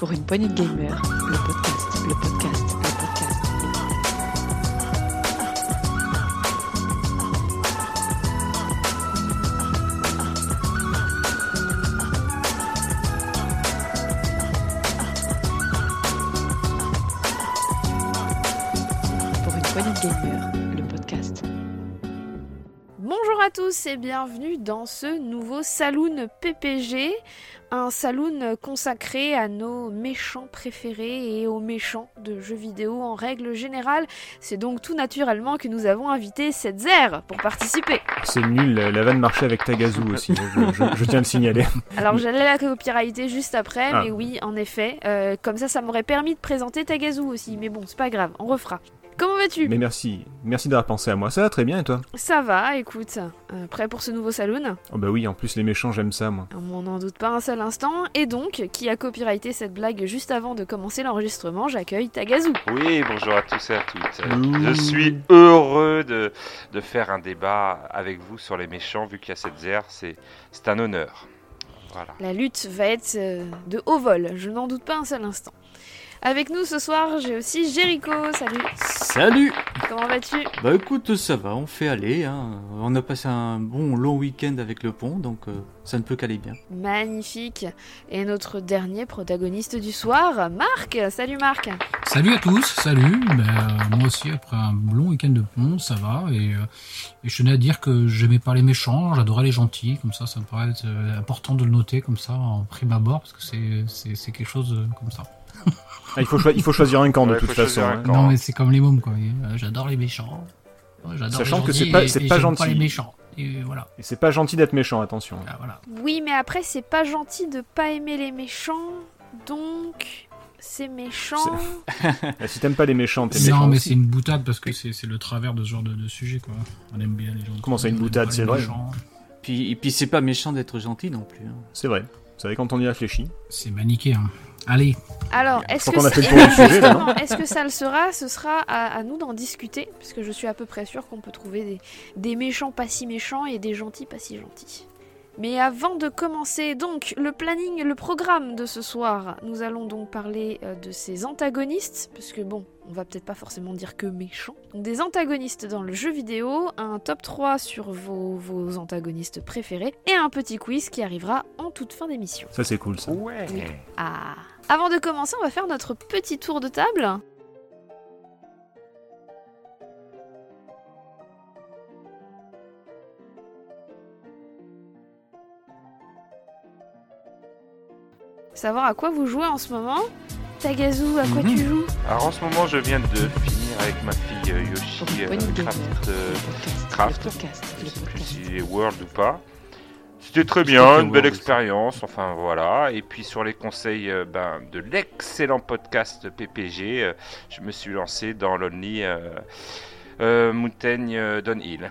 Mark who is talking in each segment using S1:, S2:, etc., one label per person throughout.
S1: Pour une poignée de gamers, le podcast, le podcast, le podcast. Pour une poignée de gamers, le podcast.
S2: Bonjour à tous et bienvenue dans ce nouveau Saloon PPG, un saloon consacré à nos méchants préférés et aux méchants de jeux vidéo en règle générale. C'est donc tout naturellement que nous avons invité Setzer pour participer.
S3: C'est nul, la, vanne marchait avec Tagazu aussi, je, je- je tiens à le signaler.
S2: Alors j'allais la copyrighter juste après,
S3: Ah.
S2: mais oui, en effet, euh, comme ça, ça m'aurait permis de présenter Tagazu aussi. Mais bon, c'est pas grave, on refera. Comment vas-tu
S3: Mais merci, merci d'avoir pensé à moi. Ça va très bien et toi
S2: Ça va, écoute. Euh, prêt pour ce nouveau saloon
S3: Oh bah oui, en plus les méchants j'aime ça moi.
S2: On n'en doute pas un seul instant. Et donc, qui a copyrighté cette blague juste avant de commencer l'enregistrement, j'accueille Tagazu.
S4: Oui, bonjour à tous et à toutes.
S3: Ouh.
S4: Je suis heureux de, de faire un débat avec vous sur les méchants, vu qu'il y a cette zère, c'est c'est un honneur. Voilà.
S2: La lutte va être euh, de haut vol, je n'en doute pas un seul instant. Avec nous ce soir, j'ai aussi Jericho. Salut,
S5: Salut
S2: comment vas-tu?
S5: Bah écoute, ça va, on fait aller. Hein. On a passé un bon long week-end avec le pont, donc euh, ça ne peut qu'aller bien.
S2: Magnifique. Et notre dernier protagoniste du soir, Marc. Salut Marc.
S6: Salut à tous, salut. Ben, euh, moi aussi, après un long week-end de pont, ça va. Et, euh, et je tenais à dire que j'aimais pas les méchants, j'adorais les gentils. Comme ça, ça me paraît être, important de le noter comme ça en prime abord, parce que c'est- quelque chose comme ça.
S3: Ah, il, faut choi- il faut choisir un camp de
S4: Ouais,
S3: toute façon. hein.
S4: camp.
S6: Non, mais c'est comme les mômes, quoi. Euh, j'adore les méchants. J'adore
S3: Sachant
S6: les
S3: que c'est pas-
S6: et-
S3: c'est
S6: et
S3: pas gentil.
S6: les méchants. Et voilà.
S3: Et c'est pas gentil d'être méchant, attention.
S6: Ah, voilà.
S2: Oui, mais après, c'est pas gentil de pas aimer les méchants. Donc, c'est méchant.
S3: Ah, si t'aimes pas les méchants, t'es
S6: Non,
S3: méchant
S6: mais
S3: aussi.
S6: c'est une boutade parce que c'est c'est le travers de ce genre de, de sujet, quoi. On aime bien les gens.
S3: Comment ça, une boutade, c'est vrai
S5: Puis, et puis c'est pas méchant d'être gentil non plus. hein.
S3: C'est vrai. Vous savez quand on y réfléchit.
S6: C'est manichéen. Allez,
S2: Alors, est-ce que, que ça le sera? Ce sera à, à nous d'en discuter, puisque je suis à peu près sûre qu'on peut trouver des, des méchants pas si méchants et des gentils pas si gentils. Mais avant de commencer donc le planning, le programme de ce soir, nous allons donc parler euh, de ces antagonistes, parce que bon, on va peut-être pas forcément dire que méchants. Donc des antagonistes dans le jeu vidéo, un top 3 sur vos, vos antagonistes préférés, et un petit quiz qui arrivera en toute fin d'émission.
S3: Ça c'est cool ça.
S4: Ouais.
S2: Ah. Avant de commencer, on va faire notre petit tour de table. Savoir à quoi vous jouez en ce moment. Tagazu, à quoi
S6: Mhm.
S2: tu joues?
S4: Alors en ce moment, je viens de finir avec ma fille euh, Yoshi
S1: une
S4: euh, Craft, euh, Craft. je sais plus si est World ou pas. C'était très bien, une belle expérience, enfin voilà. Et puis sur les conseils euh, ben, de l'excellent podcast PPG, euh, je me suis lancé dans l'Only euh, euh, Mountain euh, Downhill.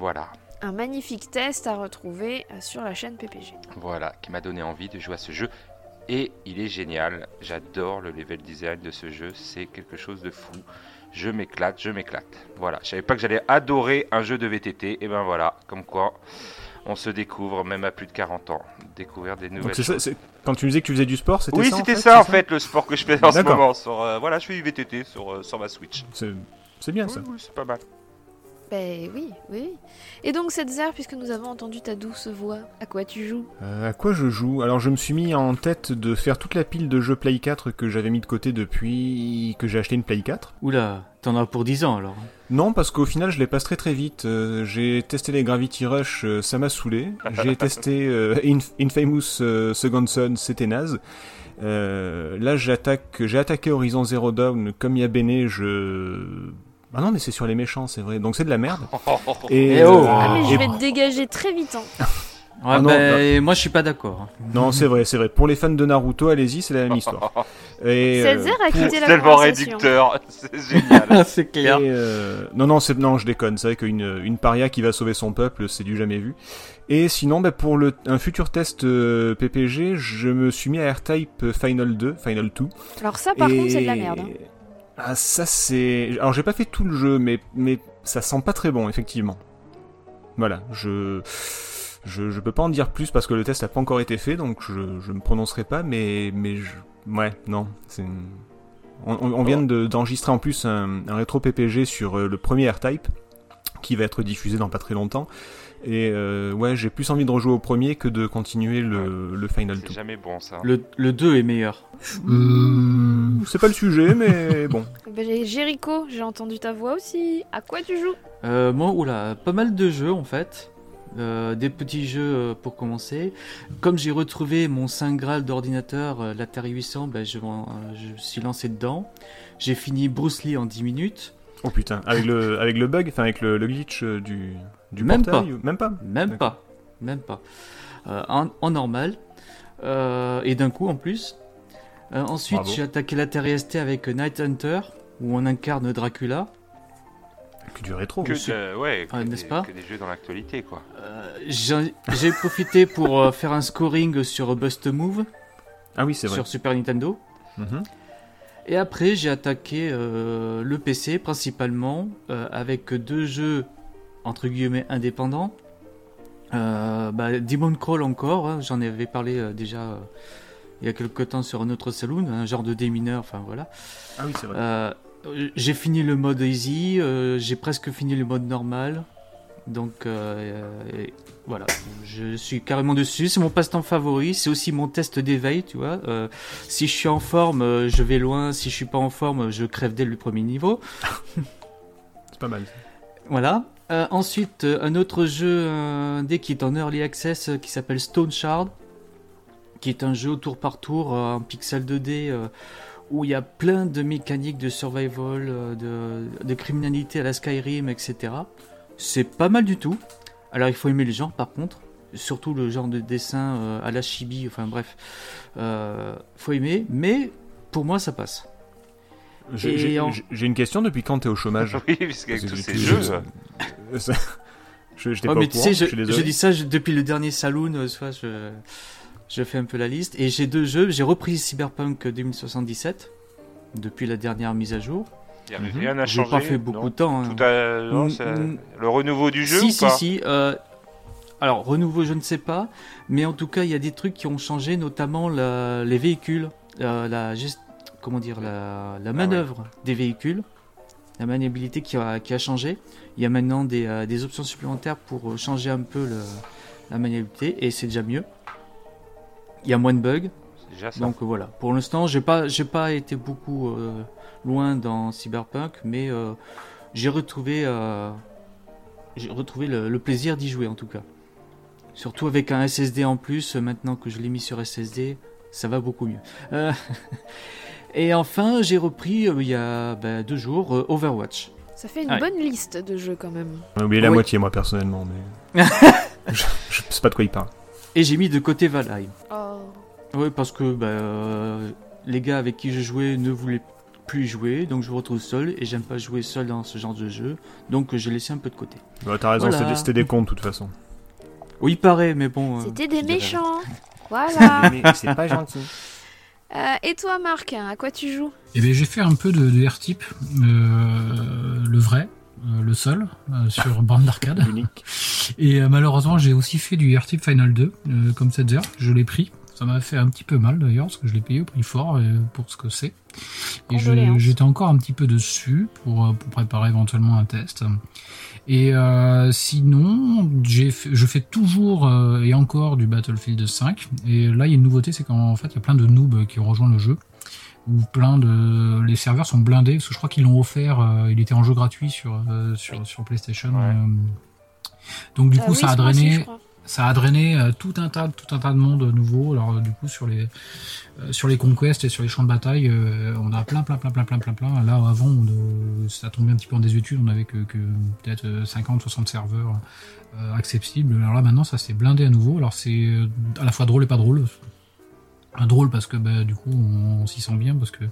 S4: Voilà,
S2: Un magnifique test à retrouver sur la chaîne PPG.
S4: voilà, qui m'a donné envie de jouer à ce jeu. Et il est génial, j'adore le level design de ce jeu, c'est quelque chose de fou. Je m'éclate, je m'éclate. Voilà, je savais pas que j'allais adorer un jeu de VTT, et ben voilà, comme quoi on se découvre même à plus de 40 ans. Découvrir des nouvelles
S3: Donc c'est ça,
S4: choses.
S3: quand tu me disais que tu faisais du sport, c'était
S4: Oui,
S3: ça en
S4: c'était
S3: fait,
S4: ça en fait le sport que je fais en ce moment. Sur, euh, voilà, je fais du VTT sur, euh, sur ma Switch.
S3: C'est bien ça.
S4: Oui, oui, c'est pas mal.
S2: Ben oui, oui. Et donc cette zère, puisque nous avons entendu ta douce voix, à quoi tu joues?
S3: Euh, à quoi je joue? Alors je me suis mis en tête de faire toute la pile de jeux Play 4 que j'avais mis de côté depuis que j'ai acheté une Play 4.
S5: Oula, t'en as pour 10 ans alors.
S3: Non, parce qu'au final, je les passe très très vite. Euh, j'ai testé les Gravity Rush, euh, ça m'a saoulé. J'ai testé euh, Inf- Infamous euh, Second Son, c'était naze. Euh, là, j'attaque, j'ai attaqué Horizon Zero Dawn. Comme il y a Béné, je... Ah non, mais c'est sur les méchants, c'est vrai. Donc c'est de la merde. Et,
S5: Eh oh.
S2: Ah mais je vais te dégager très vite. hein.
S5: Ouais,
S3: Ah non,
S5: bah, moi je suis pas d'accord. hein.
S3: Non, c'est vrai, c'est vrai. Pour les fans de Naruto, allez-y, c'est la même histoire. Et, euh,
S2: a quitté
S4: C'est
S2: la
S4: tellement réducteur, c'est génial.
S5: c'est
S3: Et,
S5: clair.
S3: euh, non, non, c'est non, je déconne. C'est vrai qu'une une paria qui va sauver son peuple, c'est du jamais vu. Et sinon, bah, pour le un futur test euh, PPG, je me suis mis à R-Type Final 2, Final 2.
S2: Alors ça par
S3: Et-
S2: contre c'est de la merde. hein.
S3: Ah, ça c'est. Alors j'ai pas fait tout le jeu, mais mais ça sent pas très bon, effectivement. Voilà, je Je, je peux pas en dire plus parce que le test a pas encore été fait, donc je, je me prononcerai pas, mais, mais je, ouais, non, c'est. On, on- on vient de- d'enregistrer en plus un, un rétro PPG sur euh, le premier R-Type qui va être diffusé dans pas très longtemps. Et euh, ouais, j'ai plus envie de rejouer au premier que de continuer le, le Final
S4: C'est
S3: 2.
S4: jamais bon ça.
S5: Le, le 2 est meilleur.
S6: Euh,
S3: C'est pas le sujet, mais bon.
S2: Ben, j'ai- Jericho, j'ai entendu ta voix aussi. À quoi tu joues?
S5: Euh, moi, oula, pas mal de jeux en fait. Euh, des petits jeux pour commencer. Comme j'ai retrouvé mon Saint Graal d'ordinateur, euh, l'Atari 800, ben, je, m'en- je suis lancé dedans. J'ai fini Bruce Lee en 10 minutes.
S3: Oh putain, avec le, avec le bug, enfin avec le, le glitch du, du
S5: Même
S3: portail, ou- Même pas
S5: Même pas. Même pas. Euh, en, en normal. Euh, et d'un coup en plus. Euh, ensuite, j'ai attaqué l'Atari ST avec Night Hunter, où on incarne Dracula.
S3: Que du rétro.
S4: Que, de- ouais, que des,
S5: n'est-ce pas
S4: que des jeux dans l'actualité quoi.
S5: Euh, j'ai profité pour euh, faire un scoring sur Bust Move
S3: Ah oui, c'est vrai.
S5: sur Super Nintendo.
S3: Mhm.
S5: Et après, j'ai attaqué euh, le PC principalement euh, avec deux jeux entre guillemets indépendants. Euh, bah, Demon Crawl encore, hein, j'en avais parlé euh, déjà euh, il y a quelques temps sur un autre saloon, un genre de démineur, enfin voilà.
S3: Ah oui, c'est vrai.
S5: Euh, j'ai fini le mode easy, j'ai presque fini le mode normal. Donc et voilà, je suis carrément dessus. C'est mon passe-temps favori. C'est aussi mon test d'éveil, tu vois. Si je suis en forme, je vais loin. Si je suis pas en forme, je crève dès le premier niveau.
S3: C'est pas mal.
S5: Voilà. Euh, ensuite, euh, un autre jeu euh, qui est en early access qui s'appelle Stone Shard, qui est un jeu tour par tour en pixel 2D euh, où il y a plein de mécaniques de survival, de, criminalité à la Skyrim, etc. C'est pas mal du tout. Alors il faut aimer le genre par contre, surtout le genre de dessin à la chibi, enfin bref, euh, faut aimer, mais pour moi ça passe.
S3: J'ai j'ai-
S5: en-
S3: j'ai une question depuis quand t'es au chômage
S4: oui, parce qu'avec
S3: Parce
S4: tous
S3: que
S4: ces jeux.
S3: Ça- Je j'étais
S5: Ouais,
S3: pas
S5: mais
S3: au
S5: tu
S3: courant,
S5: sais,
S3: je,
S5: je, je dis ça je- depuis le dernier Saloon, euh, soit je, je fais un peu la liste. Et j'ai deux jeux, j'ai repris Cyberpunk 2077 depuis la dernière mise à jour.
S4: Il y a
S3: Mhm.
S4: rien à
S5: J'ai
S4: changer.
S5: pas fait beaucoup
S4: non
S5: de temps. hein.
S4: Tout à... non,
S5: Mm, mm.
S4: Le renouveau du jeu
S5: si,
S4: ou
S5: si,
S4: pas
S5: si. euh, alors, renouveau, je ne sais pas. Mais en tout cas, il y a des trucs qui ont changé, notamment la- les véhicules. euh, la, gest- comment dire, la, la manœuvre des véhicules. La maniabilité qui a, qui a changé. Il y a maintenant des, euh, des options supplémentaires pour euh, changer un peu le- la maniabilité. Et c'est déjà mieux. Il y a moins de bugs.
S4: C'est déjà ça.
S5: Donc euh, voilà, pour l'instant, j'ai pas, j'ai pas été beaucoup euh, loin dans Cyberpunk, mais euh, j'ai retrouvé, euh, j'ai retrouvé le, le plaisir d'y jouer en tout cas. Surtout avec un SSD en plus, maintenant que je l'ai mis sur SSD, ça va beaucoup mieux. Euh, et enfin, j'ai repris euh, il y a bah, deux jours euh, Overwatch.
S2: Ça fait une
S5: Ouais.
S2: bonne liste de jeux quand même.
S3: J'ai oublié la
S5: Oui.
S3: moitié, moi, personnellement, mais. je, je sais pas de quoi il parle.
S5: Et j'ai mis de côté Valheim.
S2: Oh.
S5: Oui, parce que bah, euh, les gars avec qui je jouais ne voulaient plus y jouer, donc je me retrouve seul et j'aime pas jouer seul dans ce genre de jeu, donc euh, j'ai laissé un peu de côté.
S3: Ouais, T'as raison,
S5: Voilà.
S3: c'était des- c'était des cons, de toute façon.
S5: Oui, il paraît, mais bon. euh,
S2: C'était des
S5: dirais-
S2: méchants. Voilà.
S3: Mais c'est pas gentil.
S2: Euh, et toi, Marc, à quoi tu joues?
S6: Eh bien, j'ai fait un peu de, de R-Type, euh, le vrai, euh, le seul, euh, sur bande d'arcade.
S3: Unique.
S6: Et euh, malheureusement, j'ai aussi fait du R-Type Final 2, euh, comme cette heure. Je l'ai pris. Ça m'a fait un petit peu mal d'ailleurs, parce que je l'ai payé au prix fort euh, pour ce que c'est. Et j'étais encore un petit peu dessus pour, pour préparer éventuellement un test. Et euh, sinon, fait- je fais toujours euh, et encore du Battlefield 5. Et là, il y a une nouveauté, c'est qu'en fait, il y a plein de noobs qui ont rejoint le jeu. Ou plein de, les serveurs sont blindés parce que je crois qu'ils l'ont offert. euh, il était en jeu gratuit sur euh, sur, sur PlayStation.
S4: Ouais.
S6: euh. donc du
S2: Euh,
S6: coup,
S2: oui,
S6: ça a drainé. Ça a drainé euh, tout un tas tout un tas de monde nouveau. Alors euh, du coup sur les euh, sur les conquests et sur les champs de bataille on a plein plein plein plein plein plein plein. Là avant on, ça tombait un petit peu en désuétude. On avait que, que peut-être euh, 50 60 serveurs accessibles. Alors là maintenant ça s'est blindé à nouveau. Alors c'est à la fois drôle et pas drôle. Drôle parce que bah, du coup on, s'y sent bien parce que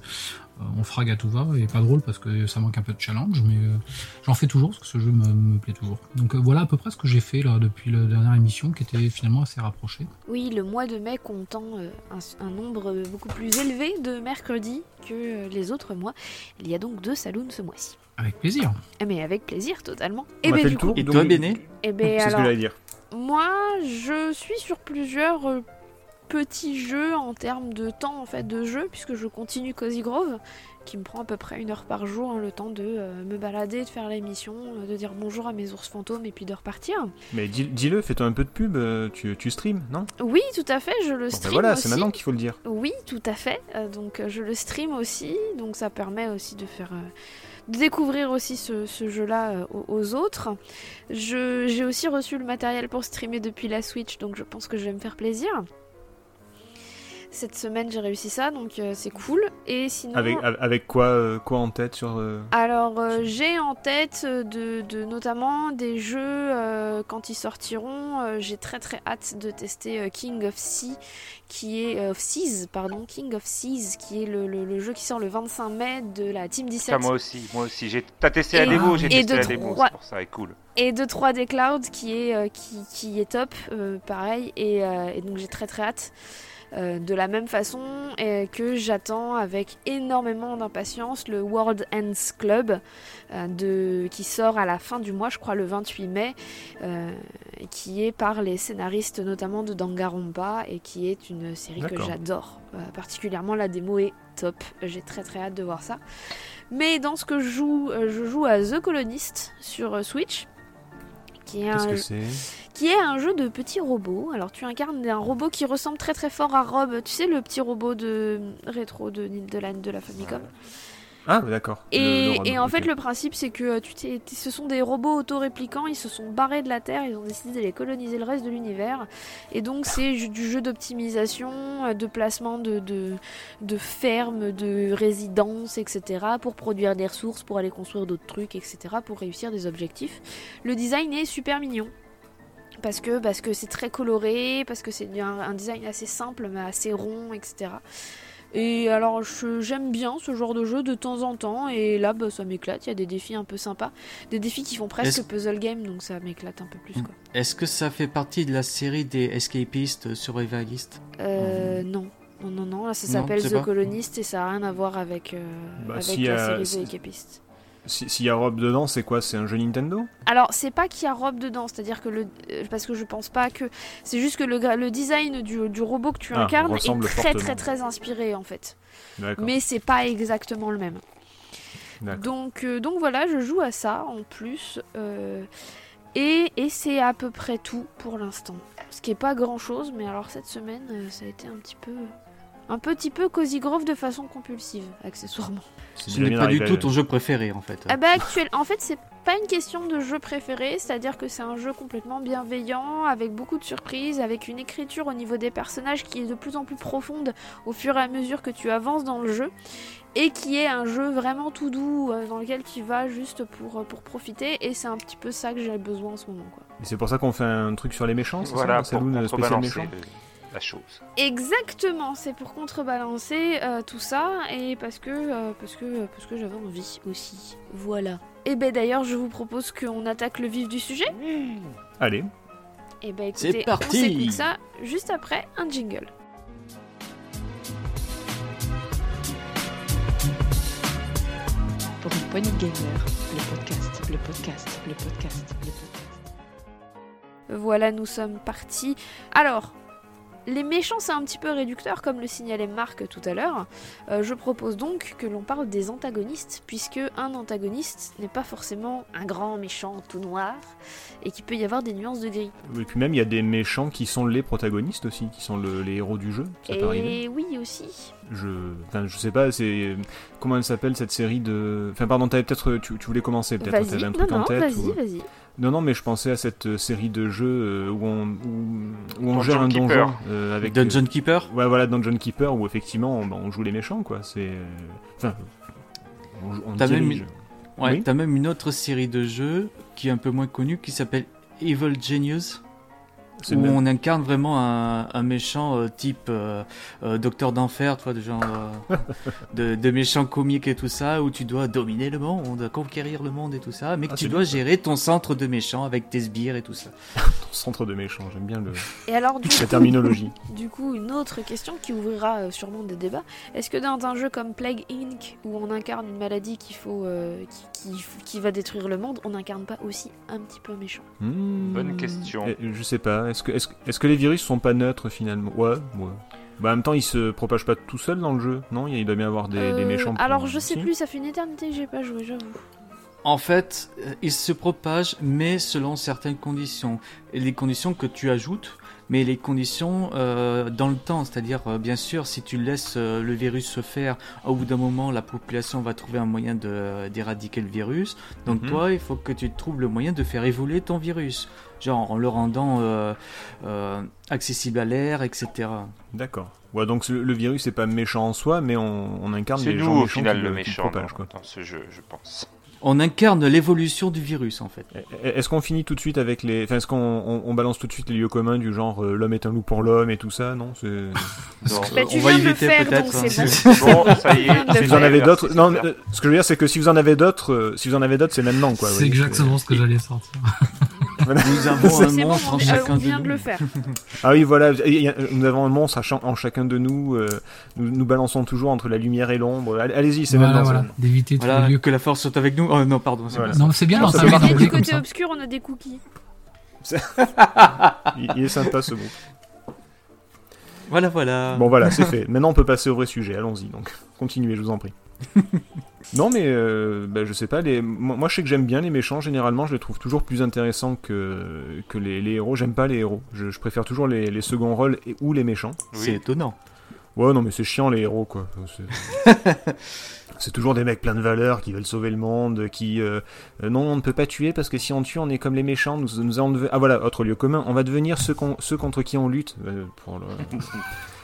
S6: on frag à tout va et pas drôle parce que ça manque un peu de challenge mais euh, j'en fais toujours parce que ce jeu me, me plaît toujours. Donc euh, voilà à peu près ce que j'ai fait là depuis la dernière émission qui était finalement assez rapprochée.
S2: Oui, le mois de mai comptant euh, un, un nombre beaucoup plus élevé de mercredis que les autres mois. Il y a donc deux saloons ce mois-ci.
S6: Avec plaisir.
S2: Eh, Mais avec plaisir, totalement.
S3: On
S2: Et
S3: a
S2: ben du coup,
S5: Et toi, Béné
S2: eh ben
S3: C'est ce que
S2: alors,
S3: j'allais dire.
S2: moi, je suis sur plusieurs petits jeux en termes de temps en fait de jeu, puisque je continue Cozy Grove, qui me prend à peu près une heure par jour, hein, le temps de euh, me balader, de faire l'émission, euh, de dire bonjour à mes ours fantômes et puis de repartir.
S3: Mais dis- dis-le, fais-toi un peu de pub, euh, tu, tu streams, non?
S2: Oui, tout à fait, je le
S3: Bon, ben
S2: stream
S3: Voilà, c'est maintenant qu'il faut le dire.
S2: Oui, tout à fait. Donc je le stream aussi, donc ça permet aussi de faire de découvrir aussi ce, ce jeu-là euh, aux, autres. J'ai aussi reçu le matériel pour streamer depuis la Switch, donc je pense que je vais me faire plaisir. Cette semaine j'ai réussi ça, donc euh, c'est cool. Et sinon,
S3: Avec, avec quoi, euh, quoi en tête sur. euh,
S2: alors euh, j'ai en tête de, de notamment des jeux euh, quand ils sortiront. euh, j'ai très très hâte de tester euh, King of Sea, qui est euh, of Seas, pardon, King of Seas, qui est le, le- le jeu qui sort le 25 mai de la Team 17
S4: Ça, moi aussi, moi aussi. J'ai... T'as testé la
S2: Et-
S4: démo, j'ai testé
S2: de
S4: la démo, c'est pour ça, et cool.
S2: et de 3D Cloud qui est euh, qui, qui est top, euh, pareil. Et, euh, et donc j'ai très très hâte. Euh, de la même façon euh, que j'attends avec énormément d'impatience le World Ends Club euh, de, qui sort à la fin du mois, je crois le 28 mai, euh, qui est par les scénaristes notamment de Danganronpa et qui est une série que j'adore. Particulièrement la démo est top, j'ai très très hâte de voir ça. Mais dans ce que je joue, je joue à The Colonist sur Switch. Qui est,
S3: Qu'est-ce
S2: un,
S3: que c'est?
S2: qui est un jeu de petits robots. Alors tu incarnes un robot qui ressemble très très fort à Rob, tu sais le petit robot de rétro de, la, de la Famicom?
S3: Ah, d'accord.
S2: Et, en fait, le principe, c'est que euh, tu t'es- ce sont des robots autoréplicants, ils se sont barrés de la Terre, ils ont décidé d'aller coloniser le reste de l'univers. Et donc, c'est du jeu d'optimisation, euh, de placement de, de, de fermes, de résidences, etc., pour produire des ressources, pour aller construire d'autres trucs, etc., pour réussir des objectifs. Le design est super mignon. Parce que parce que c'est très coloré, parce que c'est un, un design assez simple mais assez rond, etc. Et alors j'aime bien ce genre de jeu de temps en temps. Et là bah, ça m'éclate, il y a des défis un peu sympas, des défis qui font presque puzzle game donc ça m'éclate un peu plus quoi.
S5: Est-ce que ça fait partie de la série des escapistes survivalistes?
S2: Euh non. Non, non, non, là ça s'appelle The
S5: pas.
S2: Colonist et ça n'a rien à voir avec, euh,
S3: Bah,
S2: avec la
S3: a-
S2: série
S3: si-
S2: The Escapist.
S3: Si- S'il y a Rob dedans, c'est quoi? C'est un jeu Nintendo?
S2: Alors, c'est pas qu'il y a Rob dedans, c'est-à-dire que le. euh, Parce que je pense pas que. C'est juste que le, design du, du robot que tu
S3: Ah,
S2: incarnes est très très très inspiré en fait. Mais c'est pas exactement le même. Donc, euh, donc voilà, je joue à ça en plus. euh, et et c'est à peu près tout pour l'instant. Ce qui est pas grand chose, mais alors cette semaine, ça a été un petit peu. Un petit peu Cozy Grove de façon compulsive, accessoirement.
S5: Ce n'est pas du tout ton jeu préféré en fait.
S2: Ah bah actuel, en fait c'est pas une question de jeu préféré, c'est-à-dire que c'est un jeu complètement bienveillant, avec beaucoup de surprises, avec une écriture au niveau des personnages qui est de plus en plus profonde au fur et à mesure que tu avances dans le jeu, et qui est un jeu vraiment tout doux euh, dans lequel tu vas juste pour, euh, pour profiter, et c'est un petit peu ça que j'ai besoin en ce moment quoi.
S3: Et C'est pour ça qu'on fait un truc sur les méchants, c'est
S4: Voilà,
S3: ça
S4: pour
S3: un saloon spécial
S4: contrebalancer
S3: méchant?
S4: La chose.
S2: Exactement, c'est pour contrebalancer euh, tout ça et parce que euh, parce que parce que j'avais envie aussi. Voilà. Et ben d'ailleurs, je vous propose qu'on attaque le vif du sujet.
S3: Allez,
S2: Et ben
S5: C'est
S2: écoutez,
S5: parti
S2: on s'écoute ça juste après un jingle.
S1: Pour une poignée de gamers, le podcast, le podcast, le podcast, le podcast.
S2: Voilà, nous sommes partis. Alors, les méchants, c'est un petit peu réducteur, comme le signalait Marc tout à l'heure. Euh, je propose donc que l'on parle des antagonistes, puisque un antagoniste n'est pas forcément un grand méchant tout noir, et qu'il peut y avoir des nuances de gris.
S3: et puis même il y a des méchants qui sont les protagonistes aussi, qui sont le- les héros du jeu, ça peut arriver.
S2: et oui aussi.
S3: Je, enfin, je sais pas, c'est comment elle s'appelle cette série de. Enfin, pardon, t'avais peut-être, tu, tu voulais commencer peut-être,
S2: Vas-y,
S3: t'avais un
S2: non,
S3: truc
S2: non,
S3: en tête.
S2: vas-y,
S3: ou-
S2: vas-y.
S3: Non, non, mais je pensais à cette euh, série de jeux euh, où on, où, où on gère un donjon euh, avec
S5: Dungeon Keeper
S3: Ouais, voilà, Dungeon Keeper, où effectivement on, bah, on joue les méchants, quoi. C'est. euh, Enfin. On, joue- on
S5: T'as même
S3: dirige.
S5: Ouais,
S3: Oui.
S5: t'as même une autre série de jeux qui est un peu moins connue qui s'appelle Evil Genius. Où
S3: même.
S5: on incarne vraiment un, un méchant euh, type euh, euh, Docteur d'Enfer, tu vois, de genre euh, de, de méchant comique et tout ça, où tu dois dominer le monde, conquérir le monde et tout ça, mais que
S3: Ah,
S5: tu
S3: c'est
S5: dois
S3: bien, ça.
S5: gérer ton centre de méchants avec tes sbires et tout ça.
S3: Centre de méchants, j'aime bien le...
S2: Et alors, du
S3: la
S2: coup,
S3: terminologie.
S2: du coup, une autre question qui ouvrira sûrement des débats. Est-ce que dans un jeu comme Plague Inc., où on incarne une maladie qu'il faut, euh, qui, qui, qui va détruire le monde, on n'incarne pas aussi un petit peu méchant?
S3: Hmm.
S4: Bonne question.
S3: Je sais pas. Est-ce que, est-ce, que- est-ce que les virus sont pas neutres finalement? Ouais, ouais. Bah, en même temps, ils se propagent pas tout seuls dans le jeu, non? Il doit bien y avoir des, des
S2: Euh,
S3: méchants. pour-
S2: Alors, je sais plus, ça fait une éternité que j'ai pas joué, j'avoue.
S5: En fait, euh, il se propage, mais selon certaines conditions. Et les conditions que tu ajoutes, mais les conditions euh, dans le temps. C'est-à-dire, euh, bien sûr, si tu laisses euh, le virus se faire, au bout d'un moment, la population va trouver un moyen de- d'éradiquer le virus. Donc
S3: Mhm.
S5: toi, il faut que tu trouves le moyen de faire évoluer ton virus. Genre en le rendant euh, euh, accessible à l'air, etc.
S3: D'accord. Ouais, donc le, le virus c'est pas méchant en soi, mais on, on incarne
S4: C'est
S3: les
S4: nous
S3: gens
S4: au final
S3: qui
S4: le méchant
S3: propagent,
S4: dans,
S3: quoi.
S4: dans ce jeu, je pense.
S5: On incarne l'évolution du virus, en fait.
S3: Est-ce qu'on finit tout de suite avec les. Enfin, est-ce qu'on on, on balance tout de suite les lieux communs du genre euh, l'homme est un loup pour l'homme et tout ça Non? C'est...
S2: Bah, tu
S5: on va
S2: viens de le
S5: éviter
S2: faire,
S5: peut-être.
S2: donc
S5: hein.
S2: c'est bon.
S4: Bon, ça y est.
S2: Si
S3: vous en avez d'autres. Non, euh, ce que je veux dire, c'est que si vous en avez d'autres, euh, si vous en avez d'autres, c'est maintenant, quoi.
S6: C'est exactement ce que j'allais sortir.
S5: Nous avons un monstre en
S2: on, euh,
S5: chacun de
S2: vient de
S5: nous.
S2: le faire.
S3: Ah oui, voilà. Nous avons un monstre en chacun de nous. nous, nous balançons toujours entre la lumière et l'ombre. Allez- Allez-y, c'est
S6: Voilà,
S3: maintenant.
S6: voilà, d'éviter
S5: Voilà, que la force soit avec nous. Oh non, pardon. c'est
S3: Voilà.
S6: Non, c'est bien dans
S2: Et du côté
S6: ça.
S2: obscur, on a des cookies.
S3: Il, il est sympa ce groupe.
S5: Voilà, voilà.
S3: Bon voilà, c'est fait. Maintenant on peut passer au vrai sujet, allons-y donc. Continuez, je vous en prie. non mais euh, bah, je sais pas, les... moi je sais que j'aime bien les méchants, généralement je les trouve toujours plus intéressants que, que les, les héros. J'aime pas les héros, je, je préfère toujours les, les seconds rôles et... ou les méchants.
S5: C'est étonnant.
S3: Ouais non mais c'est chiant les héros quoi. C'est- toujours des mecs pleins de valeurs qui veulent sauver le monde, qui euh, euh, non on ne peut pas tuer parce que si on tue on est comme les méchants. Nous, nous ah voilà autre lieu commun. On va devenir ceux, ceux contre qui on lutte. Euh, pour le-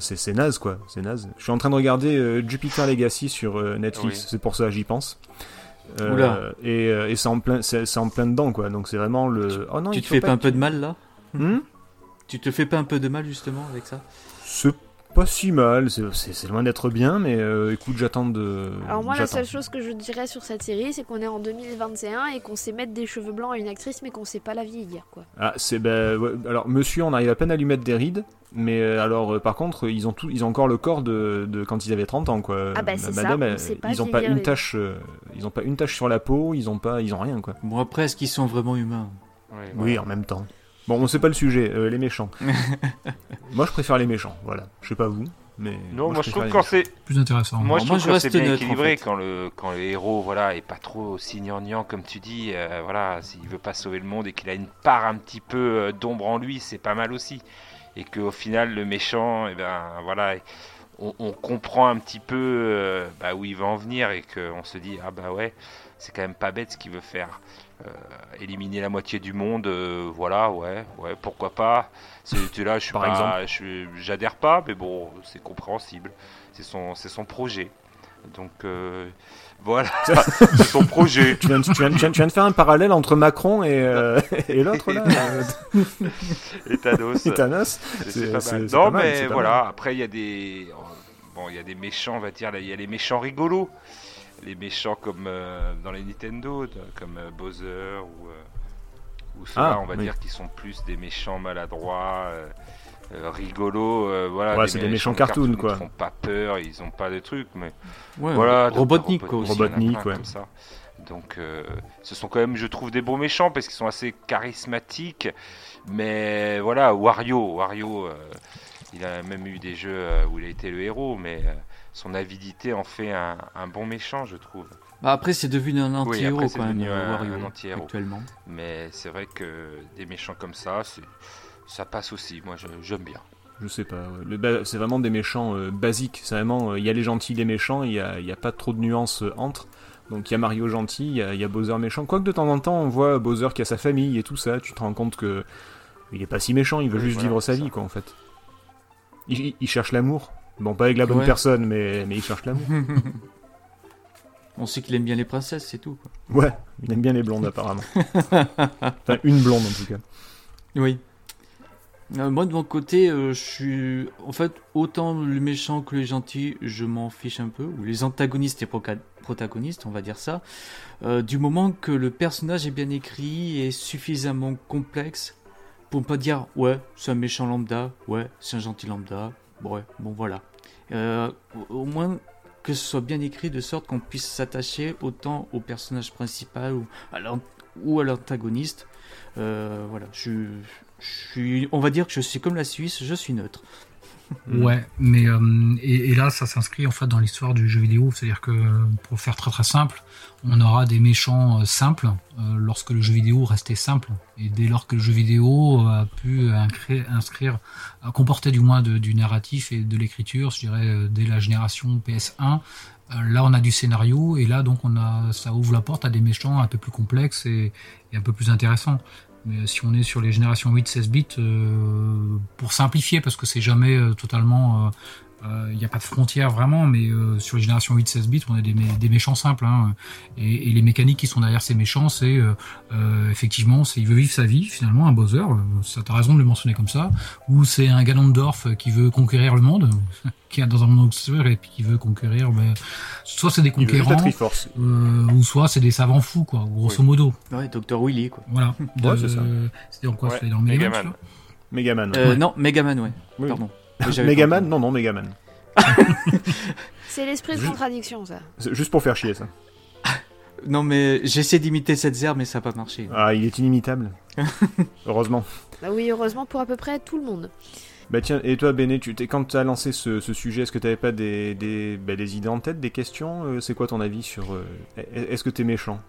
S3: c'est- naze quoi, c'est naze. Je suis en train de regarder euh, Jupiter Legacy sur euh, Netflix,
S4: Oui.
S3: c'est pour ça j'y pense. Euh,
S5: Oula.
S3: et euh, et c'est en plein, en plein dedans quoi. Donc c'est vraiment le. Oh non,
S5: tu te fais pas un peu de mal là
S3: Hmm?
S5: Tu te fais pas un peu de mal justement avec ça?
S3: C'est pas si mal, c'est- loin d'être bien, mais euh, écoute, j'attends de.
S2: Alors moi, la seule chose que je dirais sur cette série, c'est qu'on est en 2021 et qu'on sait mettre des cheveux blancs à une actrice, mais qu'on sait pas la vieillir, quoi.
S3: Ah, c'est ben, ouais, alors monsieur, on arrive à peine à lui mettre des rides, mais euh, alors euh, par contre, ils ont tout, ils ont encore le corps de, de quand ils avaient 30 ans quoi.
S2: Ah bah, c'est ça,
S3: Madame,
S2: on
S3: elle-
S2: sait pas
S3: ils ont pas une
S2: les-
S3: tache, euh, ils ont pas une tache sur la peau, ils ont pas, ils ont rien quoi.
S5: Bon, après, est-ce qu'ils sont vraiment humains?
S4: Oui,
S3: en même temps. Bon, on sait pas le sujet, euh, les méchants. moi, je préfère les méchants, voilà. Je sais pas vous, mais
S4: Non, moi je trouve quand c'est.
S6: Plus intéressant.
S4: Moi, je
S5: moi,
S4: trouve
S5: je
S4: que
S5: reste
S4: c'est bien
S5: en
S4: équilibré
S5: fait.
S4: quand le quand le héros voilà est pas trop aussi gnangnan comme tu dis. euh, voilà, s'il veut pas sauver le monde et qu'il a une part un petit peu euh, d'ombre en lui, c'est pas mal aussi. Et qu'au final, le méchant, et ben voilà, on, on comprend un petit peu euh, bah, où il va en venir et qu'on se dit ah bah ouais, c'est quand même pas bête ce qu'il veut faire. Euh, éliminer la moitié du monde, euh, voilà, ouais, ouais, pourquoi pas. C'est là, je suis
S3: Par
S4: pas,
S3: exemple.
S4: j'adhère pas, mais bon, c'est compréhensible. C'est son, c'est son projet. Donc voilà, c'est son projet.
S3: Tu viens, de- tu, viens, de- tu viens de- tu viens de faire un parallèle entre Macron et, euh, et l'autre là, euh,
S4: Et Thanos.
S3: et Thanos.
S4: C'est- pas mal. Non,
S3: pas mal,
S4: mais voilà. Après, il y a des bon, il y a des méchants, on va dire. Il y a les méchants rigolos, les méchants comme euh, dans les Nintendo, comme euh, Bowser ou ou ceux-là,
S3: Ah,
S4: on va
S3: oui.
S4: dire, qui sont plus des méchants maladroits. Euh, rigolos, euh, voilà.
S3: Ouais, c'est des méchants
S4: de
S3: cartoon,
S4: Ils
S3: quoi.
S4: font pas peur, ils ont pas de trucs, mais
S5: Ouais,
S4: voilà, donc,
S5: Robotnik, quoi,
S4: Robotnik,
S5: aussi.
S3: Robotnik,
S4: plein
S3: ouais.
S4: comme ça. Donc, euh, ce sont quand même, je trouve, des bons méchants parce qu'ils sont assez charismatiques. Mais voilà, Wario, Wario, euh, il a même eu des jeux où il a été le héros, mais euh, son avidité en fait un, un bon méchant, je trouve.
S5: Bah, après, c'est devenu un anti-héros quand même,
S4: un-
S5: Wario,
S4: un anti-héros.
S5: actuellement.
S4: Mais c'est vrai que des méchants comme ça, c'est- ça passe aussi. Moi, j'aime bien.
S3: Je sais pas. ouais. C'est vraiment des méchants euh, basiques. C'est vraiment, euh, il y a les gentils, les méchants. Il y a, y a pas trop de nuances euh, entre. Donc il y a Mario gentil, il y a, il y a Bowser méchant. Quoique de temps en temps, on voit Bowser qui a sa famille et tout ça. Tu te rends compte que il est pas si méchant. Il veut
S4: Oui,
S3: juste
S4: voilà,
S3: vivre sa vie, quoi, en fait. Il, il- il cherche l'amour. Bon, pas avec la bonne
S5: Ouais.
S3: personne, mais, mais il cherche l'amour.
S5: On sait qu'il aime bien les princesses, c'est tout. quoi.
S3: Ouais, il aime bien les blondes apparemment. enfin, une blonde en tout cas.
S5: Oui. Euh, moi de mon côté, euh, je suis en fait autant le méchant que le gentil, je m'en fiche un peu, ou les antagonistes et protagonistes, on va dire ça. Euh, du moment que le personnage est bien écrit et suffisamment complexe pour pas dire ouais c'est un méchant lambda, ouais c'est un gentil lambda, ouais bon voilà. Au moins que ce soit bien écrit de sorte qu'on puisse s'attacher autant au personnage principal ou à l'antagoniste. Voilà, je, suis- on va dire que je suis comme la Suisse, je suis neutre.
S6: Ouais, mais euh, et, là, ça s'inscrit en fait dans l'histoire du jeu vidéo. C'est-à-dire que, pour faire très très simple, on aura des méchants euh, simples euh, lorsque le jeu vidéo restait simple. Et dès lors que le jeu vidéo a pu incré- inscrire, a du moins du narratif et de l'écriture, je dirais dès la génération PS1, euh, là on a du scénario et là donc on a, ça ouvre la porte à des méchants un peu plus complexes et un peu plus intéressants. Mais si on est sur les générations 8-16 bits, euh, pour simplifier, parce que c'est jamais euh, totalement... Il n'y a pas de frontière vraiment, mais euh, sur les générations 8-16 bits, on a des, mé- des méchants simples. Hein, et, et les mécaniques qui sont derrière ces méchants, c'est euh, euh, effectivement, c'est il veut vivre sa vie, finalement, un Bowser, euh, ça t'as raison de le mentionner comme ça, ou c'est un Ganondorf qui veut conquérir le monde, qui est dans un monde obscur et puis qui veut conquérir... ben, soit c'est des conquérants, euh, ou soit c'est des savants fous, quoi, grosso
S3: Oui.
S6: modo.
S5: Ouais, Dr. Willy quoi.
S6: Voilà.
S3: Ouais, c'est ça.
S6: C'était dans quoi?
S4: Ouais,
S6: C'était dans Mega Man,
S4: Megaman.
S3: Megaman.
S5: Euh,
S6: Ouais.
S5: Non, Megaman, ouais.
S3: Oui.
S5: Pardon. J'avais
S3: Megaman Non, non, Megaman.
S2: C'est l'esprit de contradiction, ça.
S3: C'est Juste pour faire chier, ça.
S5: Non, mais j'essaie d'imiter cette zère, mais ça n'a pas marché.
S3: Ah, il est inimitable. Heureusement.
S2: Bah oui, heureusement pour à peu près tout le monde.
S3: Bah tiens, et toi, Béné, tu t'es, quand tu as lancé ce, ce sujet, est-ce que tu n'avais pas des, des, bah, des idées en tête, des questions Euh, C'est quoi ton avis sur... euh, est- est-ce que t'es méchant?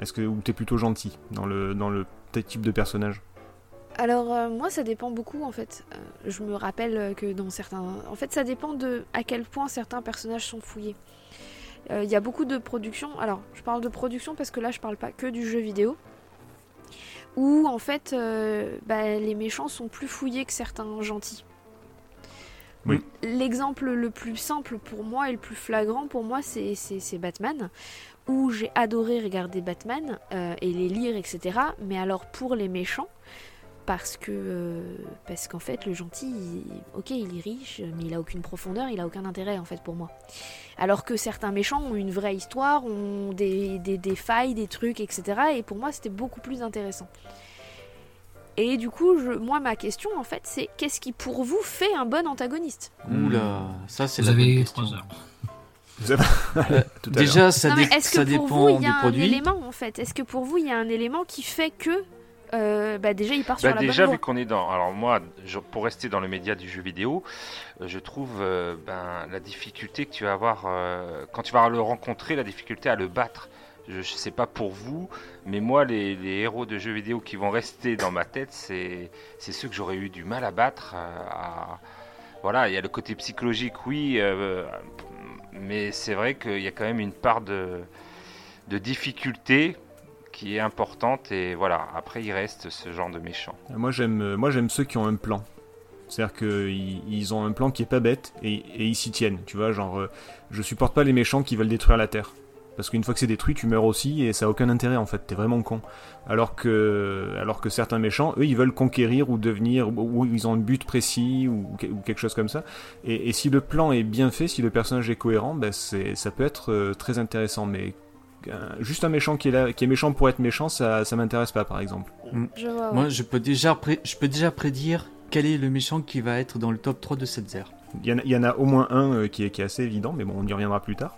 S3: Est-ce que ou t'es plutôt gentil dans le, dans le type de personnage?
S2: Alors euh, moi ça dépend beaucoup en fait. Euh, je me rappelle euh, que dans certains... En fait ça dépend de à quel point certains personnages sont fouillés. Euh, Il y a beaucoup de productions. Alors je parle de production parce que là je parle pas que du jeu vidéo. Où en fait bah, les méchants sont plus fouillés que certains gentils.
S3: Oui.
S2: L'exemple le plus simple pour moi et le plus flagrant pour moi c'est- c'est c'est Batman où j'ai adoré regarder Batman euh, et les lire etc. Mais alors pour les méchants parce que euh, parce qu'en fait le gentil il- ok il est riche mais il a aucune profondeur il a aucun intérêt en fait pour moi alors que certains méchants ont une vraie histoire ont des, des, des failles des trucs etc et pour moi c'était beaucoup plus intéressant et du coup je, moi ma question en fait c'est qu'est-ce qui pour vous fait un bon antagoniste?
S5: Oula, ça c'est la bonne
S6: avez
S5: question.
S6: 3 heures.
S3: Vous avez- Tout à l'heure.
S5: Déjà, ça,
S2: non mais
S5: dé-
S2: est-ce
S5: ça
S2: que pour
S5: dépend
S2: vous il y
S5: des
S2: a un
S5: produits.
S2: élément en fait? Est-ce que pour vous il y a un élément qui fait que euh, bah déjà il part sur
S4: Bah,
S2: la
S4: déjà,
S2: bonne
S4: vu qu'on est dans. Alors, moi, je- pour rester dans le média du jeu vidéo, euh, je trouve euh, ben, la difficulté que tu vas avoir euh, quand tu vas le rencontrer, la difficulté à le battre. Je ne sais pas pour vous, mais moi, les, les héros de jeux vidéo qui vont rester dans ma tête, c'est c'est ceux que j'aurais eu du mal à battre. à- Voilà, il y a le côté psychologique, oui, mais c'est vrai qu'il y a quand même une part de, de difficulté qui est importante et voilà après il reste ce genre de méchant
S3: Moi j'aime, euh, moi j'aime ceux qui ont un plan. C'est-à-dire qu'ils ils ont un plan qui est pas bête et, ils s'y tiennent. Tu vois, genre, euh, je supporte pas les méchants qui veulent détruire la Terre. Parce qu'une fois que c'est détruit, tu meurs aussi et ça a aucun intérêt en fait. T'es vraiment con. Alors que, alors que certains méchants, eux, ils veulent conquérir ou devenir, ou, ils ont un but précis ou, que- ou quelque chose comme ça. Et, si le plan est bien fait, si le personnage est cohérent, ben c'est, ça peut être euh, très intéressant. Mais juste un méchant qui est là, qui est méchant pour être méchant, ça, ça m'intéresse pas, par exemple.
S2: je vois ouais.
S5: Moi, je peux, déjà pré- je peux déjà prédire quel est le méchant qui va être dans le top 3 de cette zère.
S3: Il y, en a, il y en a au moins un euh, qui, est, qui est assez évident, mais bon, on y reviendra plus tard.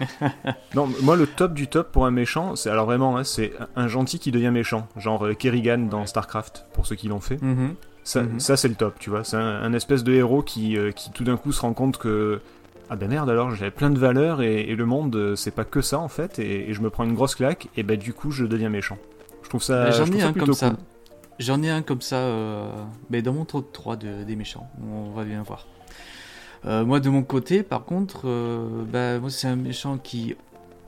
S3: non, moi le top du top pour un méchant, c'est alors vraiment, hein, c'est un gentil qui devient méchant, genre euh, Kerrigan dans Starcraft, pour ceux qui l'ont fait.
S5: Mhm.
S3: Ça,
S5: Mhm.
S3: ça c'est le top, tu vois. C'est un, un espèce de héros qui, euh, qui tout d'un coup se rend compte que ah ben merde alors j'avais plein de valeurs et, et le monde euh, c'est pas que ça en fait et, et je me prends une grosse claque et ben du coup je deviens méchant. Je trouve ça, je
S5: J'en ai un comme ça. J'en ai un comme ça, mais dans mon top 3 de- des méchants. On va bien voir. Euh, moi, de mon côté, par contre, euh, bah, moi, c'est un méchant qui,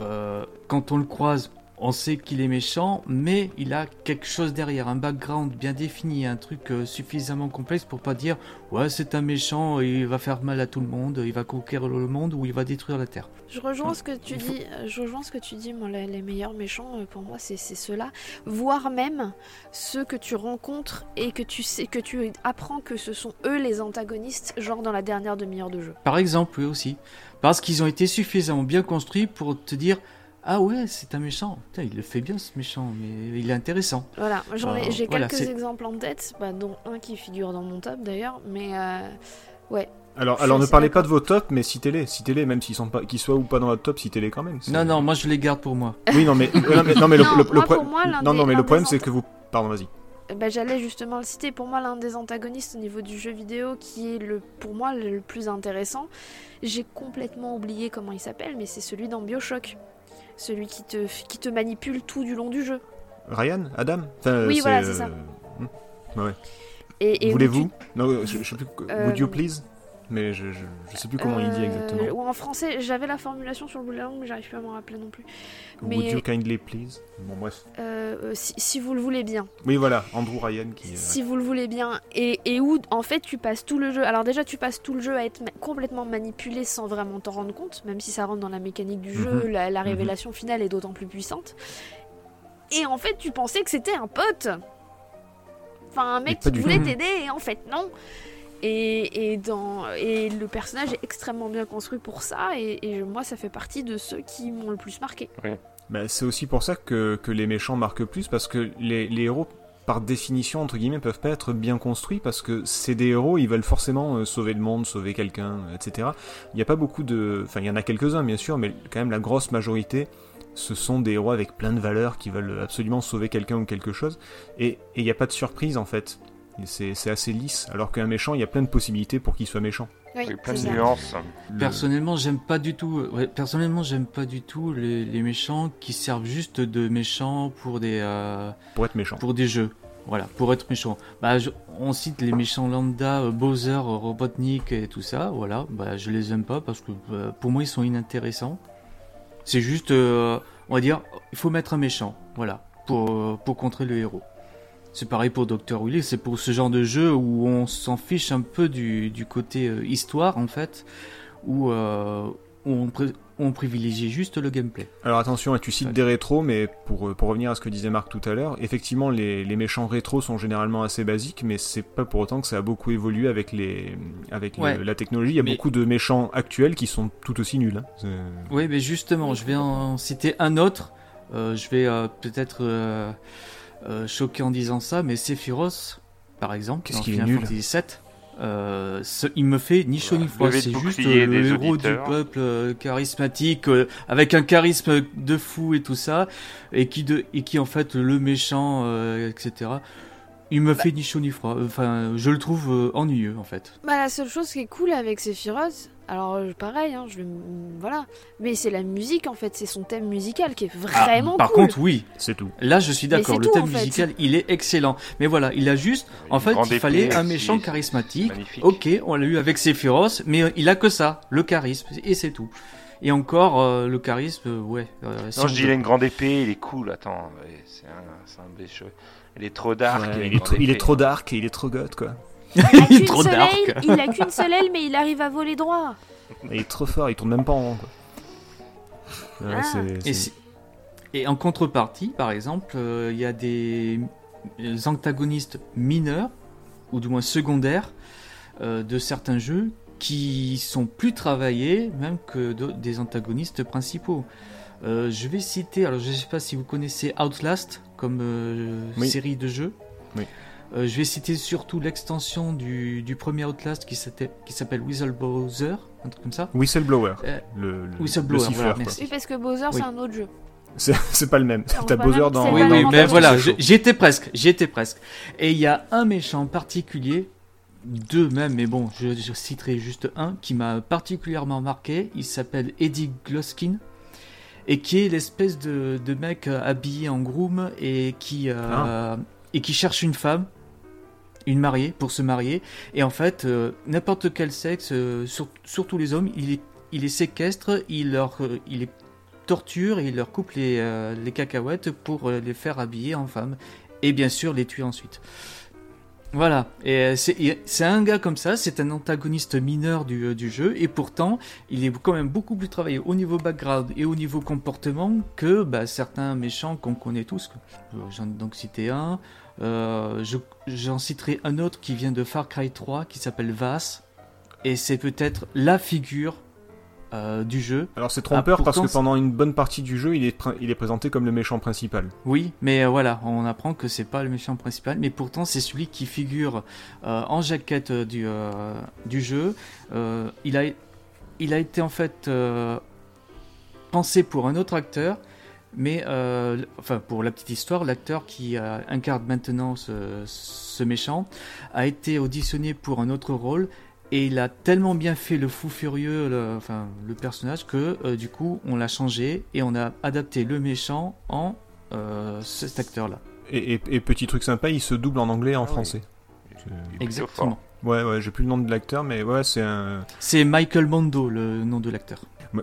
S5: euh, quand on le croise, on sait qu'il est méchant, mais il a quelque chose derrière, un background bien défini, un truc euh, suffisamment complexe pour pas dire ouais c'est un méchant, il va faire mal à tout le monde, il va conquérir le monde ou il va détruire la Terre.
S2: Je rejoins ce que tu dis. euh, Je rejoins ce que tu dis. Moi, les, les meilleurs méchants, euh, pour moi, c'est c'est ceux-là, voire même ceux que tu rencontres et que tu sais que tu apprends que ce sont eux les antagonistes, genre dans la dernière demi-heure de jeu.
S5: Par exemple, oui aussi. Parce qu'ils ont été suffisamment bien construits pour te dire Ah ouais, c'est un méchant. Putain, il le fait bien ce méchant, mais il est intéressant.
S2: Voilà, j'en ai-
S5: Euh,
S2: j'ai
S5: voilà,
S2: quelques exemples en tête, bah, dont un qui figure dans mon top d'ailleurs, mais euh, ouais.
S3: Alors, alors ne parlez pas de vos tops, mais citez-les. Citez-les, même s'ils sont pas, qu'ils soient ou pas dans votre top, citez-les quand même.
S5: Non, non, moi je les garde pour moi.
S3: Oui, non, mais, euh, non, mais, non, mais le,
S2: Non,
S3: le- le
S2: moi,
S3: pro-
S2: pour moi, l'un
S3: non, non, mais le problème, c'est que vous. Pardon, vas-y.
S2: Bah, J'allais justement le citer. Pour moi, l'un des antagonistes au niveau du jeu vidéo qui est le, pour moi le plus intéressant, j'ai complètement oublié comment il s'appelle, mais c'est celui dans Bioshock. Celui qui te, qui te manipule tout du long du jeu.
S3: Ryan Adam Enfin,
S2: Oui, voilà, c'est
S3: euh,
S2: ça.
S3: hmm,
S2: Et, et où
S3: Voulez-vous
S2: tu-
S3: Non, je, je sais plus.
S2: Euh,
S3: Would you please Mais je, je, je sais plus comment il dit
S2: Euh,
S3: exactement.
S2: Ou en français, j'avais la formulation sur le bout de la langue, mais j'arrive plus à m'en rappeler non plus. mais-
S3: Would you kindly please? Bon, bref.
S2: Euh, euh, si, si vous le voulez bien.
S3: Oui, voilà, Andrew Ryan qui.
S2: Si vous le voulez bien. Et, et où, en fait, tu passes tout le jeu. Alors, déjà, tu passes tout le jeu à être ma- complètement manipulé sans vraiment t'en rendre compte, même si ça rentre dans la mécanique du jeu,
S3: Mhm.
S2: la, la
S3: Mhm.
S2: révélation finale est d'autant plus puissante. Et en fait, tu pensais que c'était un pote. Enfin, un mec qui voulait t'aider, et en fait, non. Et, et, dans, et le personnage est extrêmement bien construit pour ça, et, et moi, ça fait partie de ceux qui m'ont le plus marqué.
S3: Bah, c'est aussi pour ça que, que les méchants marquent plus, parce que les, les héros, par définition, entre guillemets, peuvent pas être bien construits, parce que c'est des héros, ils veulent forcément euh, sauver le monde, sauver quelqu'un, etc. Il n'y a pas beaucoup de... Enfin, il y en a quelques-uns, bien sûr, mais quand même la grosse majorité, ce sont des héros avec plein de valeurs qui veulent absolument sauver quelqu'un ou quelque chose, et et il n'y a pas de surprise, en fait. C'est assez lisse, alors qu'un méchant, il y a plein de possibilités pour qu'il soit méchant.
S2: Oui,
S4: plein de nuances.
S3: Le-
S5: Personnellement, j'aime pas du tout. euh, ouais, personnellement, j'aime pas du tout les, les méchants qui servent juste de méchants pour des euh,
S3: Pour être méchant.
S5: pour des jeux. Voilà, pour être méchant. Bah, je- on cite les méchants lambda, euh, Bowser, Robotnik et tout ça. Voilà, bah, je les aime pas parce que euh, pour moi ils sont inintéressants. C'est juste, euh, on va dire, il faut mettre un méchant. Voilà, pour pour contrer le héros. C'est pareil pour Dr. Willy, c'est pour ce genre de jeu où on s'en fiche un peu du, du côté euh, histoire en fait, où, euh, où on, on privilégie juste le gameplay.
S3: Alors attention, tu cites
S5: Ouais.
S3: des rétros, mais pour, euh, pour revenir à ce que disait Marc tout à l'heure, effectivement, les, les méchants rétros sont généralement assez basiques, mais c'est pas pour autant que ça a beaucoup évolué avec, les, avec le- la technologie. Il y a
S5: Mais-
S3: beaucoup de méchants actuels qui sont tout aussi nuls. hein.
S5: Oui, mais justement, je vais en citer un autre. Euh, je vais peut-être euh, choquer en disant ça, mais Sephiroth, par exemple,
S3: Qu'est-ce
S5: dans
S3: qu'il est
S5: Final
S3: nul.
S5: Fantasy VII, euh, ce- il me fait ni chaud ni froid. C'est juste euh, le héros
S4: auditeurs.
S5: du peuple euh, charismatique, euh, avec un charisme de fou et tout ça, et qui, de, et qui en fait le méchant, euh, etc. Il me fait ni chaud ni froid. Enfin, je le trouve euh, ennuyeux en fait.
S2: Bah, la seule chose qui est cool avec Sephiroth, alors euh, pareil, hein, je voilà, mais c'est la musique en fait, c'est son thème musical qui est vraiment
S5: Ah, par
S2: cool.
S5: contre, oui,
S3: C'est tout.
S5: Là, je suis d'accord. Le
S2: tout,
S5: thème
S2: fait.
S5: musical, il est excellent. Mais voilà, il a juste, en fait, il fallait
S4: épée
S5: un méchant charismatique.
S4: Magnifique.
S5: Ok, on l'a eu avec Sephiroth, mais euh, il a que ça, le charisme, et c'est tout. Et encore, euh, le charisme, ouais. euh,
S4: Non,
S5: on
S4: je dis il a une grande épée, il est cool. Attends, c'est un, c'est un Il est trop dark.
S3: Ouais, il, est trop, il est trop dark et il est trop goth, quoi.
S2: Il a
S5: Il est
S2: qu'une
S5: trop
S2: seule
S5: dark.
S2: aile, il a qu'une seule aile, mais il arrive à voler droit.
S3: Il est trop fort, il tourne même pas en rond, quoi. Ouais,
S2: Ah.
S5: Et,
S3: c'est-
S5: si- et en contrepartie, par exemple, euh, il y a des antagonistes mineurs, ou du moins secondaires, euh, de certains jeux qui sont plus travaillés même que de- des antagonistes principaux. Euh, je vais citer, alors je ne sais pas si vous connaissez Outlast comme euh,
S3: Oui.
S5: série de jeux.
S3: Oui.
S5: Euh, je vais citer surtout l'extension du, du premier Outlast qui s'appelle Whistleblower, un truc comme ça.
S3: Whistleblower.
S5: Euh,
S3: le, le,
S5: Whistleblower,
S3: le siffleur,
S5: voilà,
S3: quoi.
S5: merci.
S2: Oui, parce que Bowser,
S5: Oui.
S2: c'est un autre jeu.
S3: C'est pas le même. T'as
S2: pas
S3: Bowser dans.
S5: Oui, oui, mais voilà,
S2: le
S5: je-
S2: jeu.
S5: j'y étais presque, j'y étais presque. Et il y a un méchant particulier, deux même, mais bon, je, je citerai juste un, qui m'a particulièrement marqué. Il s'appelle Eddie Gloskin, et qui est l'espèce de, de mec euh, habillé en groom et qui, euh,
S3: Ah.
S5: et qui cherche une femme, une mariée, pour se marier. Et en fait, euh, n'importe quel sexe, euh, sur- surtout les hommes, il les, il les séquestre, il leur, euh, il les torturent et ils leur coupent les, les cacahuètes pour les faire habiller en femmes. Et bien sûr, les tuer ensuite. Voilà, et euh, c'est un gars comme ça, c'est un antagoniste mineur du, euh, du jeu, et pourtant, il est quand même beaucoup plus travaillé au niveau background et au niveau comportement que bah, certains méchants qu'on connaît tous. Euh, J'en ai donc cité un, je- j'en citerai un autre qui vient de Far Cry 3, qui s'appelle Vass, et c'est peut-être la figure euh, du jeu.
S3: Alors c'est trompeur
S5: Ah,
S3: parce que pendant une bonne partie du jeu, il est, pr- il est présenté comme le méchant principal.
S5: Oui, mais euh, voilà, on apprend que c'est pas le méchant principal, mais pourtant c'est celui qui figure euh, en jaquette du, du jeu. Il, a, il a été en fait pensé pour un autre acteur, mais euh, enfin pour la petite histoire, l'acteur qui euh, incarne maintenant ce, ce méchant a été auditionné pour un autre rôle. Et il a tellement bien fait le fou furieux, le, enfin le personnage, que euh, du coup on l'a changé et on a adapté le méchant en euh, cet acteur-là.
S3: Et, et- et petit truc sympa, il se double en anglais et en
S4: Ah
S3: français.
S5: Exactement.
S3: Ouais, ouais, j'ai plus le nom de l'acteur, mais ouais, c'est un.
S5: C'est Michael Mondo, le nom de l'acteur.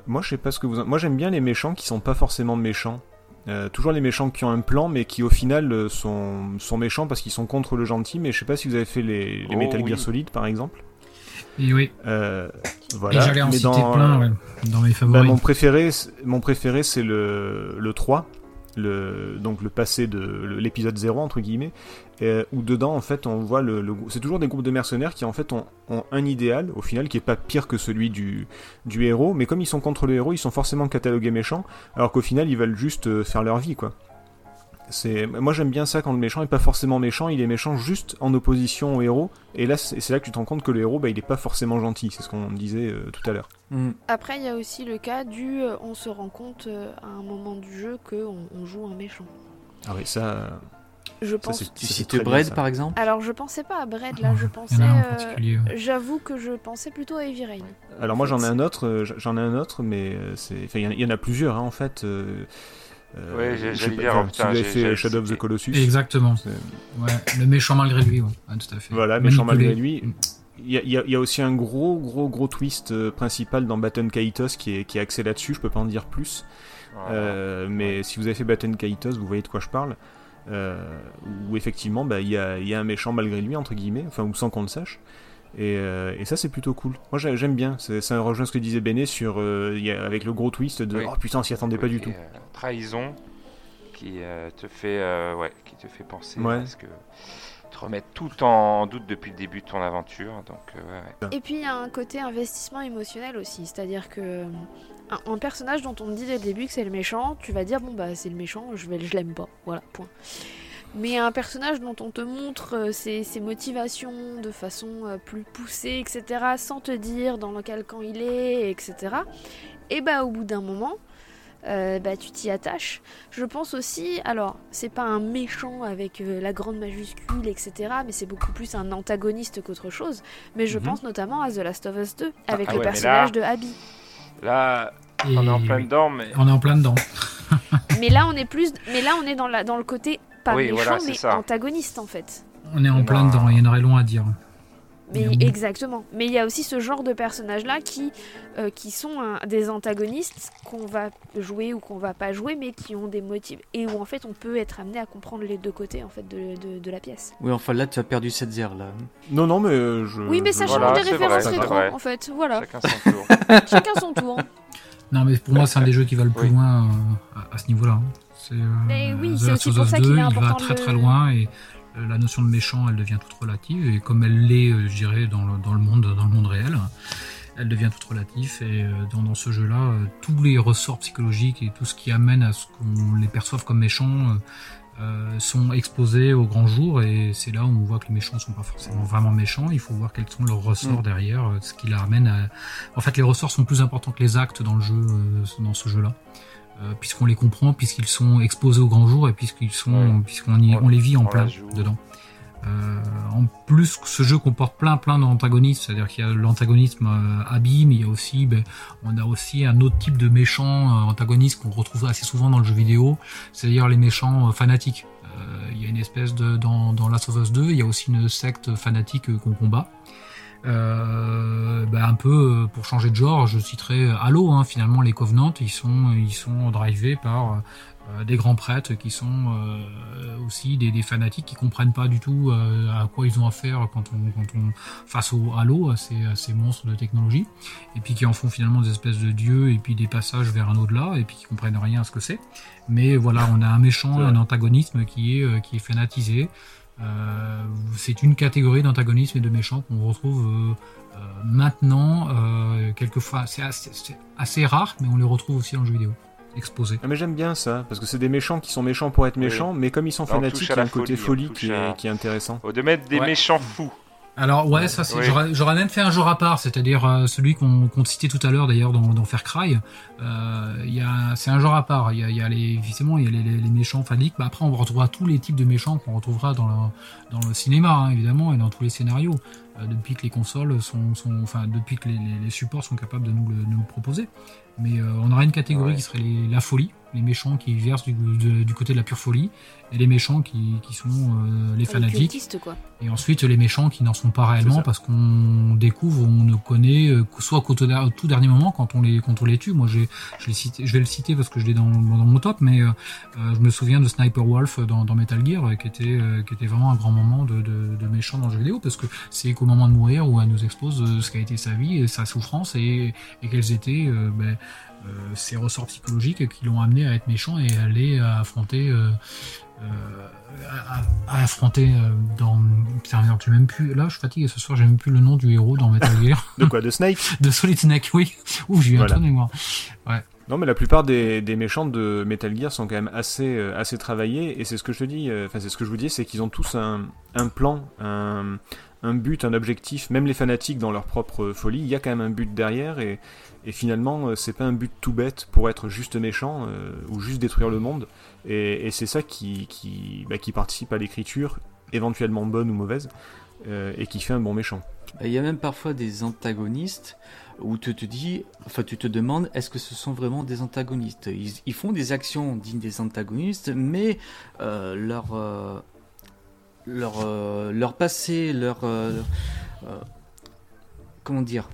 S3: Moi- je sais pas ce que vous. Moi, j'aime bien les méchants qui sont pas forcément méchants. Euh, toujours les méchants qui ont un plan, mais qui au final sont, sont méchants parce qu'ils sont contre le gentil. Mais je sais pas si vous avez fait les, les
S4: Oh,
S3: Metal Gear. Solid, par exemple.
S6: Et oui,
S3: Euh, voilà.
S6: j'allais en
S3: Mais
S6: citer
S3: dans,
S6: plein ouais, dans mes
S3: Bah,
S6: favoris.
S3: mon préféré, c'est- mon préféré, c'est le, le 3, le, donc le passé de l'épisode 0 entre guillemets, euh, où dedans en fait on voit le, le c'est toujours des groupes de mercenaires qui en fait ont, ont un idéal au final qui est pas pire que celui du, du héros, mais comme ils sont contre le héros, ils sont forcément catalogués méchants, alors qu'au final ils veulent juste euh, faire leur vie quoi. C'est, moi j'aime bien ça quand le méchant est pas forcément méchant, il est méchant juste en opposition au héros, et là c'est là que tu te rends compte que le héros bah, il est pas forcément gentil, c'est ce qu'on disait euh, tout à l'heure.
S5: Hmm.
S2: Après, il y a aussi le cas du euh, on se rend compte euh, à un moment du jeu qu'on on joue un méchant.
S3: Ah oui ça...
S2: Je pense.
S5: Tu
S3: Ça, c'est
S5: cites
S3: très bien,
S5: par exemple
S2: Alors, je pensais pas à Bread là, je pensais. euh,
S6: ouais.
S2: J'avoue que je pensais plutôt à Heavy Rain.
S3: Alors moi j'en ai un autre, j'en ai un autre, mais c'est, enfin il y en a- il y, en a plusieurs hein, en fait. Euh, je
S4: j'allais dire, oh,
S3: si
S4: putain,
S3: vous avez
S4: j'ai-
S3: fait Shadow of the. Colossus.
S6: Exactement. Ouais, le méchant malgré lui, ouais. Ouais, tout à fait.
S3: Voilà, méchant malgré lui. Il y, a, il y aussi un gros gros gros twist euh, principal dans Baton Kaitos qui est, qui est axé là-dessus. Je peux pas en dire plus,
S4: Voilà.
S3: Euh, mais si vous avez fait Baton Kaitos, vous voyez de quoi je parle. Euh, où effectivement, bah, il y, a, il y a un méchant malgré lui entre guillemets, enfin ou sans qu'on le sache. Et, euh, et ça c'est plutôt cool. Moi j'ai- j'aime bien. Ça rejoint ce que disait Béné sur euh, il y a- avec le gros twist de
S4: Oui.
S3: oh putain on s'y attendait pas du tout.
S4: euh, trahison qui euh, te fait euh, ouais, qui te fait penser
S3: Ouais.
S4: parce que te remettre tout en doute depuis le début de ton aventure. Donc euh, ouais, ouais.
S2: Et puis il y a un côté investissement émotionnel aussi, c'est-à-dire que un, un personnage dont on te dit dès le début que c'est le méchant, tu vas dire bon bah c'est le méchant, je vais je l'aime pas, voilà point. Mais un personnage dont on te montre euh, ses, ses motivations de façon euh, plus poussée, etc., sans te dire dans quel camp il est, etc. Et bah au bout d'un moment, euh, bah tu t'y attaches. Je pense aussi, alors c'est pas un méchant avec euh, la grande majuscule, etc., mais c'est beaucoup plus un antagoniste qu'autre chose. Mais je
S3: Mhm.
S2: pense notamment à The Last of Us 2, avec
S4: ah
S2: le
S4: ouais,
S2: personnage
S4: là-
S2: de Abby.
S4: Là,
S6: Et
S4: on est en plein dedans, mais
S6: On est en plein dedans.
S2: mais là on est plus, mais là on est dans, la, dans le côté pas
S4: Oui,
S2: méchant,
S4: voilà,
S2: mais
S4: ça.
S2: antagoniste en fait.
S6: On est en plein dedans. Il y en aurait long à dire.
S2: Mais exactement. Mais il y a aussi ce genre de personnages là qui, euh, qui sont un- des antagonistes qu'on va jouer ou qu'on va pas jouer, mais qui ont des motifs et où en fait on peut être amené à comprendre les deux côtés en fait de, de- de la pièce.
S5: Oui, enfin là tu as perdu cette zère là.
S3: Non non mais euh, je.
S2: Oui, mais ça
S4: Voilà,
S2: change des
S4: c'est
S2: références
S4: vrai,
S2: rétro en fait. Voilà,
S4: chacun son tour.
S2: chacun son tour.
S6: Non, mais pour moi, c'est un des jeux qui va le plus
S4: Oui.
S6: loin euh, à, à ce niveau-là. hein. C'est, euh,
S2: Mais oui,
S6: The
S2: c'est
S6: Last
S2: aussi
S6: of
S2: pour
S6: Us
S2: ça qu'il
S6: 2,
S2: est
S6: il
S2: important
S6: va
S2: de
S6: très très loin et euh, la notion de méchant, elle devient toute relative. Et comme elle l'est, euh, je dirais, dans le, dans le monde, dans le monde réel, elle devient toute relative. Et euh, dans, dans ce jeu-là, euh, tous les ressorts psychologiques et tout ce qui amène à ce qu'on les perçoive comme méchants euh, euh, sont exposés au grand jour. Et c'est là où on voit que les méchants sont pas forcément vraiment méchants. Il faut voir quels sont leurs ressorts
S5: Mm.
S6: derrière, euh, ce qui la amène à. En fait, les ressorts sont plus importants que les actes dans le jeu, euh, dans ce jeu-là. Euh, puisqu'on les comprend, puisqu'ils sont exposés au grand jour et puisqu'ils sont,
S4: Ouais.
S6: puisqu'on y-
S4: On-
S6: les vit en
S4: on
S6: plein dedans. Euh, en plus, ce jeu comporte plein plein d'antagonistes, c'est-à-dire qu'il y a l'antagonisme euh, Abby, mais il y a aussi, ben, on a aussi un autre type de méchants euh, antagonistes qu'on retrouve assez souvent dans le jeu vidéo, c'est-à-dire les méchants euh, fanatiques. Euh, il y a une espèce de dans, dans Last of Us 2, il y a aussi une secte fanatique qu'on combat. Euh, bah, un peu euh, pour changer de genre, je citerai Halo. Hein, finalement, les Covenants, ils sont ils sont drivés par euh, des grands prêtres qui sont euh, aussi des, des, fanatiques qui comprennent pas du tout euh, à quoi ils ont affaire quand on, quand on face au halo, à ces, à ces monstres de technologie, et puis qui en font finalement des espèces de dieux et puis des passages vers un au-delà et puis qui comprennent rien à ce que c'est. Mais voilà, on a un méchant, un antagonisme qui est qui est fanatisé. Euh, c'est une catégorie d'antagonisme et de méchants qu'on retrouve euh, maintenant. quelquefois, c'est assez, assez, rare, mais on les retrouve aussi en jeu vidéo exposé.
S3: Ah, mais j'aime bien ça, parce que c'est des méchants qui sont méchants pour être méchants, mais comme ils sont fanatiques, il y a un côté folie, qui, est, qui, est, intéressant.
S4: Au de mettre des méchants fous.
S6: Alors ouais, ça c'est. J'aurais même fait un jour à part, c'est-à-dire euh, celui qu'on qu citait tout à l'heure d'ailleurs dans, dans Far Cry. Euh, y a, c'est un genre à part. Il y a, y a les, évidemment, il y a les, les, méchants fanatiques. Bah, après, on retrouvera tous les types de méchants qu'on retrouvera dans le, dans le cinéma, hein, évidemment, et dans tous les scénarios. Euh, depuis que les consoles sont, sont, enfin, depuis que les, les, supports sont capables de nous le, nous le proposer. Mais euh, on aurait une catégorie qui serait la folie, les méchants qui versent du, du, côté de la pure folie, et les méchants qui, qui sont euh, les fanatiques.
S2: quoi.
S6: Et ensuite les méchants qui n'en sont pas réellement parce qu'on découvre, on ne connaît, euh, soit qu'au tout dernier moment quand on les, quand on les tue. Moi, j'ai, je, cité, je vais le citer parce que je l'ai dans, dans mon top, mais euh, je me souviens de Sniper Wolf dans, dans Metal Gear, qui était, qui était vraiment un grand moment de, de, de méchant dans le jeu vidéo parce que c'est qu'au moment de mourir où elle nous expose ce qu'a été sa vie, et sa souffrance et, et quelles étaient ben, euh, ces ressorts psychologiques qui l'ont amené à être méchant et à aller affronter euh, euh, à, affronter dans putain tu même plus là je suis fatigué ce soir j'ai même plus le nom du héros dans Metal Gear.
S3: De quoi de Snake
S6: de Solid Snake oui. Ouf j'ai eu un trou de mémoire. Ouais.
S3: Non, mais la plupart des, des, méchants de Metal Gear sont quand même assez, assez travaillés, et c'est ce que je te dis, enfin, c'est ce que je vous dis, c'est qu'ils ont tous un, un plan, un, un, but, un objectif, même les fanatiques dans leur propre folie, il y a quand même un but derrière, et, et finalement, euh, c'est pas un but tout bête pour être juste méchant euh, ou juste détruire le monde. Et, c'est ça qui, bah, qui, participe à l'écriture, éventuellement bonne ou mauvaise, euh, et qui fait un bon méchant.
S5: Il y a même parfois des antagonistes où tu te dis, enfin tu te demandes, est-ce que ce sont vraiment des antagonistes? Ils, font des actions dignes des antagonistes, mais leur, leur, leur passé, leur comment dire,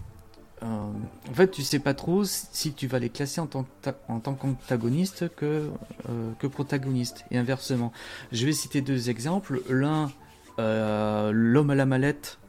S5: en fait, tu sais pas trop si tu vas les classer en tant, en tant qu'antagoniste que, euh, que protagoniste, et inversement. Je vais citer deux exemples. L'un, euh, l'homme à la mallette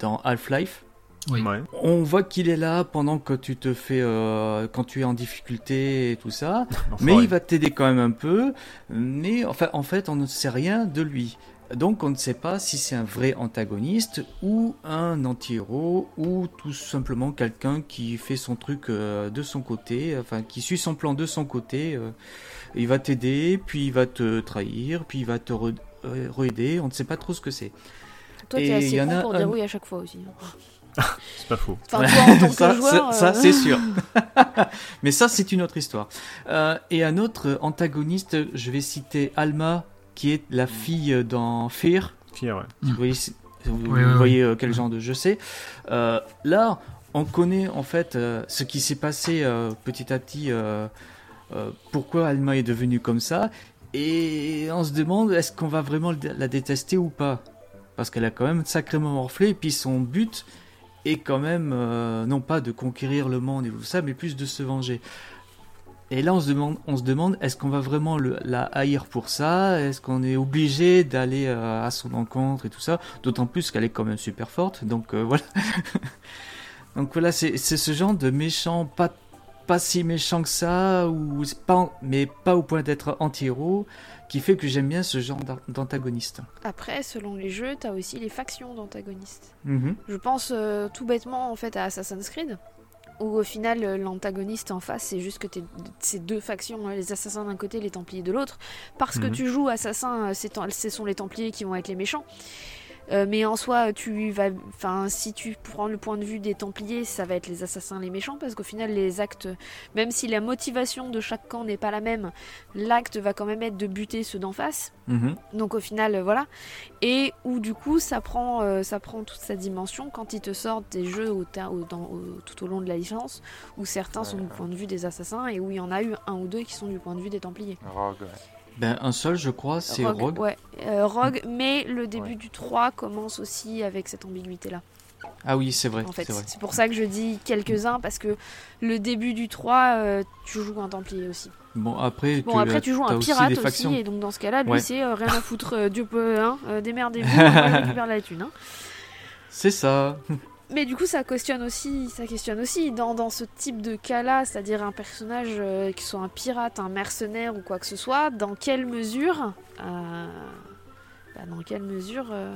S5: dans Half-Life.
S3: Oui.
S5: On voit qu'il est là pendant que tu te fais, euh, quand tu es en difficulté et tout ça, mais il va t'aider quand même un peu. Mais enfin, en fait, on ne sait rien de lui. Donc on ne sait pas si c'est un vrai antagoniste ou un anti-héros ou tout simplement quelqu'un qui fait son truc euh, de son côté, enfin qui suit son plan de son côté. Euh, il va t'aider, puis il va te trahir, puis il va te re-aider, on ne sait pas trop ce que c'est.
S2: Toi tu es assez con pour dire oui à chaque fois aussi.
S3: c'est pas faux.
S2: Enfin, toi, en tant
S5: ça,
S2: que joueur,
S5: ça,
S2: euh...
S5: c'est sûr. Mais ça, c'est une autre histoire. Euh, et un autre antagoniste, je vais citer Alma qui est la fille dans Fear.
S3: Fear, ouais.
S5: Vous voyez, vous ouais, voyez ouais. quel genre de jeu c'est. Euh, là, on connaît en fait euh, ce qui s'est passé euh, petit à petit, euh, euh, pourquoi Alma est devenue comme ça, et on se demande est-ce qu'on va vraiment la détester ou pas? Parce qu'elle a quand même sacrément morflé, et puis son but est quand même non pas de conquérir le monde et tout ça, mais plus de se venger. Et là, on se demande, on se demande, est-ce qu'on va vraiment le, la haïr pour ça? Est-ce qu'on est obligé d'aller euh, à son encontre et tout ça? D'autant plus qu'elle est quand même super forte. Donc euh, voilà. donc voilà, c'est ce genre de méchant, pas pas si méchant que ça, ou pas, mais pas au point d'être anti-héros, qui fait que j'aime bien ce genre d'antagoniste.
S2: Après, selon les jeux, t'as aussi les factions d'antagonistes.
S5: Mm -hmm.
S2: Je pense euh, tout bêtement en fait à Assassin's Creed où au final l'antagoniste en face c'est juste que t'es ces deux factions, les assassins d'un côté, les templiers de l'autre, parce mmh. que tu joues assassin, ce sont les templiers qui vont être les méchants. Euh, mais en soi, tu vas, enfin, si tu prends le point de vue des Templiers, ça va être les assassins, les méchants, parce qu'au final, les actes, même si la motivation de chaque camp n'est pas la même, l'acte va quand même être de buter ceux d'en face.
S5: Mmh.
S2: Donc au final, euh, voilà. Et où du coup, ça prend, euh, ça prend toute sa dimension quand ils te sortent des jeux au, au, dans, au, tout au long de la licence, où certains ouais, sont du point de vue des assassins et où il y en a eu un ou deux qui sont du point de vue des Templiers.
S4: Rogue, ouais.
S5: Ben, un seul, je crois, c'est Rogue.
S2: Rogue, ouais. euh, Rogue mais le début ouais. du 3 commence aussi avec cette ambiguïté-là.
S5: Ah oui, c'est vrai.
S2: En fait,
S5: c'est
S2: pour ça que je dis quelques-uns parce que le début du 3, euh, tu joues un Templier aussi.
S5: Bon, après,
S2: Bon, après, tu joues un pirate aussi, et donc dans ce cas-là, lui,
S5: Ouais.
S2: c'est euh, rien à foutre, Dieu peut, hein, démerdez-vous, je récupère la thune. hein.
S5: C'est ça.
S2: Mais du coup, ça questionne aussi, ça questionne aussi dans, dans ce type de cas-là, c'est-à-dire un personnage euh, qui soit un pirate, un mercenaire ou quoi que ce soit, dans quelle mesure, euh, bah, dans quelle mesure, euh,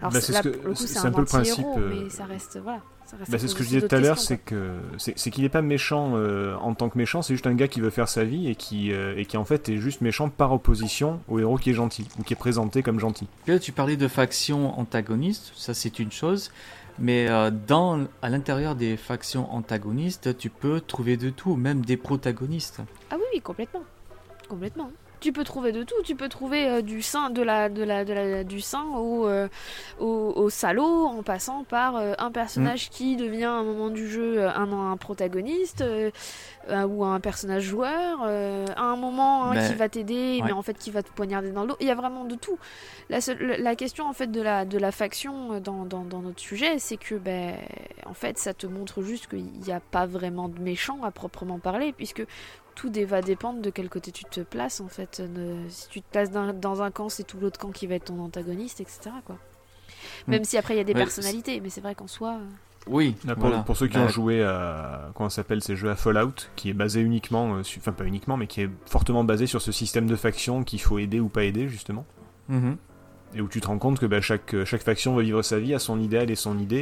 S2: alors
S3: Bah,
S2: c'est-
S3: c'est
S2: là,
S3: ce que-
S2: pour le coup,
S3: c'est-
S2: c'est
S3: c'est
S2: un,
S3: un peu le principe, euh,
S2: mais ça reste, voilà.
S3: Bah, c'est ce que je disais tout à l'heure, c'est que c'est c'est qu'il est pas méchant euh, en tant que méchant, c'est juste un gars qui veut faire sa vie et qui euh, et qui en fait est juste méchant par opposition au héros qui est gentil ou qui est présenté comme gentil.
S5: Là, tu parlais de factions antagonistes, ça c'est une chose. Mais euh, dans, à l'intérieur des factions antagonistes, tu peux trouver de tout, même des protagonistes.
S2: Ah oui, oui, complètement. Complètement. Tu peux trouver de tout, tu peux trouver euh, du sein de la de la de la du sein au, euh, au, au salaud en passant par euh, un personnage qui devient à un moment du jeu un, un protagoniste ou un personnage joueur à un moment
S5: Ben,
S2: qui va t'aider mais en fait qui va te poignarder dans le dos. Il y a vraiment de tout. La, seule- la question en fait de la de la faction dans, dans, dans notre sujet c'est que ben en fait ça te montre juste qu'il n'y a pas vraiment de méchant à proprement parler puisque tout va dépendre de quel côté tu te places en fait. Ne- si tu te places dans, dans un camp, c'est tout l'autre camp qui va être ton antagoniste, etc. Quoi. Même si après il y a des
S5: Ouais,
S2: personnalités, mais c'est vrai qu'en soi. euh,
S5: Oui,
S3: Là, pour,
S5: voilà.
S3: pour ceux qui
S5: Bah,
S3: ont joué à comment s'appelle ces jeux à Fallout, qui est basé uniquement, euh, su- enfin pas uniquement, mais qui est fortement basé sur ce système de faction qu'il faut aider ou pas aider justement,
S5: mhm.
S3: et où tu te rends compte que bah, chaque chaque faction va vivre sa vie à son idéal et son idée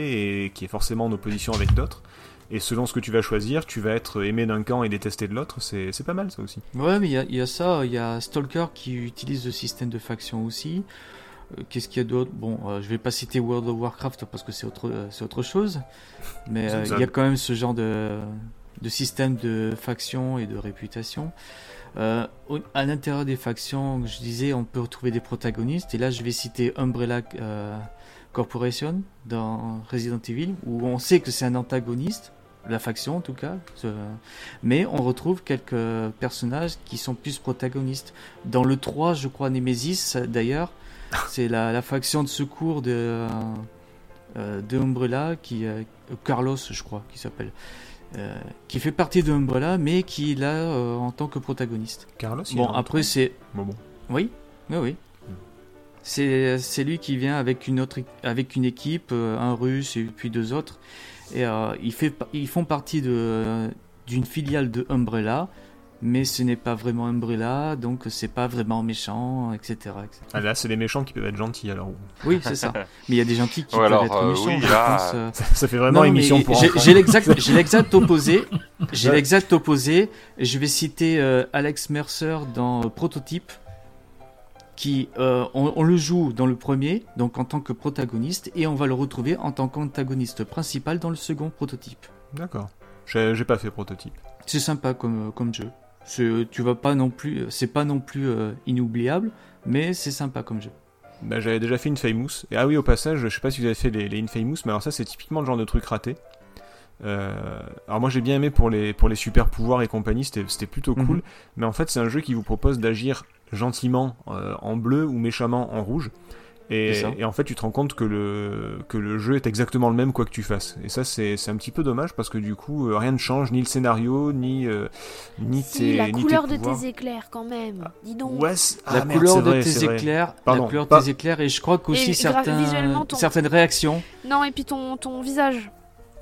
S3: et qui est forcément en opposition avec d'autres. Et selon ce que tu vas choisir, tu vas être aimé d'un camp et détesté de l'autre. C'est c'est pas mal ça aussi.
S5: Ouais, mais il y a- il y, a ça, il y a Stalker qui utilise le système de faction aussi. Euh, Qu'est-ce qu'il y a d'autre? Bon, euh, je vais pas citer World of Warcraft parce que c'est autre, c'est autre chose. Mais euh, il y a quand même ce genre de, de système de faction et de réputation. Euh, à l'intérieur des factions, je disais, on peut retrouver des protagonistes. Et là, je vais citer Umbrella euh, Corporation dans Resident Evil, où on sait que c'est un antagoniste, la faction en tout cas. ce- Mais on retrouve quelques personnages qui sont plus protagonistes. Dans le 3, je crois, Nemesis, d'ailleurs, c'est la, la faction de secours de, euh, de Umbrella, qui, euh, Carlos, je crois, qui s'appelle. euh, qui fait partie de Umbrella, mais qui est là euh, en tant que protagoniste.
S3: Carlos. il
S5: Bon, après, c'est
S3: Bon, bon.
S5: oui, oui, oui. C'est c'est lui qui vient avec une autre avec une équipe, un russe et puis deux autres. Et euh, il fait, pa- ils font partie de d'une filiale de Umbrella, mais ce n'est pas vraiment Umbrella, donc c'est pas vraiment méchant, etc. etc.
S3: Ah, là, c'est les méchants qui peuvent être gentils alors.
S5: Oui, c'est ça. Mais il y a des gentils qui peuvent
S4: alors,
S5: être
S4: euh,
S5: méchants.
S4: oui,
S5: je
S4: là,
S5: pense, euh,
S3: Ça, ça fait vraiment
S5: non,
S3: émission pour
S5: j'ai- l'exact, j'ai l'exact opposé. J'ai l'exact opposé. Je vais citer euh, Alex Mercer dans Prototype, qui euh, on, on le joue dans le premier, donc en tant que protagoniste, et on va le retrouver en tant qu'antagoniste principal dans le second prototype.
S3: D'accord. J'ai pas fait prototype.
S5: C'est sympa comme, comme jeu. C'est- Tu vas pas non plus, c'est pas non plus euh, inoubliable, mais c'est sympa comme jeu.
S3: Bah, j'avais déjà fait une Famous. Et ah oui, au passage, je sais pas si vous avez fait les, les Infamous, mais alors ça, c'est typiquement le genre de truc raté. Euh, alors moi j'ai bien aimé pour les, pour les super pouvoirs et compagnie, c'était c'était plutôt cool.
S5: Mhm.
S3: Mais en fait, c'est un jeu qui vous propose d'agir gentiment euh, en bleu ou méchamment en rouge. Et, en fait, tu te rends compte que le, que le jeu est exactement le même quoi que tu fasses. Et ça, c'est c'est un petit peu dommage parce que du coup, euh, rien ne change, ni le scénario, ni, euh, ni
S2: Si,
S3: tes
S2: la
S3: ni tes
S2: couleur de
S3: pouvoirs.
S2: tes éclairs quand même. Dis donc.
S3: Ouais,
S5: la
S3: ah, merde,
S5: couleur de
S3: vrai,
S5: tes éclairs,
S3: Pardon,
S5: la couleur
S3: pas-
S5: de tes éclairs, et je crois qu'aussi certains,
S2: ton-
S5: certaines réactions.
S2: Non, et puis ton, ton visage.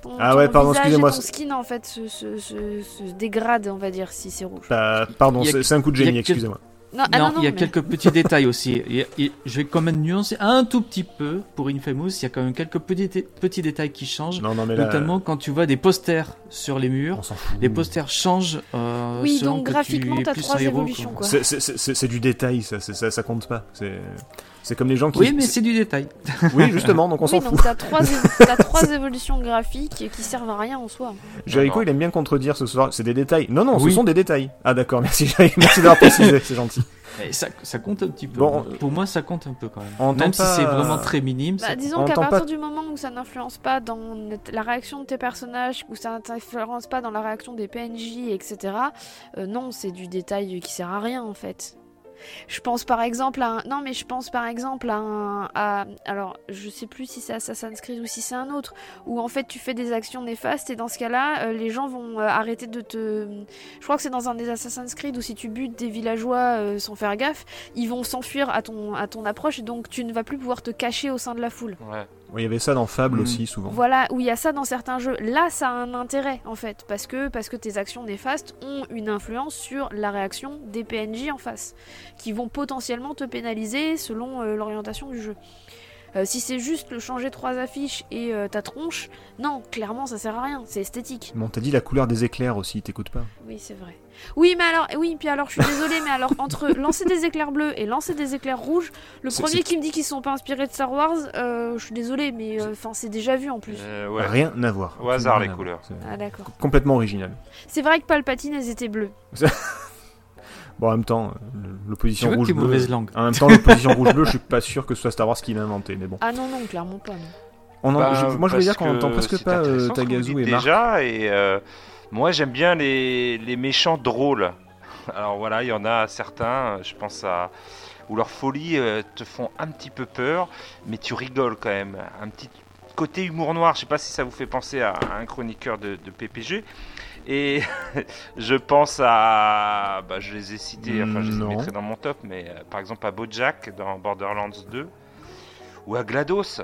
S2: Ton,
S3: Ah
S2: ton
S3: ouais, pardon, excusez-moi,
S2: Ton
S3: c'est-
S2: skin en fait se, se, se- se dégrade, on va dire, si c'est rouge.
S3: Bah, pardon, c'est un coup de génie, excusez-moi.
S2: Non, ah
S5: non, il y a
S2: mais-
S5: quelques petits détails aussi. Il y a- il- je vais quand même nuancer un tout petit peu pour Infamous. Il y a quand même quelques petits, petits détails qui changent.
S3: Non, non, mais là,
S5: Notamment quand tu vois des posters sur les murs.
S3: on s'en fout.
S5: Les posters changent. euh,
S2: Oui,
S5: selon
S2: donc
S5: que
S2: graphiquement,
S5: tu plus
S2: trois
S5: un héros,
S2: évolutions.
S3: C'est- du détail, ça, ça, ça compte pas. C'est c'est comme les gens qui.
S5: Oui, mais c'est du détail.
S3: Oui, justement, donc on
S2: Oui,
S3: s'en
S2: donc
S3: fout.
S2: t'as trois, t'as trois évolutions graphiques qui servent à rien en soi.
S3: Jericho, il aime bien contredire ce soir. C'est des détails. Non, non,
S5: Oui.
S3: ce sont des détails. Ah, d'accord, merci, Jericho. Merci d'avoir précisé, c'est gentil.
S5: Et ça, ça compte un petit peu.
S3: Bon,
S5: Pour moi, ça compte un peu quand même.
S3: on
S5: même si
S3: pas-
S5: c'est vraiment très minime.
S2: Bah,
S5: ça-
S2: disons
S3: on
S2: qu'à partir
S3: pas-
S2: du moment où ça n'influence pas dans la réaction de tes personnages, où ça n'influence pas dans la réaction des PNJ, etc., euh, non, c'est du détail qui sert à rien en fait. Je pense par exemple à un... Non mais je pense par exemple à un... à- Alors je sais plus si c'est Assassin's Creed ou si c'est un autre, où en fait tu fais des actions néfastes et dans ce cas-là, euh, les gens vont euh, arrêter de te... Je crois que c'est dans un des Assassin's Creed où si tu butes des villageois euh, sans faire gaffe, ils vont s'enfuir à ton, à ton approche et donc tu ne vas plus pouvoir te cacher au sein de la foule.
S4: Ouais.
S3: Il y avait ça dans Fable
S5: Mm.
S3: aussi, souvent.
S2: Voilà, où il y a ça dans certains jeux. Là, ça a un intérêt en fait, parce que, parce que tes actions néfastes ont une influence sur la réaction des PNJ en face, qui vont potentiellement te pénaliser selon euh, l'orientation du jeu. Euh, si c'est juste le changer trois affiches et euh, ta tronche, non, clairement ça sert à rien, c'est esthétique.
S3: Mais on t'a dit la couleur des éclairs aussi, t'écoutes pas.
S2: Oui, c'est vrai. Oui, mais alors, oui, puis alors, je suis désolée, mais alors, entre lancer des éclairs bleus et lancer des éclairs rouges, le premier qui me dit qu'ils sont pas inspirés de Star Wars, euh, je suis désolée, mais enfin, c'est déjà vu en plus.
S4: Euh, ouais.
S3: Rien à voir.
S4: Au hasard, les couleurs.
S2: Ah, d'accord.
S3: Complètement original.
S2: C'est vrai que Palpatine, elles étaient bleues.
S3: Bon, en même temps, euh, l'opposition rouge
S5: t'es
S3: bleu.
S5: mauvaise langue.
S3: En même temps, l'opposition rouge bleu, je suis pas sûr que ce soit Star Wars qui l'a inventé, mais bon.
S2: Ah non, non, clairement pas. Non.
S3: On en-
S4: Bah,
S3: je- moi, je voulais dire qu'on entend
S4: que
S3: presque pas euh, Tagazu et Marc.
S4: déjà et euh, moi j'aime bien les, les méchants drôles. Alors voilà, il y en a certains, je pense à où leurs folies euh, te font un petit peu peur, mais tu rigoles quand même. Un petit côté humour noir, je sais pas si ça vous fait penser à un chroniqueur de, de PPG. Et je pense à. Bah, je les ai cités, enfin je les
S3: Non.
S4: mettrai dans mon top, mais euh, par exemple à Bojack dans Borderlands 2, ou à GLaDOS.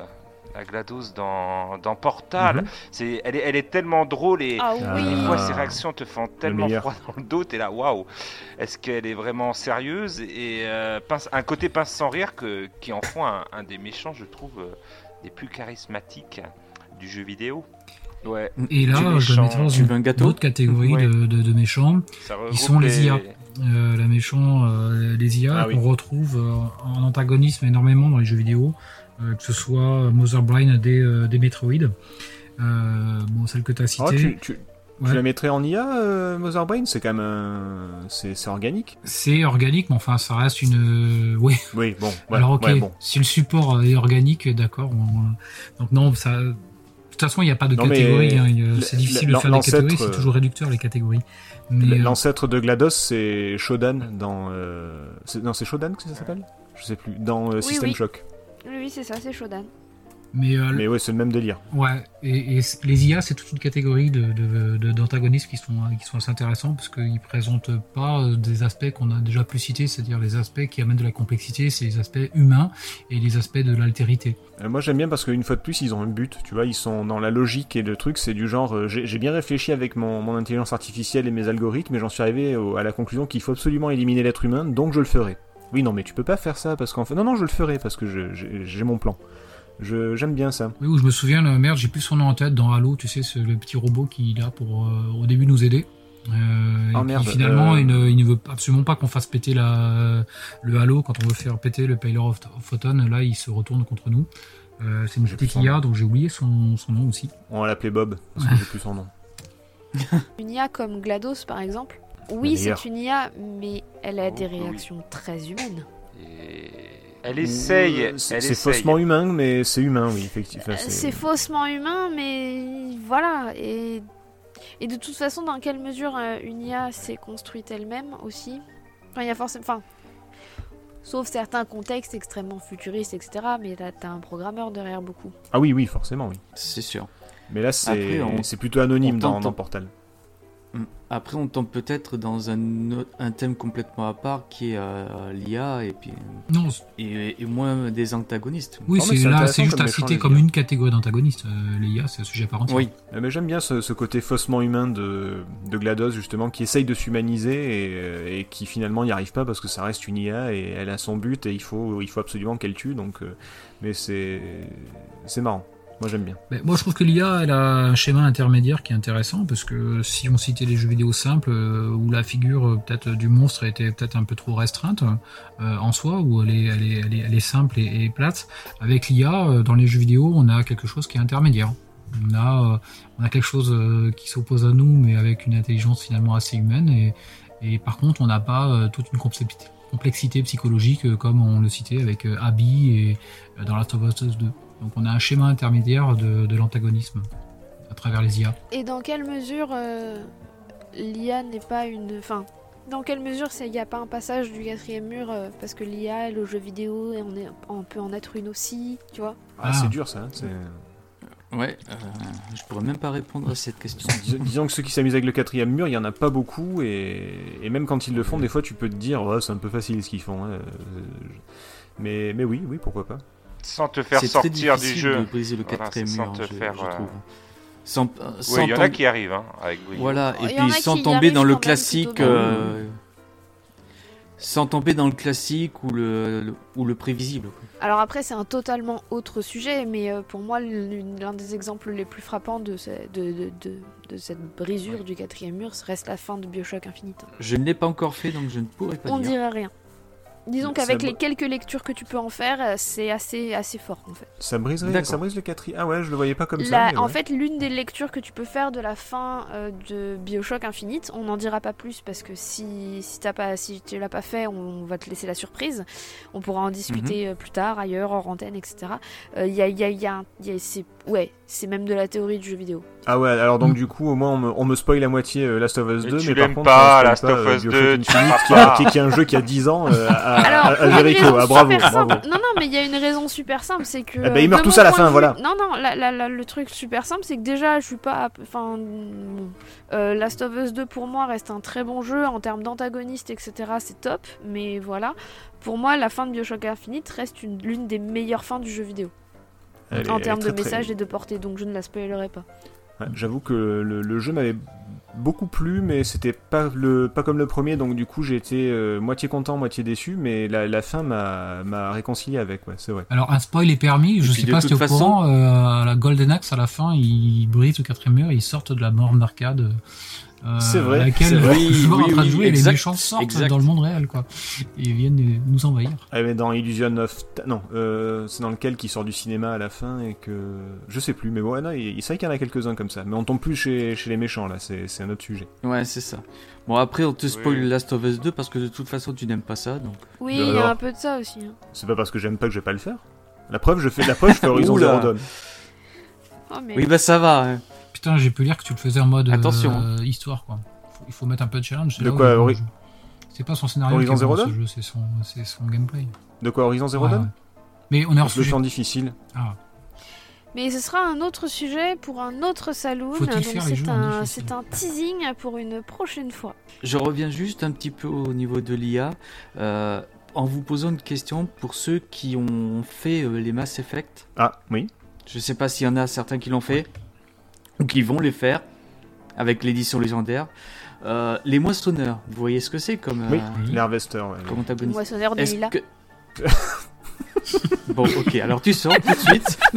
S4: À GLaDOS dans, dans Portal. C'est, elle, est, elle est tellement drôle et
S2: Ah oui.
S4: des fois ses réactions te font tellement froid dans le dos, t'es là, waouh, est-ce qu'elle est vraiment sérieuse? Et euh, pince- un côté pince sans rire que, qui en font un, un des méchants, je trouve, euh, des plus charismatiques du jeu vidéo. Ouais,
S6: Et là, je le dans une autre catégorie
S4: Ouais.
S6: de, de- de méchants. Ils sont les IA.
S4: les-
S6: Euh, la méchant, euh, les IA
S3: Ah oui.
S6: qu'on retrouve euh, en antagonisme énormément dans les jeux vidéo, que ce soit Mother Brain des, euh, des Metroid. Euh, bon, celle que tu as
S3: Oh,
S6: citée,
S3: tu, tu-
S6: Ouais.
S3: tu la mettrais en IA, euh, Mother Brain C'est quand même c'est, organique.
S6: c'est organique, mais enfin, ça reste une. euh, Oui,
S3: Oui, bon. ouais,
S6: alors ok,
S3: ouais, bon.
S6: si le support est organique, d'accord. on- Donc non, ça. De toute façon, il n'y a pas de
S3: Non,
S6: catégorie. hein, c'est difficile de faire des catégories,
S3: l'ancêtre,
S6: c'est toujours réducteur les catégories. Euh,
S3: L'ancêtre de GLaDOS, c'est Shodan dans. euh, c'est- Non, c'est Shodan que ça s'appelle? Je sais plus. Dans euh, System
S2: oui.
S3: Shock.
S2: Oui, c'est ça, c'est Shodan.
S6: mais, euh,
S3: Mais ouais, c'est le même délire.
S6: Ouais, et, les IA, c'est toute une catégorie de, de- de- d'antagonistes qui sont, qui sont assez intéressants parce qu'ils présentent pas euh, des aspects qu'on a déjà pu citer, c'est-à-dire les aspects qui amènent de la complexité, c'est les aspects humains et les aspects de l'altérité.
S3: Euh, moi j'aime bien parce qu'une fois de plus ils ont un but, tu vois, ils sont dans la logique et le truc c'est du genre, euh, j'ai j'ai bien réfléchi avec mon, mon intelligence artificielle et mes algorithmes et j'en suis arrivé au- à la conclusion qu'il faut absolument éliminer l'être humain, donc je le ferai. Oui non mais tu peux pas faire ça parce qu'en fait, non non je le ferai parce que je- j'ai mon plan. Je- J'aime bien ça.
S6: Oui, où je me souviens, le merde, j'ai plus son nom en tête dans Halo, tu sais, c'est le petit robot qui est là pour euh, au début nous aider. Euh,
S3: Oh,
S6: et
S3: merde,
S6: qui, finalement,
S3: euh,
S6: il, ne, il ne veut absolument pas qu'on fasse péter la, le Halo quand on veut faire péter le Payload of, of Photon. Là, il se retourne contre nous. Euh, c'est une petite IA, donc j'ai oublié son, son nom aussi.
S3: On va l'appeler Bob parce que j'ai plus son nom.
S2: Une IA comme GLaDOS, par exemple. Oui, c'est une IA, mais elle a
S4: Oh,
S2: des
S4: oui.
S2: réactions très humaines.
S4: et Elle essaye,
S3: Euh, C'est faussement humain mais c'est humain oui effectivement.
S2: Euh, C'est faussement humain, mais voilà. Et, et de toute façon, dans quelle mesure euh, une IA s'est construite elle-même aussi? Enfin, il y a forcément. Enfin, sauf certains contextes extrêmement futuristes, etc. Mais là, t'as un programmeur derrière beaucoup.
S3: Ah oui oui forcément oui.
S5: C'est sûr.
S3: Mais là c'est
S5: on-
S3: plutôt anonyme dans Portal.
S5: Après, on tombe peut-être dans un, autre- un thème complètement à part qui est euh, l'IA et, puis,
S6: Non,
S5: et, et moins des antagonistes.
S6: oui,
S3: mais
S6: c'est
S3: c'est
S6: là, c'est juste à citer comme une catégorie d'antagonistes. Euh, les IA, c'est un sujet à part entière.
S5: Oui,
S3: Mais j'aime bien ce, ce côté faussement humain de, de GLaDOS justement qui essaye de s'humaniser et, euh, et qui finalement n'y arrive pas parce que ça reste une IA et elle a son but et il faut, il faut absolument qu'elle tue donc euh, mais c'est c'est marrant moi j'aime bien
S6: Ben, moi, je trouve que l'IA, elle a un schéma intermédiaire qui est intéressant parce que si on citait les jeux vidéo simples euh, où la figure euh, peut-être du monstre était peut-être un peu trop restreinte euh, en soi, où elle est, simple et, plate, avec l'IA euh, dans les jeux vidéo, on a quelque chose qui est intermédiaire. On a, euh, quelque chose euh, qui s'oppose à nous, mais avec une intelligence finalement assez humaine. Et, par contre, on n'a pas euh, toute une complexité, psychologique euh, comme on le citait avec euh, Abby et euh, dans Last of Us 2. Donc on a un schéma intermédiaire de, de l'antagonisme à travers les IA.
S2: Et dans quelle mesure euh, l'IA n'est pas une. Enfin, Dans quelle mesure il n'y a pas un passage du quatrième mur euh, parce que l'IA, le jeu vidéo, et on, est, on peut en être une aussi, tu vois?
S3: Ah,
S6: Ah.
S3: c'est dur ça. hein, c'est-
S5: Ouais, euh, je pourrais même pas répondre à cette question.
S3: Dis- Disons que ceux qui s'amusent avec le quatrième mur, il y en a pas beaucoup et, et même quand ils le font, des fois tu peux te dire, ouais, c'est un peu facile ce qu'ils font. hein, Mais, mais oui, oui, pourquoi pas.
S4: Sans te faire
S5: C'est très
S4: sortir du
S5: difficile
S4: jeu.
S5: de briser le
S4: Voilà,
S5: quatrième
S4: c'est sans
S5: mur,
S4: te
S5: je,
S4: faire,
S5: je
S4: euh,
S5: trouve. Sans, euh, sans
S4: il y en a qui arrivent hein, avec.
S5: Voilà,
S2: Il
S5: et puis sans tomber dans le classique. euh, Sans tomber dans le classique ou le, le- ou le prévisible.
S2: Alors après, c'est un totalement autre sujet, mais pour moi, l'un des exemples les plus frappants de, ce- de, de, de- de cette brisure du quatrième mur ce reste la fin de Bioshock Infinite.
S5: Je ne l'ai pas encore fait, donc je ne pourrais pas
S2: On
S5: dire.
S2: dirait rien. Disons qu'avec les quelques lectures que tu peux en faire, euh, c'est assez, assez fort en fait.
S3: Ça briserait, ça brise le quatrième. Ah ouais, je le voyais pas comme
S2: La-
S3: ça. mais
S2: En
S3: ouais.
S2: fait, l'une des lectures que tu peux faire de la fin euh, de Bioshock Infinite, on n'en dira pas plus parce que si, si, t'as pas, si tu l'as pas fait, on va te laisser la surprise. On pourra en discuter
S3: Mhm.
S2: euh, plus tard, ailleurs, hors antenne, etc. Euh, Il y a, il y a- y y ouais, c'est même de la théorie du jeu vidéo.
S3: Ah ouais, alors donc
S6: Mm.
S3: du coup, au moins on me, on me spoil la moitié euh, Last of Us
S4: Mais
S3: 2,
S4: tu
S3: mais par
S4: l'aimes
S3: contre,
S4: pas, Last of
S3: euh,
S4: Us
S3: Bioshock
S4: 2, tu
S3: Infinite,
S4: l'aimes
S3: qui, a- qui, qui est un jeu qui a 10 ans. euh, à, à-
S2: Alors,
S3: à- à Jericho. Ah, bravo.
S2: Non, non, mais il y a une raison super simple, c'est que.
S3: Eh ben, ils meurent tous à la fin,
S2: vue-
S3: voilà.
S2: Non, non, la- la- la- le truc super simple, c'est que déjà, je suis pas. Enfin, euh, Last of Us 2 pour moi reste un très bon jeu en termes d'antagonistes, etc. C'est top, mais voilà. Pour moi, la fin de Bioshock Infinite reste une- l'une des meilleures fins du jeu vidéo
S3: Elle
S2: en
S3: est
S2: termes de
S3: très-
S2: message et de portée, donc je ne la spoilerai pas.
S3: Ouais, J'avoue que le, le jeu m'avait beaucoup plu, mais c'était pas le pas comme le premier, donc du coup j'ai été euh, moitié content, moitié déçu, mais la, la fin m'a m'a réconcilié avec, ouais, c'est vrai.
S6: Alors un spoil est permis, je
S5: puis,
S6: sais pas si au
S5: façon-
S6: courant, euh, la Golden Axe à la fin, ils brisent le quatrième mur et ils sortent de la borne d'arcade. Euh,
S3: C'est vrai,
S6: à laquelle
S3: vrai.
S6: joueur
S5: Oui,
S6: est en train de
S5: oui,
S6: jouer et les
S5: exact,
S6: méchants sortent
S5: exact.
S6: dans le monde réel quoi. Et ils viennent nous envahir.
S3: Ah, mais dans Illusion of... Non, euh, c'est dans lequel qui sort du cinéma à la fin et que... Je sais plus, mais bon, ouais, non, il- vrai qu'il y en a quelques-uns comme ça. Mais on tombe plus chez, chez les méchants, là, c'est c'est un autre sujet.
S5: Ouais, c'est ça. Bon, après, on te spoil
S4: Oui.
S5: Last of Us 2 parce que de toute façon, tu n'aimes pas ça. Donc...
S2: Oui, il y a un peu de ça aussi. hein.
S3: C'est pas parce que j'aime pas que je vais pas le faire? La preuve, je fais, la preuve, je fais Horizon. Zero Dawn.
S2: Oh, mais...
S5: Oui, bah ça va. hein.
S6: Putain, j'ai pu lire que tu le faisais en mode euh,
S5: Attention.
S6: histoire quoi. Faut- il faut mettre un peu de challenge.
S3: De quoi, Ori-.
S6: C'est pas son scénario
S3: Horizon Zero
S6: ce
S3: Dawn
S6: jeu, c'est son, c'est son gameplay.
S3: De quoi, Horizon Zero
S6: Ouais,
S3: Dawn
S6: ouais. Mais on est hors
S3: le
S6: sujet.
S3: en difficile.
S6: Ah,
S2: Mais ce sera un autre sujet pour un autre saloon.
S6: Faut-il
S2: donc
S6: faire les
S2: c'est
S6: jeux en
S2: un,
S6: difficile
S2: c'est un teasing pour une prochaine fois.
S5: Je reviens juste un petit peu au niveau de l'IA. euh, en vous posant une question pour ceux qui ont fait euh, les Mass Effect.
S3: Ah, oui.
S5: Je sais pas s'il y en a certains qui l'ont fait ou qui vont les faire avec l'édition légendaire. Euh, les moissonneurs, vous voyez ce que c'est comme,
S3: Oui,
S5: euh,
S6: Oui.
S3: les Harvesters, ouais.
S5: comme antagoniste
S2: Moissonneur de Lila.
S5: que... bon, ok, alors tu sors tout de suite.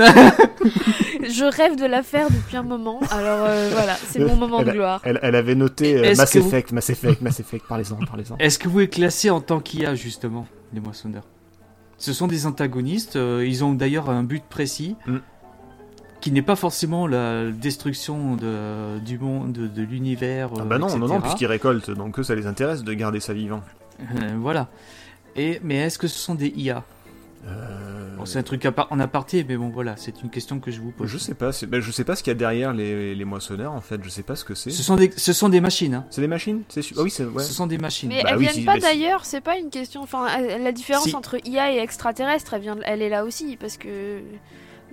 S2: Je rêve de la faire depuis un moment. Alors euh, voilà, c'est mon moment de
S3: Elle
S2: gloire.
S3: Elle, elle avait noté euh,
S5: Est-ce
S3: Mass
S5: que vous-
S3: Effect, Mass Effect, Mass Effect, parlez-en, parlez-en.
S5: Est-ce que vous êtes classé en tant qu'IA, justement, les moissonneurs? Ce sont des antagonistes, euh, ils ont d'ailleurs un but précis,
S3: Mm.
S5: Qui n'est pas forcément la destruction de, du monde, de, de l'univers.
S3: Ah
S5: euh,
S3: bah non, non, non, puisqu'ils récoltent, donc eux, ça les intéresse de garder ça vivant.
S5: Euh, voilà. Et, mais est-ce que ce sont des IA
S3: Euh,
S5: Bon, C'est un truc en aparté, mais bon, voilà, c'est une question que je vous pose.
S3: Je sais pas, bah, je sais pas ce qu'il y a derrière les, les moissonneurs, en fait, je sais pas ce que c'est.
S5: Ce sont des, ce sont des machines. hein.
S3: C'est des machines? C'est su- Ah oui, c'est... Ouais.
S5: Ce sont des machines.
S2: Mais
S3: Bah
S2: elles
S3: oui,
S2: viennent
S3: si,
S2: pas d'ailleurs, c'est pas une question. Enfin, la différence
S5: Si.
S2: entre IA et extraterrestre, elle, vient, elle est là aussi. Parce que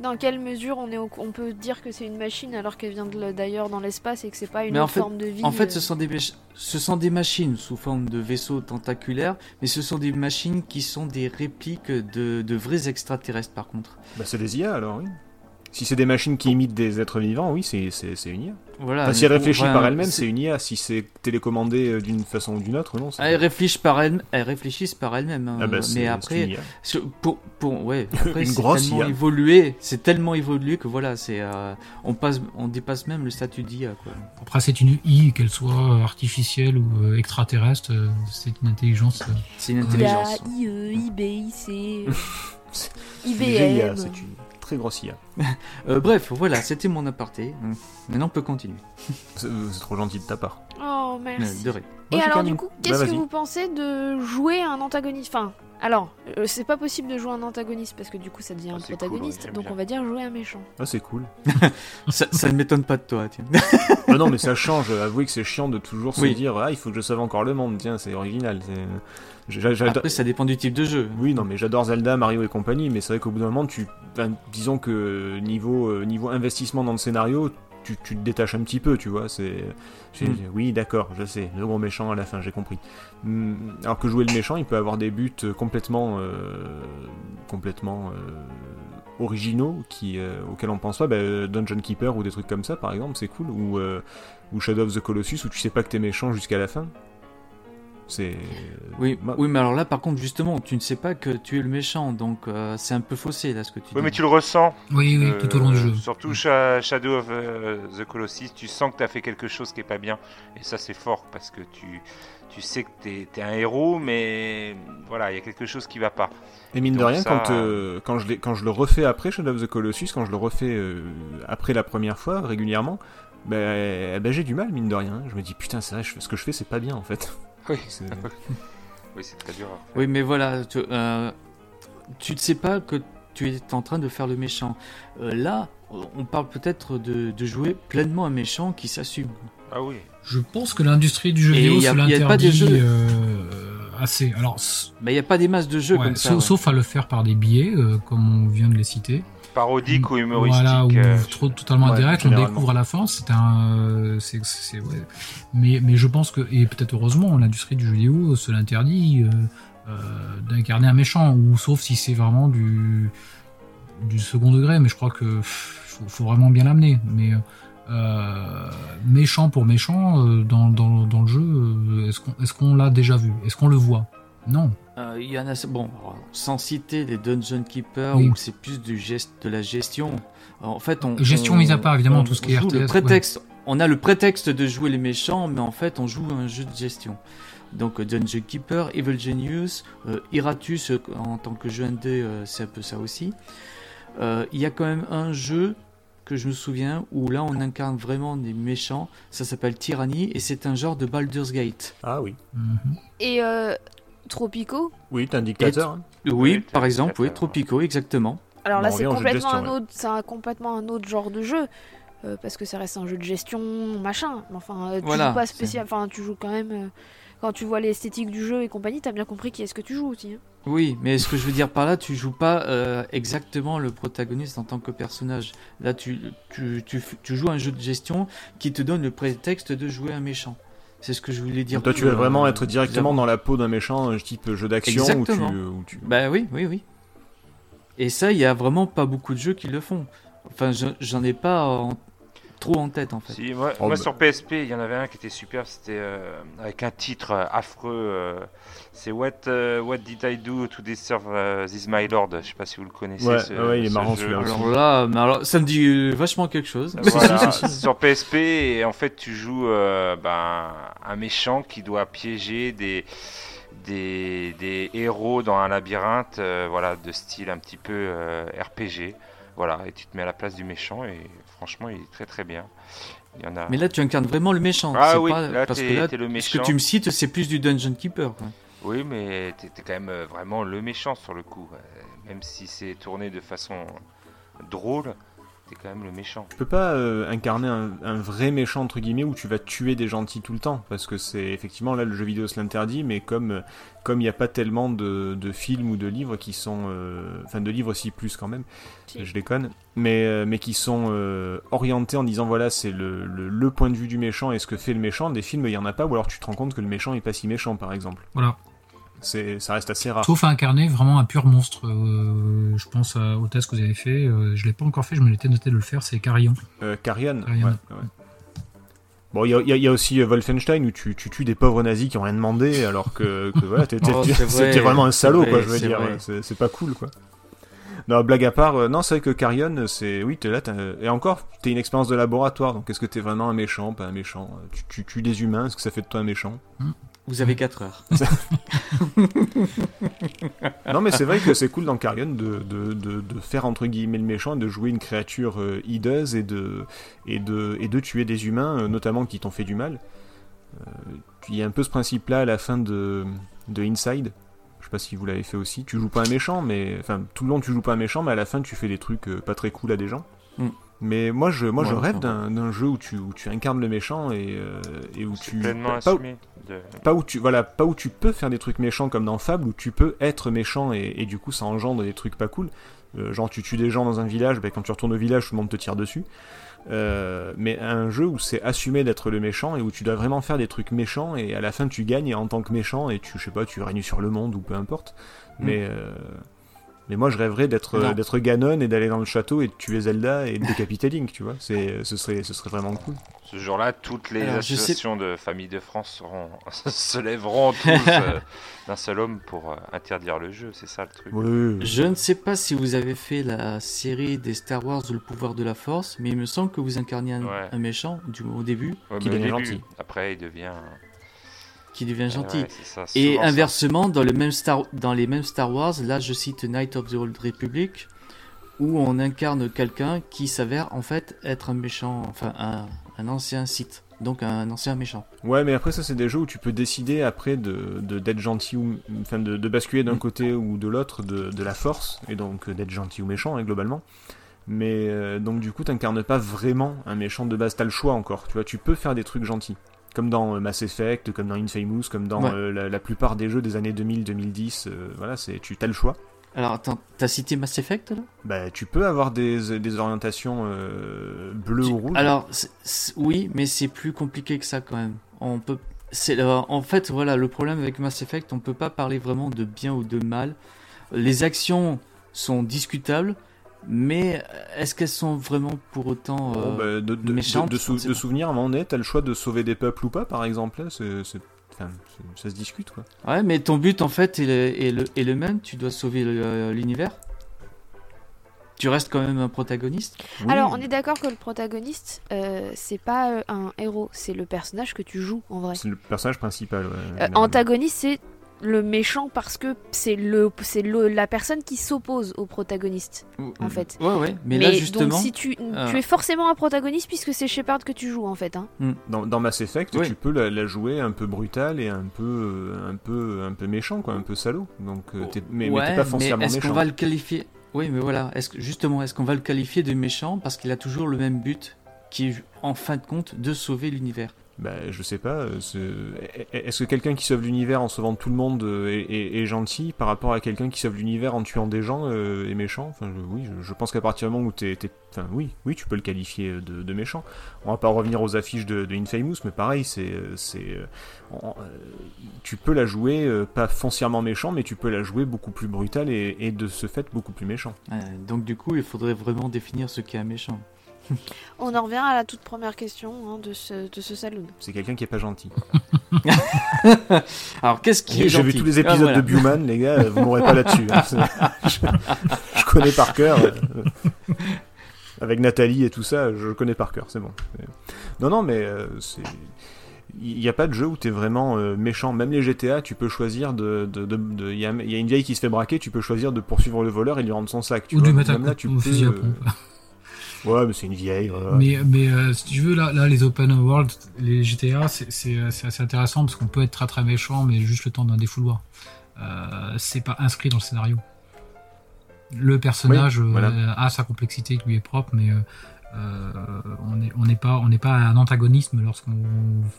S2: dans quelle mesure on, est au- on peut dire que c'est une machine alors qu'elle vient de- d'ailleurs dans l'espace et que c'est pas une
S5: en
S2: autre
S5: fait-
S2: forme de vie
S5: En fait,
S2: euh.
S5: ce sont, des, mach- ce sont des machines sous forme de vaisseaux tentaculaires, mais ce sont des machines qui sont des répliques de, de vrais extraterrestres, par contre.
S3: Bah c'est des IA, alors, oui. Si c'est des machines qui imitent des êtres vivants, oui, c'est, c'est, c'est une IA.
S5: Voilà.
S3: Enfin,
S5: mais
S3: si elle réfléchit par elle-même,
S5: c'est-
S3: c'est une IA. Si c'est télécommandé euh, d'une façon ou d'une autre, non. c'est-
S5: Elles réfléchissent par elles, elles réfléchissent par elles-mêmes. hein.
S3: Ah bah, c'est-
S5: mais après,
S3: une IA.
S5: pour, pour, ouais, après
S3: Une
S5: c'est
S3: grosse
S5: tellement
S3: IA.
S5: évolué, c'est tellement évolué que voilà, c'est, euh, on passe, on dépasse même le statut d'IA, quoi.
S6: Après, c'est une I, qu'elle soit artificielle ou euh, extraterrestre, c'est une intelligence.
S5: C'est une
S6: Ouais.
S2: Il y a
S5: intelligence.
S2: IE, IB, IC,
S3: C'est une GIA,
S2: IBM.
S3: c'est une très.
S5: Euh, bref, voilà, c'était mon aparté. Hum. Maintenant, on peut continuer.
S3: C'est, euh, c'est trop gentil de ta part.
S2: Oh,
S5: Euh,
S2: merci.
S5: de rien.
S2: Et
S3: Moi,
S2: alors, du coup,
S3: Bah,
S2: qu'est-ce que
S3: vas-y.
S2: vous pensez de jouer un antagoniste Enfin, Alors, euh, c'est pas possible de jouer un antagoniste parce que du coup ça devient
S4: Ah,
S2: un
S4: cool,
S2: protagoniste, donc
S4: bien.
S2: on va dire jouer un méchant.
S3: Ah, c'est cool.
S5: Ça, ça ne m'étonne pas de toi, tiens.
S3: Ah non, mais ça change. Avouez que c'est chiant de toujours se dire Ah, il faut que je sauve encore le monde. Tiens, c'est original.
S5: Après, ça dépend du type de jeu.
S3: Oui, non, mais j'adore Zelda, Mario et compagnie, mais c'est vrai qu'au bout d'un moment, tu, ben, disons que niveau, euh, niveau investissement dans le scénario, tu, tu te détaches un petit peu, tu vois. C'est, j'ai-
S5: Mm.
S3: oui, d'accord, je sais, le gros méchant à la fin, j'ai compris. Hmm, Alors que jouer le méchant, il peut avoir des buts euh, complètement, euh, complètement euh, originaux, qui, euh, auxquels on pense pas. Ben, Dungeon Keeper ou des trucs comme ça, par exemple, c'est cool. Ou, ou Shadow of the Colossus, où tu sais pas que t'es méchant jusqu'à la fin. C'est.
S5: Oui, oui, mais alors là, par contre, justement, tu ne sais pas que tu es le méchant, donc euh, c'est un peu faussé là ce que tu
S4: Oui,
S5: dis.
S4: mais tu le ressens.
S6: Oui, oui,
S4: euh,
S6: tout au long du jeu.
S4: Surtout Sha- Shadow of euh, the Colossus, tu sens que tu as fait quelque chose qui est pas bien. Et ça, c'est fort parce que tu, tu sais que tu es, un héros, mais voilà, il y a quelque chose qui va pas.
S3: Et mine de rien,
S4: ça,
S3: quand, euh, quand, je l'ai- quand je le refais après Shadow of the Colossus, quand je le refais euh, après la première fois, régulièrement, ben, ben, j'ai du mal, mine de rien. Je me dis, putain, c'est vrai, je fais- ce que je fais, c'est pas bien en fait.
S4: Oui,
S3: C'est-
S4: oui c'est très dur. à.
S5: Oui, mais voilà, tu, euh, tu ne sais pas que tu es en train de faire le méchant. Euh, là, on parle peut-être de, de jouer pleinement un méchant qui s'assume.
S4: Ah oui.
S6: Je pense que l'industrie du jeu
S5: Et
S6: vidéo
S5: y a-
S6: se
S5: y a pas des
S6: l'interdit
S5: jeux-
S6: euh, assez. Alors,
S5: Mais il n'y a pas des masses de jeux
S6: ouais,
S5: comme ça.
S6: sauf,
S5: ouais.
S6: sauf à le faire par des billets, euh, comme on vient de les citer.
S4: Parodique ou humoristique.
S6: Voilà, ou
S4: euh,
S6: trop, totalement
S3: ouais,
S6: indirect, on découvre à la fin, c'est un, euh, c'est, c'est, ouais. mais, mais je pense que, et peut-être heureusement, l'industrie du jeu vidéo se l'interdit euh, d'incarner un méchant, ou sauf si c'est vraiment du, du second degré, mais je crois que pff, faut, faut vraiment bien l'amener. Mais euh, méchant pour méchant euh, dans, dans, dans le jeu, euh, est-ce qu'on, est-ce qu'on l'a déjà vu? Est-ce qu'on le voit? Non.
S5: Euh, Il y en a, bon, sans citer les Dungeon Keeper,
S6: Oui.
S5: où c'est plus du geste, de la gestion. En fait, on.
S6: Gestion
S5: on-
S6: mise à part, évidemment,
S5: on
S6: tout ce qui est RTS,
S5: Le
S6: ouais.
S5: prétexte, On a le prétexte de jouer les méchants, mais en fait, on joue un jeu de gestion. Donc, euh, Dungeon Keeper, Evil Genius, euh, Iratus, euh, en tant que jeu indé, euh, c'est un peu ça aussi. Euh, Il y a quand même un jeu que je me souviens où là, on incarne vraiment des méchants. Ça s'appelle Tyranny, et c'est un genre de Baldur's Gate.
S3: Ah oui.
S6: Mhm.
S2: Et euh, Tropico
S3: Oui, t'es un dictateur. hein.
S5: Oui,
S4: Oui,
S5: par exemple, oui, Tropico, exactement.
S2: Alors là, c'est complètement, un
S3: ouais.
S2: autre, c'est un complètement un autre genre de jeu. euh, parce que ça reste un jeu de gestion, machin. Mais Enfin, euh, tu
S5: Voilà,
S2: joues pas spécial. Enfin, tu joues quand même. euh, quand tu vois l'esthétique du jeu et compagnie, t'as bien compris qui est-ce que tu joues aussi. hein.
S5: Oui, mais ce que je veux dire par là, tu joues pas euh, exactement le protagoniste en tant que personnage. Là, tu, tu, tu, tu joues un jeu de gestion qui te donne le prétexte de jouer un méchant. C'est ce que je voulais dire.
S3: Donc toi, tu veux
S5: Euh,
S3: vraiment être directement dans la peau d'un méchant, euh, type jeu d'action, où tu, où tu-
S5: Bah oui, oui, oui. Et ça, il y a vraiment pas beaucoup de jeux qui le font. Enfin, je- j'en ai pas en- trop en tête en fait.
S4: Si, moi,
S3: Oh,
S4: moi,
S3: bah.
S4: sur PSP, il y en avait un qui était super, c'était euh, avec un titre euh, affreux. euh, c'est What, What Did I Do to Deserve This My Lord? Je sais pas si vous le connaissez.
S3: Ouais,
S4: ce-
S3: ouais, il est
S4: ce
S3: marrant, celui-là.
S5: Alors là, mais alors, ça me dit vachement quelque chose.
S4: Voilà, sur PSP, et en fait, tu joues euh, ben, un méchant qui doit piéger des, des, des héros dans un labyrinthe euh, voilà, de style un petit peu euh, RPG. Voilà, et tu te mets à la place du méchant, et franchement, il est très très bien. Il y en a...
S5: Mais là, tu incarnes vraiment le méchant.
S4: Ah oui,
S5: pas-
S4: là,
S5: parce que là, ce que tu me cites, c'est plus du Dungeon Keeper. quoi.
S4: Oui, mais t'es t'es quand même euh, vraiment le méchant sur le coup. Euh, Même si c'est tourné de façon drôle, t'es quand même le méchant.
S3: Tu peux pas euh, incarner un, un vrai méchant entre guillemets où tu vas tuer des gentils tout le temps parce que c'est effectivement là le jeu vidéo se l'interdit mais comme euh, comme il n'y a pas tellement de, de films ou de livres qui sont euh, enfin de livres aussi plus quand même
S2: Si.
S3: je déconne mais mais qui sont euh, orientés en disant voilà c'est le, le, le point de vue du méchant et ce que fait le méchant des films il y en a pas ou alors tu te rends compte que le méchant est pas si méchant par exemple
S6: Voilà.
S3: C'est ça reste assez rare
S6: Sauf à incarner vraiment un pur monstre. euh, je pense à- au test que vous avez fait. euh, je l'ai pas encore fait, je me l'étais noté de le faire. C'est Carillon.
S3: Euh, Carrion.
S6: Carrion.
S3: ouais, ouais. Bon, il y a, y aussi euh, Wolfenstein où tu, tu tues des pauvres nazis qui ont rien demandé alors que, que voilà, t'es t'es-
S5: Oh,
S3: t'es-
S5: c'est vrai,
S3: t'es vraiment un salaud, quoi, je veux
S5: c'est
S3: dire. C'est c'est pas cool, quoi. Non, blague à part, euh, non, c'est vrai que Carrion, c'est. Oui, t'es là, t'as- et encore, t'es une expérience de laboratoire, donc est-ce que t'es vraiment un méchant, pas un méchant? Tu, tu tues des humains, est-ce que ça fait de toi un méchant?
S5: Vous avez 4 heures.
S3: Non, mais c'est vrai que c'est cool dans Carrion de, de, de, de faire entre guillemets le méchant et de jouer une créature euh, hideuse et de, et, de, et de tuer des humains, euh, notamment qui t'ont fait du mal. Euh, Il y a un peu ce principe-là à la fin de, de Inside, Je sais pas si vous l'avez fait aussi. Tu joues pas un méchant, mais enfin tout le long tu joues pas un méchant, mais à la fin tu fais des trucs pas très cool à des gens.
S5: Mm.
S3: Mais moi je moi je rêve d'un d'un jeu où tu où tu incarnes le méchant et euh, et où
S4: C'est
S3: tu
S4: pleinement
S3: pas,
S4: assumé. de-
S3: pas où tu voilà pas où tu peux faire des trucs méchants comme dans Fable où tu peux être méchant et, et du coup ça engendre des trucs pas cool. Euh, genre tu tues des gens dans un village ben, quand tu retournes au village tout le monde te tire dessus. Euh, mais un jeu où c'est assumé d'être le méchant et où tu dois vraiment faire des trucs méchants et à la fin tu gagnes en tant que méchant et tu je sais pas tu règnes sur le monde ou peu importe. Mais euh, mais moi je rêverais d'être d'être Ganon et d'aller dans le château et de tuer Zelda et de décapiter Link tu vois c'est ce serait ce serait vraiment cool
S4: Ce jour-là, toutes les
S5: Alors, je sais-
S4: associations de familles de France seront... se lèveront tous euh, d'un seul homme pour euh, interdire le jeu, c'est ça le truc.
S3: oui
S5: Je ne sais pas si vous avez fait la série des Star Wars Le pouvoir de la force, mais il me semble que vous incarniez un,
S4: Ouais.
S5: un méchant du, au début
S4: Ouais,
S3: Qui devient gentil.
S4: Après, il devient.
S5: Qui devient gentil.
S4: Ouais,
S5: Et
S4: ça.
S5: inversement, dans, le même Star, dans les mêmes Star Wars, là je cite Night of the Old Republic, où on incarne quelqu'un qui s'avère en fait être un méchant, enfin un, un ancien Sith, donc un ancien méchant.
S3: Ouais, mais après ça c'est des jeux où tu peux décider après de d'être gentil ou enfin de, de basculer d'un
S5: Mm.
S3: côté ou de l'autre de, de la force et donc euh, d'être gentil ou méchant hein, globalement. Mais euh, donc du coup t'incarnes pas vraiment un méchant de base, t'as le choix encore. Tu vois, tu peux faire des trucs gentils. Comme dans euh, Mass Effect, comme dans Infamous, comme dans
S5: Ouais.
S3: euh, la, la plupart des jeux des années 2000-2010. euh, voilà, c'est tu as le choix.
S5: Alors attends, t'as cité Mass Effect là
S3: Bah tu peux avoir des, des orientations euh, bleues
S5: Tu-
S3: ou rouges.
S5: Alors oui, mais c'est plus compliqué que ça quand même. On peut, c'est en fait voilà le problème avec Mass Effect, on peut pas parler vraiment de bien ou de mal. Les actions sont discutables, mais est-ce qu'elles sont vraiment pour autant
S3: Bon,
S5: euh,
S3: bah, de, de, de,
S5: méchante,
S3: de sou- de
S5: bon.
S3: souvenir, à un moment donné, t'as le choix de sauver des peuples ou pas, par exemple. c'est- enfin, ça se discute, quoi.
S5: Ouais, mais ton but en fait est le, est le, est le même. Tu dois sauver euh, l'univers. Tu restes quand même un protagoniste.
S3: Oui.
S2: Alors, on est d'accord que le protagoniste, euh, c'est pas euh, un héros, c'est le personnage que tu joues en vrai.
S3: C'est le personnage principal, ouais.
S2: Euh, antagoniste, c'est le méchant parce que c'est le, c'est le- la personne qui s'oppose au protagoniste, en fait.
S5: Ouais, ouais. Mais, là justement,
S2: donc si tu,
S5: euh,
S2: tu es forcément un protagoniste puisque c'est Shepard que tu joues en fait. Hein.
S3: Dans, dans Mass Effect,
S5: Oui.
S3: tu peux la, la jouer un peu brutale et un peu, euh, un peu, un peu méchant, quoi, un peu salaud. Donc, euh, mais, mais
S5: ouais,
S3: t'es pas foncièrement
S5: est-ce qu'on
S3: méchant.
S5: va le qualifier? Oui, mais voilà. Est-ce que justement, est-ce qu'on va le qualifier de méchant parce qu'il a toujours le même but, qui est en fin de compte de sauver l'univers?
S3: Bah, je sais pas. euh, Est-ce que quelqu'un qui sauve l'univers en sauvant tout le monde euh, est, gentil par rapport à quelqu'un qui sauve l'univers en tuant des gens euh, est méchant Enfin, je- oui, je, pense qu'à partir du moment où t'es, enfin, oui, oui, tu peux le qualifier de, méchant. On va pas revenir aux affiches de, Infamous, mais pareil, c'est, euh, euh, euh, tu peux la jouer euh, pas foncièrement méchant, mais tu peux la jouer beaucoup plus brutale et, et de ce fait beaucoup plus méchant.
S5: Euh, Donc du coup, il faudrait vraiment définir ce qu'est un méchant.
S2: On en revient à la toute première question hein, de, ce, de ce saloon.
S3: C'est quelqu'un qui est pas gentil.
S5: Alors qu'est-ce qui est
S3: J'ai j'ai vu tous les
S5: Ah,
S3: épisodes
S5: voilà.
S3: de Bioman, les gars, vous m'aurez pas là-dessus. hein. C'est- je, je connais par cœur. euh, avec Nathalie et tout ça, je connais par cœur, c'est bon. Mais- Non, non, mais euh, c'est. Il n'y a pas de jeu où tu es vraiment euh, méchant. Même les GTA, tu peux choisir de. de- de- de- Il y, a, il y a une vieille qui se fait braquer, tu peux choisir de poursuivre le voleur et lui rendre son sac. Tu
S6: Ou
S3: vois.
S6: du mettre à
S3: Même là,
S6: coup
S3: tu
S6: au
S3: peux.
S6: fusil à
S3: euh,
S6: pompe.
S3: Ouais, mais c'est une vieille. voilà.
S6: Mais, mais euh, si tu veux, là, là, les open world, les GTA, c'est c'est, euh, c'est assez intéressant parce qu'on peut être très très méchant, mais juste le temps d'un défouloir. Euh, c'est pas inscrit dans le scénario. Le personnage
S3: Oui,
S6: euh, a sa complexité qui lui est propre, mais on n'est on pas on n'est pas un antagonisme lorsqu'on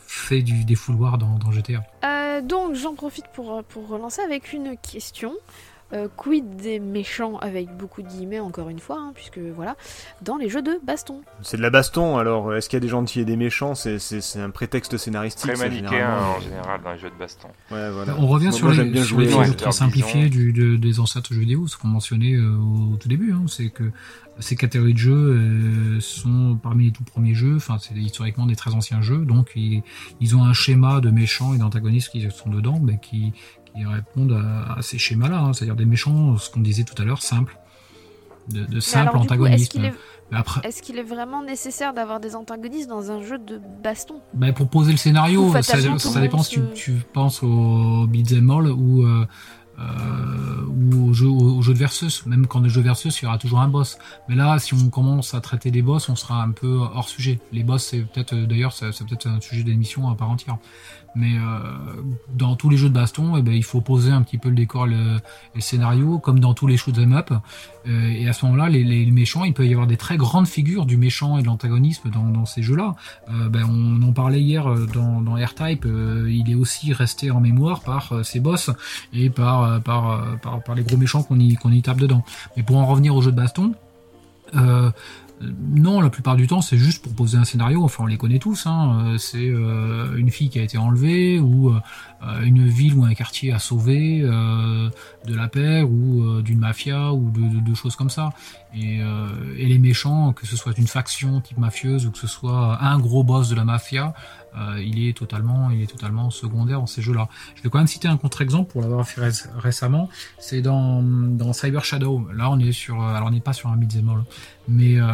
S6: fait du défouloir dans, dans GTA.
S2: Euh, donc j'en profite pour, pour relancer avec une question. Euh, quid des méchants avec beaucoup de guillemets encore une fois, hein, puisque voilà, dans les jeux de baston.
S3: C'est de la baston, alors est-ce qu'il y a des gentils et des méchants C'est- un prétexte scénaristique.
S4: Très manichéen
S3: généralement.
S4: en général dans les jeux de baston.
S3: Ouais, voilà.
S6: On revient
S3: Moi,
S6: sur
S3: moi,
S6: les,
S3: bien
S6: sur très simplifiés du, de- des ancêtres jeux vidéo, ce qu'on mentionnait euh, au, tout début. Hein, c'est que ces catégories de jeux euh, sont parmi les tout premiers jeux, enfin c'est historiquement des très anciens jeux, donc ils, ils ont un schéma de méchants et d'antagonistes qui sont dedans, mais qui, qui répondent à, à ces schémas-là, hein, c'est-à-dire des méchants, ce qu'on disait tout à l'heure, simples, de, de
S2: Mais
S6: simple
S2: alors, du coup, est-ce qu'il est,
S6: Mais Après,
S2: est-ce qu'il est vraiment nécessaire d'avoir des antagonistes dans un jeu de baston?
S6: Bah, pour poser le scénario, ça, dépend si tu,
S2: se-
S6: tu penses au beat'em all ou, euh, euh, ou au jeu, au, jeu de versus. Même quand le jeu versus, il y aura toujours un boss. Mais là, si on commence à traiter des boss, on sera un peu hors sujet. Les boss, c'est peut-être, d'ailleurs, c'est peut-être un sujet d'émission à part entière. Mais euh, dans tous les jeux de baston, eh ben, il faut poser un petit peu le décor, le, le scénario, comme dans tous les shoot'em up. Euh, et à ce moment-là, les, méchants, il peut y avoir des très grandes figures du méchant et de l'antagonisme dans, ces jeux-là. Euh, ben, on en parlait hier dans, dans R-Type. Il est aussi resté en mémoire par ses boss et par, par, par, les gros méchants qu'on y, y tape dedans. Mais pour en revenir au jeu de baston, non, la plupart du temps, c'est juste pour poser un scénario. Enfin, on les connaît tous. Hein. Euh, c'est euh, une fille qui a été enlevée ou euh, une ville ou un quartier à sauver de la paix ou d'une mafia ou de, de, choses comme ça. Et, et, les méchants, que ce soit une faction type mafieuse ou que ce soit un gros boss de la mafia, euh, il est totalement, il est totalement secondaire dans ces jeux-là. Je vais quand même citer un contre-exemple pour l'avoir fait récemment. C'est dans, dans Cyber Shadow. Là, on est sur, alors on n'est pas sur un beat'em all, mais euh,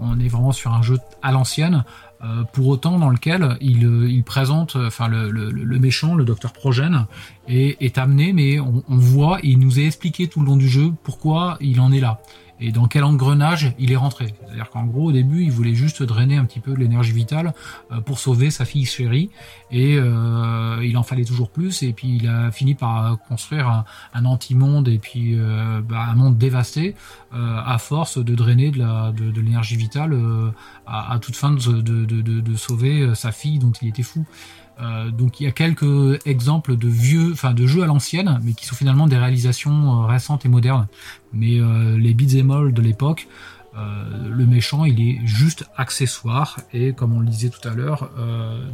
S6: on est vraiment sur un jeu à l'ancienne. Euh, pour autant dans lequel il, il présente, enfin le, le, le, méchant, le docteur Progène, est, est amené, mais on, on voit, il nous est expliqué tout le long du jeu pourquoi il en est là et dans quel engrenage il est rentré. C'est-à-dire qu'en gros, au début, il voulait juste drainer un petit peu de l'énergie vitale euh, pour sauver sa fille chérie, et euh, il en fallait toujours plus, et puis il a fini par construire un, anti-monde et puis euh, bah, un monde dévasté euh, à force de drainer de, de, de l'énergie vitale euh, à, à, toute fin de, de, de, sauver sa fille dont il était fou. Euh, donc il y a quelques exemples de vieux, enfin de jeux à l'ancienne, mais qui sont finalement des réalisations euh, récentes et modernes. Mais euh, les beats all de l'époque, le méchant il est juste accessoire et comme on le disait tout à l'heure,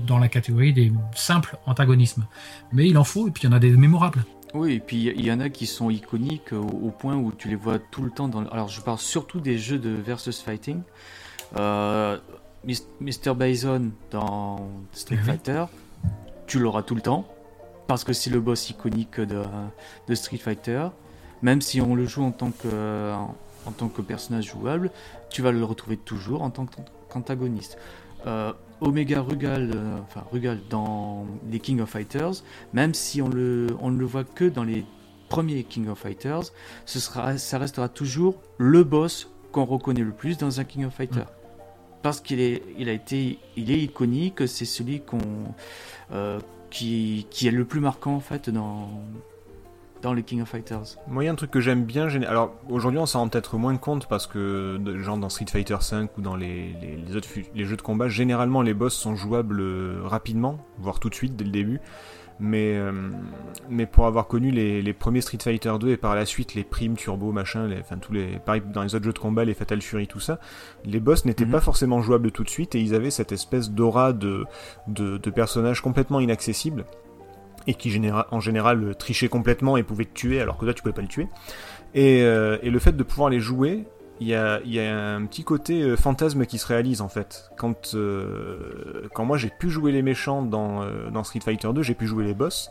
S6: dans la catégorie des simples antagonismes. Mais il en faut et puis il y en a des mémorables.
S5: Oui, et puis il y en a qui sont iconiques au, point où tu les vois tout le temps. Dans... Alors je parle surtout des jeux de versus fighting. Euh, Mr. Bison dans Street. Fighter, tu l'auras tout le temps, parce que c'est le boss iconique de, de, Street Fighter. Même si on le joue en tant que, en, en tant que personnage jouable, tu vas le retrouver toujours en tant qu'antagoniste. Euh, Omega Rugal, euh, enfin Rugal dans les King of Fighters, même si on le, on ne le voit que dans les premiers King of Fighters, ce sera, ça restera toujours le boss qu'on reconnaît le plus dans un King of Fighters. Mmh parce qu'il est, il a été, il est iconique, c'est celui qu'on, qui, qui, est le plus marquant en fait dans dans les King of Fighters.
S3: Moi, il y a un truc que j'aime bien. Alors aujourd'hui, on s'en rend peut-être moins compte parce que, genre dans Street Fighter V ou dans les, les, les, autres les jeux de combat, généralement les boss sont jouables euh, rapidement, voire tout de suite dès le début. Mais, euh, mais pour avoir connu les, les, premiers Street Fighter 2 et par la suite les primes, turbo, machin, les, enfin tous les, pareil dans les autres jeux de combat, les Fatal Fury, tout ça, les boss n'étaient mm -hmm. pas forcément jouables tout de suite et ils avaient cette espèce d'aura de, de, de personnages complètement inaccessibles et qui généra, en général trichaient complètement et pouvaient te tuer alors que là tu pouvais pas le tuer. Et, euh, et le fait de pouvoir les jouer, il y a, y a, un petit côté euh, fantasme qui se réalise en fait. Quand, euh, quand moi j'ai pu jouer les méchants dans, euh, dans Street Fighter 2, j'ai pu jouer les boss.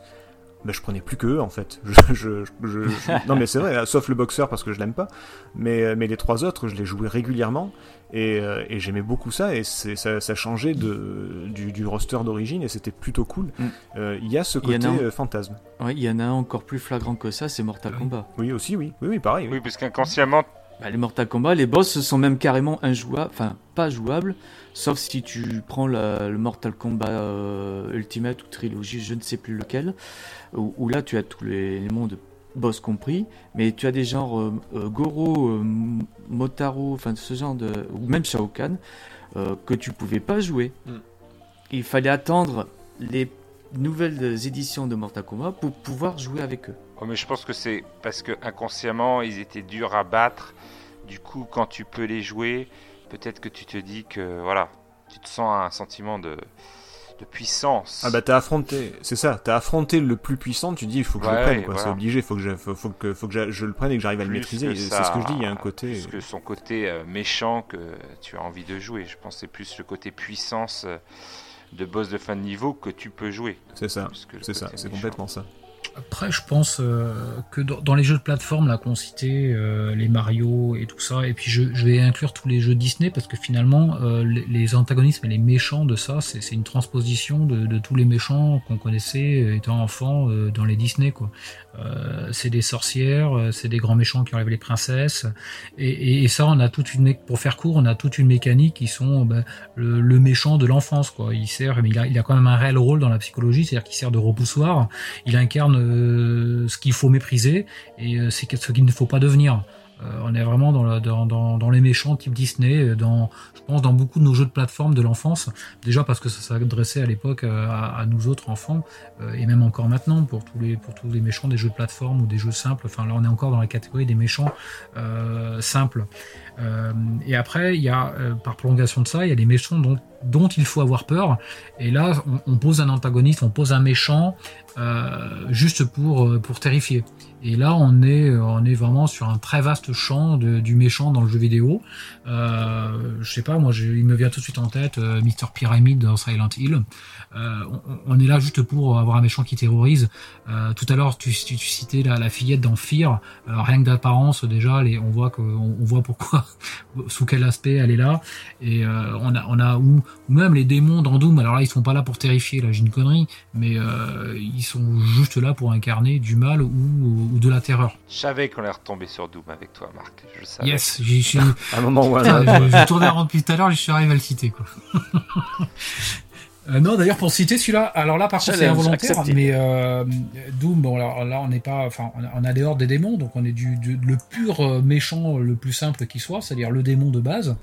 S3: Ben, je prenais plus que eux en fait. Je, je, je, non mais c'est vrai, sauf le boxeur parce que je l'aime pas. Mais, mais les trois autres, je les jouais régulièrement et, euh, et j'aimais beaucoup ça et ça, ça changeait de, du, du roster d'origine et c'était plutôt cool. Il mm. euh, y a ce côté un... fantasme.
S5: Il y en a un encore plus flagrant que ça, c'est Mortal Kombat.
S3: Oui aussi, oui, oui, oui pareil.
S4: Oui, oui parce qu'inconsciemment
S5: bah, les Mortal Kombat, les boss sont même carrément injouables, enfin pas jouables, sauf si tu prends la, le Mortal Kombat euh, Ultimate ou Trilogie, je ne sais plus lequel, où, où là tu as tous les, les, mondes boss compris, mais tu as des genres euh, euh, Goro, euh, Motaro, enfin ce genre de, ou même Shao Kahn, euh, que tu pouvais pas jouer. Mm. Il fallait attendre les nouvelles éditions de Mortal Kombat pour pouvoir jouer avec eux.
S4: Oh, mais je pense que c'est parce que inconsciemment ils étaient durs à battre. Du coup, quand tu peux les jouer, peut-être que tu te dis que voilà, tu te sens un sentiment de, de puissance.
S3: Ah bah t'as affronté, c'est ça, t'as affronté le plus puissant. Tu dis il faut que ouais, je le prenne, quoi. Voilà. C'est obligé, faut que je, faut, faut que, faut que je, le prenne et que j'arrive à le maîtriser. C'est ce que je dis. Il y a un côté.
S4: Plus que son côté euh, méchant que tu as envie de jouer. Je pense c'est plus le côté puissance. Euh, de boss de fin de niveau que tu peux jouer.
S3: C'est ça, c'est ça, c'est complètement ça.
S6: Après, je pense euh, que dans, les jeux de plateforme là qu'on citait, euh, les Mario et tout ça, et puis je, je vais inclure tous les jeux Disney parce que finalement, euh, les, antagonismes et les méchants de ça, c'est une transposition de, de tous les méchants qu'on connaissait euh, étant enfant euh, dans les Disney quoi. Euh, c'est des sorcières, c'est des grands méchants qui enlèvent les princesses, et, et, et ça, on a toute une pour faire court, on a toute une mécanique qui sont ben, le, le méchant de l'enfance quoi. Il sert, mais il a, il a quand même un réel rôle dans la psychologie, c'est-à-dire qu'il sert de repoussoir il incarne euh, ce qu'il faut mépriser et euh, ce qu'il ne faut pas devenir. Euh, on est vraiment dans, les méchants type Disney, je pense dans beaucoup de nos jeux de plateforme de l'enfance, déjà parce que ça s'adressait à l'époque à, nous autres enfants, et même encore maintenant pour tous, les, les méchants des jeux de plateforme ou des jeux simples, enfin là on est encore dans la catégorie des méchants simples. Et après, il y a, par prolongation de ça, il y a des méchants dont, dont il faut avoir peur, et là on, on pose un antagoniste, on pose un méchant, euh, juste pour, euh, pour terrifier. Et là, on est, on est vraiment sur un très vaste champ de, du méchant dans le jeu vidéo. Euh, je sais pas, moi, je- il me vient tout de suite en tête euh, Mr. Pyramid dans Silent Hill. Euh, on, on est là juste pour avoir un méchant qui terrorise. Euh, tout à l'heure, tu, tu, tu citais la, la fillette dans Fear. Euh, rien que d'apparence, déjà, les, on voit que, on, on voit pourquoi, sous quel aspect elle est là. Et on a, on a ou, ou même les démons dans Doom. Alors là, ils sont pas là pour terrifier. Là, j'ai une connerie, mais euh, ils sont juste là pour incarner du mal ou, ou de la terreur.
S4: Je savais qu'on allait retomber sur Doom avec toi, Marc. Je le savais.
S6: Yes, j'y suis.
S3: À un moment ou à un
S6: Putain,
S3: autre.
S6: je, je tournais en rond depuis tout à l'heure, je suis arrivé à le citer quoi. Euh, non, d'ailleurs pour citer celui-là, alors là par contre c'est involontaire,
S5: accepté.
S6: mais euh, Doom, bon alors là on n'est pas, enfin on a- des hordes des démons, donc on est du, du- le pur euh, méchant le plus simple qui soit, c'est-à-dire le démon de base.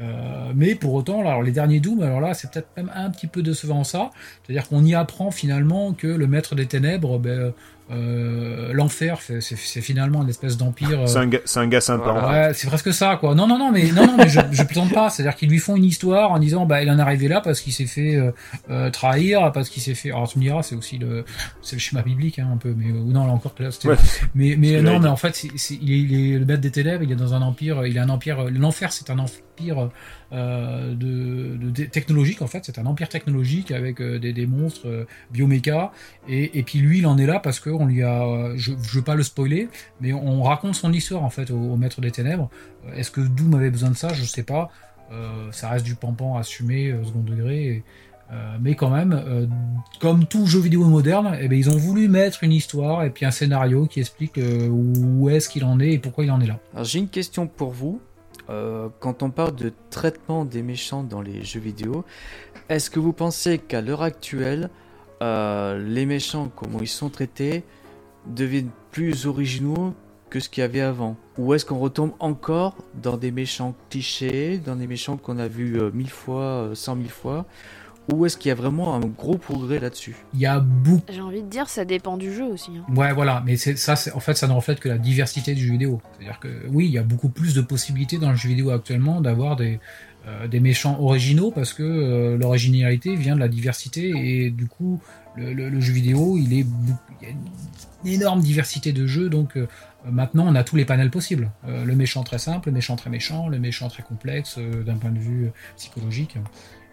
S6: Euh, mais pour autant, alors les derniers Doom, alors là c'est peut-être même un petit peu décevant ça, c'est-à-dire qu'on y apprend finalement que le maître des ténèbres, ben, euh, l'enfer, c'est finalement une espèce d'empire. euh,
S3: C'est un, un gars sympa.
S4: Voilà.
S3: en fait.
S6: Ouais, c'est presque ça, quoi. Non, non, non, mais non, non, mais je, je plaisante pas. C'est-à-dire qu'ils lui font une histoire en disant, bah, il en est arrivé là parce qu'il s'est fait euh, euh, trahir, parce qu'il s'est fait. Alors tu me diras, c'est aussi le, c'est le schéma biblique, hein, un peu. Mais ou non, là encore, là, c'était.
S3: Ouais.
S6: Mais, mais non, mais en fait, c'est, c'est- il, est, il est le maître des ténèbres. Il est dans un empire. Il a un empire. L'enfer, c'est un empire euh, de, technologique. En fait, c'est un empire technologique avec euh, des, monstres euh, bioméca. Et, et puis lui, il en est là parce que on lui a. Je, je veux pas le spoiler, mais on raconte son histoire en fait au, maître des ténèbres. Est-ce que Doom avait besoin de ça? Je sais pas. Ça reste du pampan assumé au second degré. mais quand même, comme tout jeu vidéo moderne, eh ben, ils ont voulu mettre une histoire et puis un scénario qui explique où est-ce qu'il en est et pourquoi il en est là.
S5: J'ai une question pour vous. Euh, quand on parle de traitement des méchants dans les jeux vidéo, est-ce que vous pensez qu'à l'heure actuelle, euh, les méchants, comment ils sont traités, deviennent plus originaux que ce qu'il y avait avant? Ou est-ce qu'on retombe encore dans des méchants clichés, dans des méchants qu'on a vus euh, mille fois, cent mille fois Ou est-ce qu'il y a vraiment un gros progrès là-dessus?
S6: Il y a beaucoup.
S2: J'ai envie de dire, ça dépend du jeu aussi. hein.
S6: Ouais, voilà, mais c'est ça, en fait, ça ne reflète que la diversité du jeu vidéo. C'est-à-dire que oui, il y a beaucoup plus de possibilités dans le jeu vidéo actuellement d'avoir des, euh, des méchants originaux parce que euh, l'originalité vient de la diversité et du coup, le, le- le jeu vidéo, il est, il y a une énorme diversité de jeux, donc euh, maintenant on a tous les panels possibles. Euh, le méchant très simple, le méchant très méchant, le méchant très complexe euh, d'un point de vue psychologique.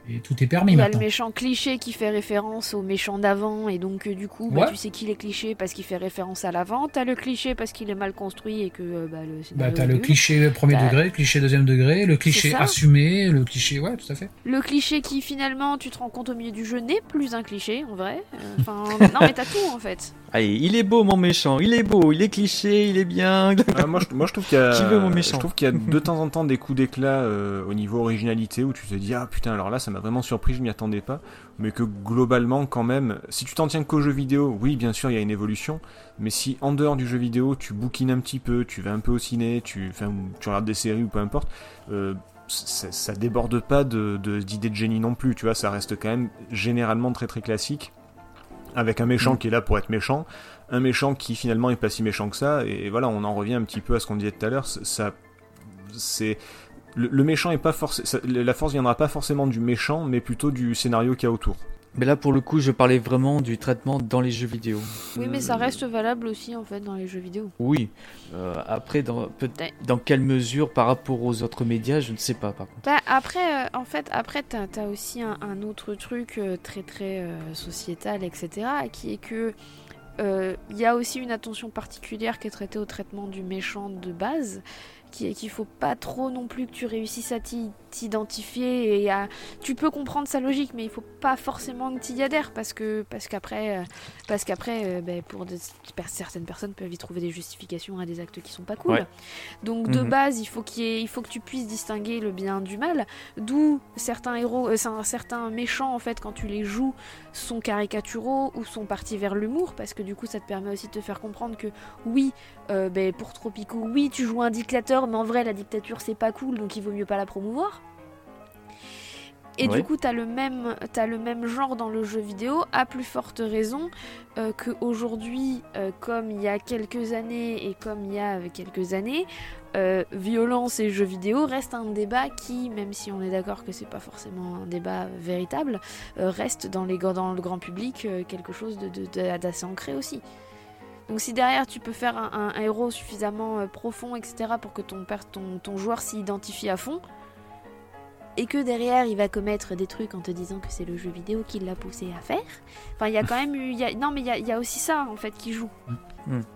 S6: Et tout est permis
S2: Il y a
S6: maintenant.
S2: le méchant cliché qui fait référence au méchant d'avant, et donc euh, du coup, bah,
S6: Ouais.
S2: tu sais qu'il est cliché parce qu'il fait référence à l'avant. T'as le cliché parce qu'il est mal construit et que euh, bah, le
S6: Bah, t'as le cliché premier degré, le cliché deuxième degré, le cliché assumé, le cliché, ouais, tout à fait.
S2: Le cliché qui finalement, tu te rends compte au milieu du jeu, n'est plus un cliché en vrai. Euh, Enfin, non mais t'as tout en fait.
S5: Allez, il est beau mon méchant, il est beau, il est cliché, il est bien.
S3: Ah, moi, je, moi, je trouve qu'il y a,
S5: mon méchant
S3: je trouve qu'il y a de temps en temps des coups d'éclat euh, au niveau originalité où tu te dis ah putain alors là ça m'a vraiment surpris, je m'y attendais pas, mais que globalement quand même, si tu t'en tiens qu'au jeu vidéo, oui bien sûr il y a une évolution, mais si en dehors du jeu vidéo tu bouquines un petit peu, tu vas un peu au ciné, tu, tu regardes des séries ou peu importe, euh, ça, ça déborde pas de de- d'idées de, génie non plus, tu vois, ça reste quand même généralement très très classique, avec un méchant qui est là pour être méchant, un méchant qui finalement est pas si méchant que ça, et voilà, on en revient un petit peu à ce qu'on disait tout à l'heure, ça, c'est le, le méchant est pas forcément, la force viendra pas forcément du méchant, mais plutôt du scénario qu'il y a autour.
S5: Mais là, pour le coup, je parlais vraiment du traitement dans les jeux vidéo.
S2: Oui, mais ça reste valable aussi en fait dans les jeux vidéo.
S5: Oui. Euh, après, dans, peut-
S2: Ouais.
S5: dans quelle mesure par rapport aux autres médias, je ne sais pas par contre.
S2: Bah, après, euh, en fait, après, t'as as aussi un, un autre truc euh, très très sociétal, etc., qui est que il y a aussi une attention particulière qui est traitée au traitement du méchant de base, qui est qu'il faut pas trop non plus que tu réussisses à t'y- t'identifier et à... tu peux comprendre sa logique, mais il faut pas forcément que tu y adhères parce que parce qu'après euh, parce qu'après euh, ben, pour certaines personnes peuvent y trouver des justifications à des actes qui sont pas cool.
S5: Ouais.
S2: Donc de
S5: Mhm.
S2: base, il faut qu'il y ait- il faut que tu puisses distinguer le bien du mal. D'où certains héros, euh, certains méchants en fait quand tu les joues sont caricaturaux ou sont partis vers l'humour parce que du coup ça te permet aussi de te faire comprendre que oui, euh, ben, pour Tropico, oui tu joues un dictateur, mais en vrai la dictature c'est pas cool donc il vaut mieux pas la promouvoir. Et
S5: Ouais.
S2: du coup, t'as le même, t'as le même genre dans le jeu vidéo, à plus forte raison euh, qu'aujourd'hui, euh, comme il y a quelques années et comme il y a quelques années, euh, violence et jeux vidéo reste un débat qui, même si on est d'accord que c'est pas forcément un débat véritable, euh, reste dans, les, dans le grand public euh, quelque chose d'assez ancré aussi. Donc si derrière tu peux faire un, un- un héros suffisamment euh, profond, etc., pour que ton, ton, ton joueur s'y identifie à fond, et que derrière il va commettre des trucs en te disant que c'est le jeu vidéo qui l'a poussé à faire, enfin il y a quand même eu... il y a- non mais il y a, il y a aussi ça en fait qui joue.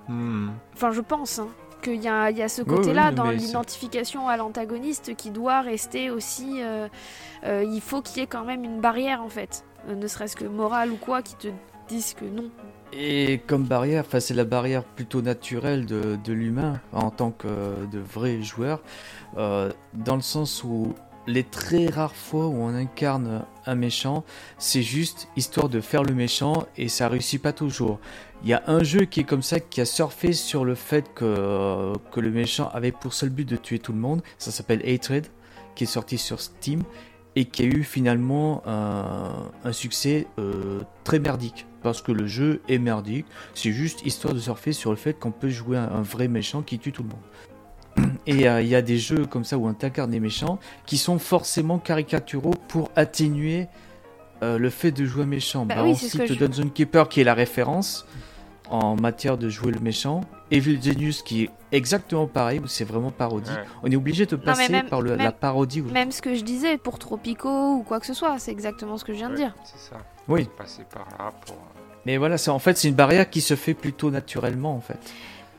S3: Hmm.
S2: Enfin, je pense hein, qu'il y a, il y a ce côté-là
S5: oui,
S2: dans l'identification à l'antagoniste qui doit rester aussi. euh, euh, il faut qu'il y ait quand même une barrière en fait, Euh, ne serait-ce que morale ou quoi, qui te disent que non.
S5: Et comme barrière, enfin, c'est la barrière plutôt naturelle de, de l'humain en tant que de vrai joueur, euh, dans le sens où les très rares fois où on incarne un méchant, c'est juste histoire de faire le méchant et ça réussit pas toujours. Il y a un jeu qui est comme ça, qui a surfé sur le fait que, le méchant avait pour seul but de tuer tout le monde, ça s'appelle Hatred, qui est sorti sur Steam et qui a eu finalement un, succès euh, très merdique. Parce que le jeu est merdique, c'est juste histoire de surfer sur le fait qu'on peut jouer un vrai méchant qui tue tout le monde. Et euh, il y a des jeux comme ça où on incarne des méchants qui sont forcément caricaturaux pour atténuer euh, le fait de jouer un méchant.
S2: Bah
S5: Bah,
S2: oui,
S5: on cite Dungeon Keeper qui est la référence en matière de jouer le méchant. Evil Genius qui est exactement pareil, où c'est vraiment parodie.
S4: Ouais.
S5: On est obligé de passer
S2: même-
S5: par le- la parodie. ou-
S2: Même ce que je disais pour Tropico ou quoi que ce soit, c'est exactement ce que je viens de dire.
S4: C'est ça.
S5: Oui.
S4: Passer par là pour.
S5: Mais voilà, c'est en fait c'est une barrière qui se fait plutôt naturellement en fait.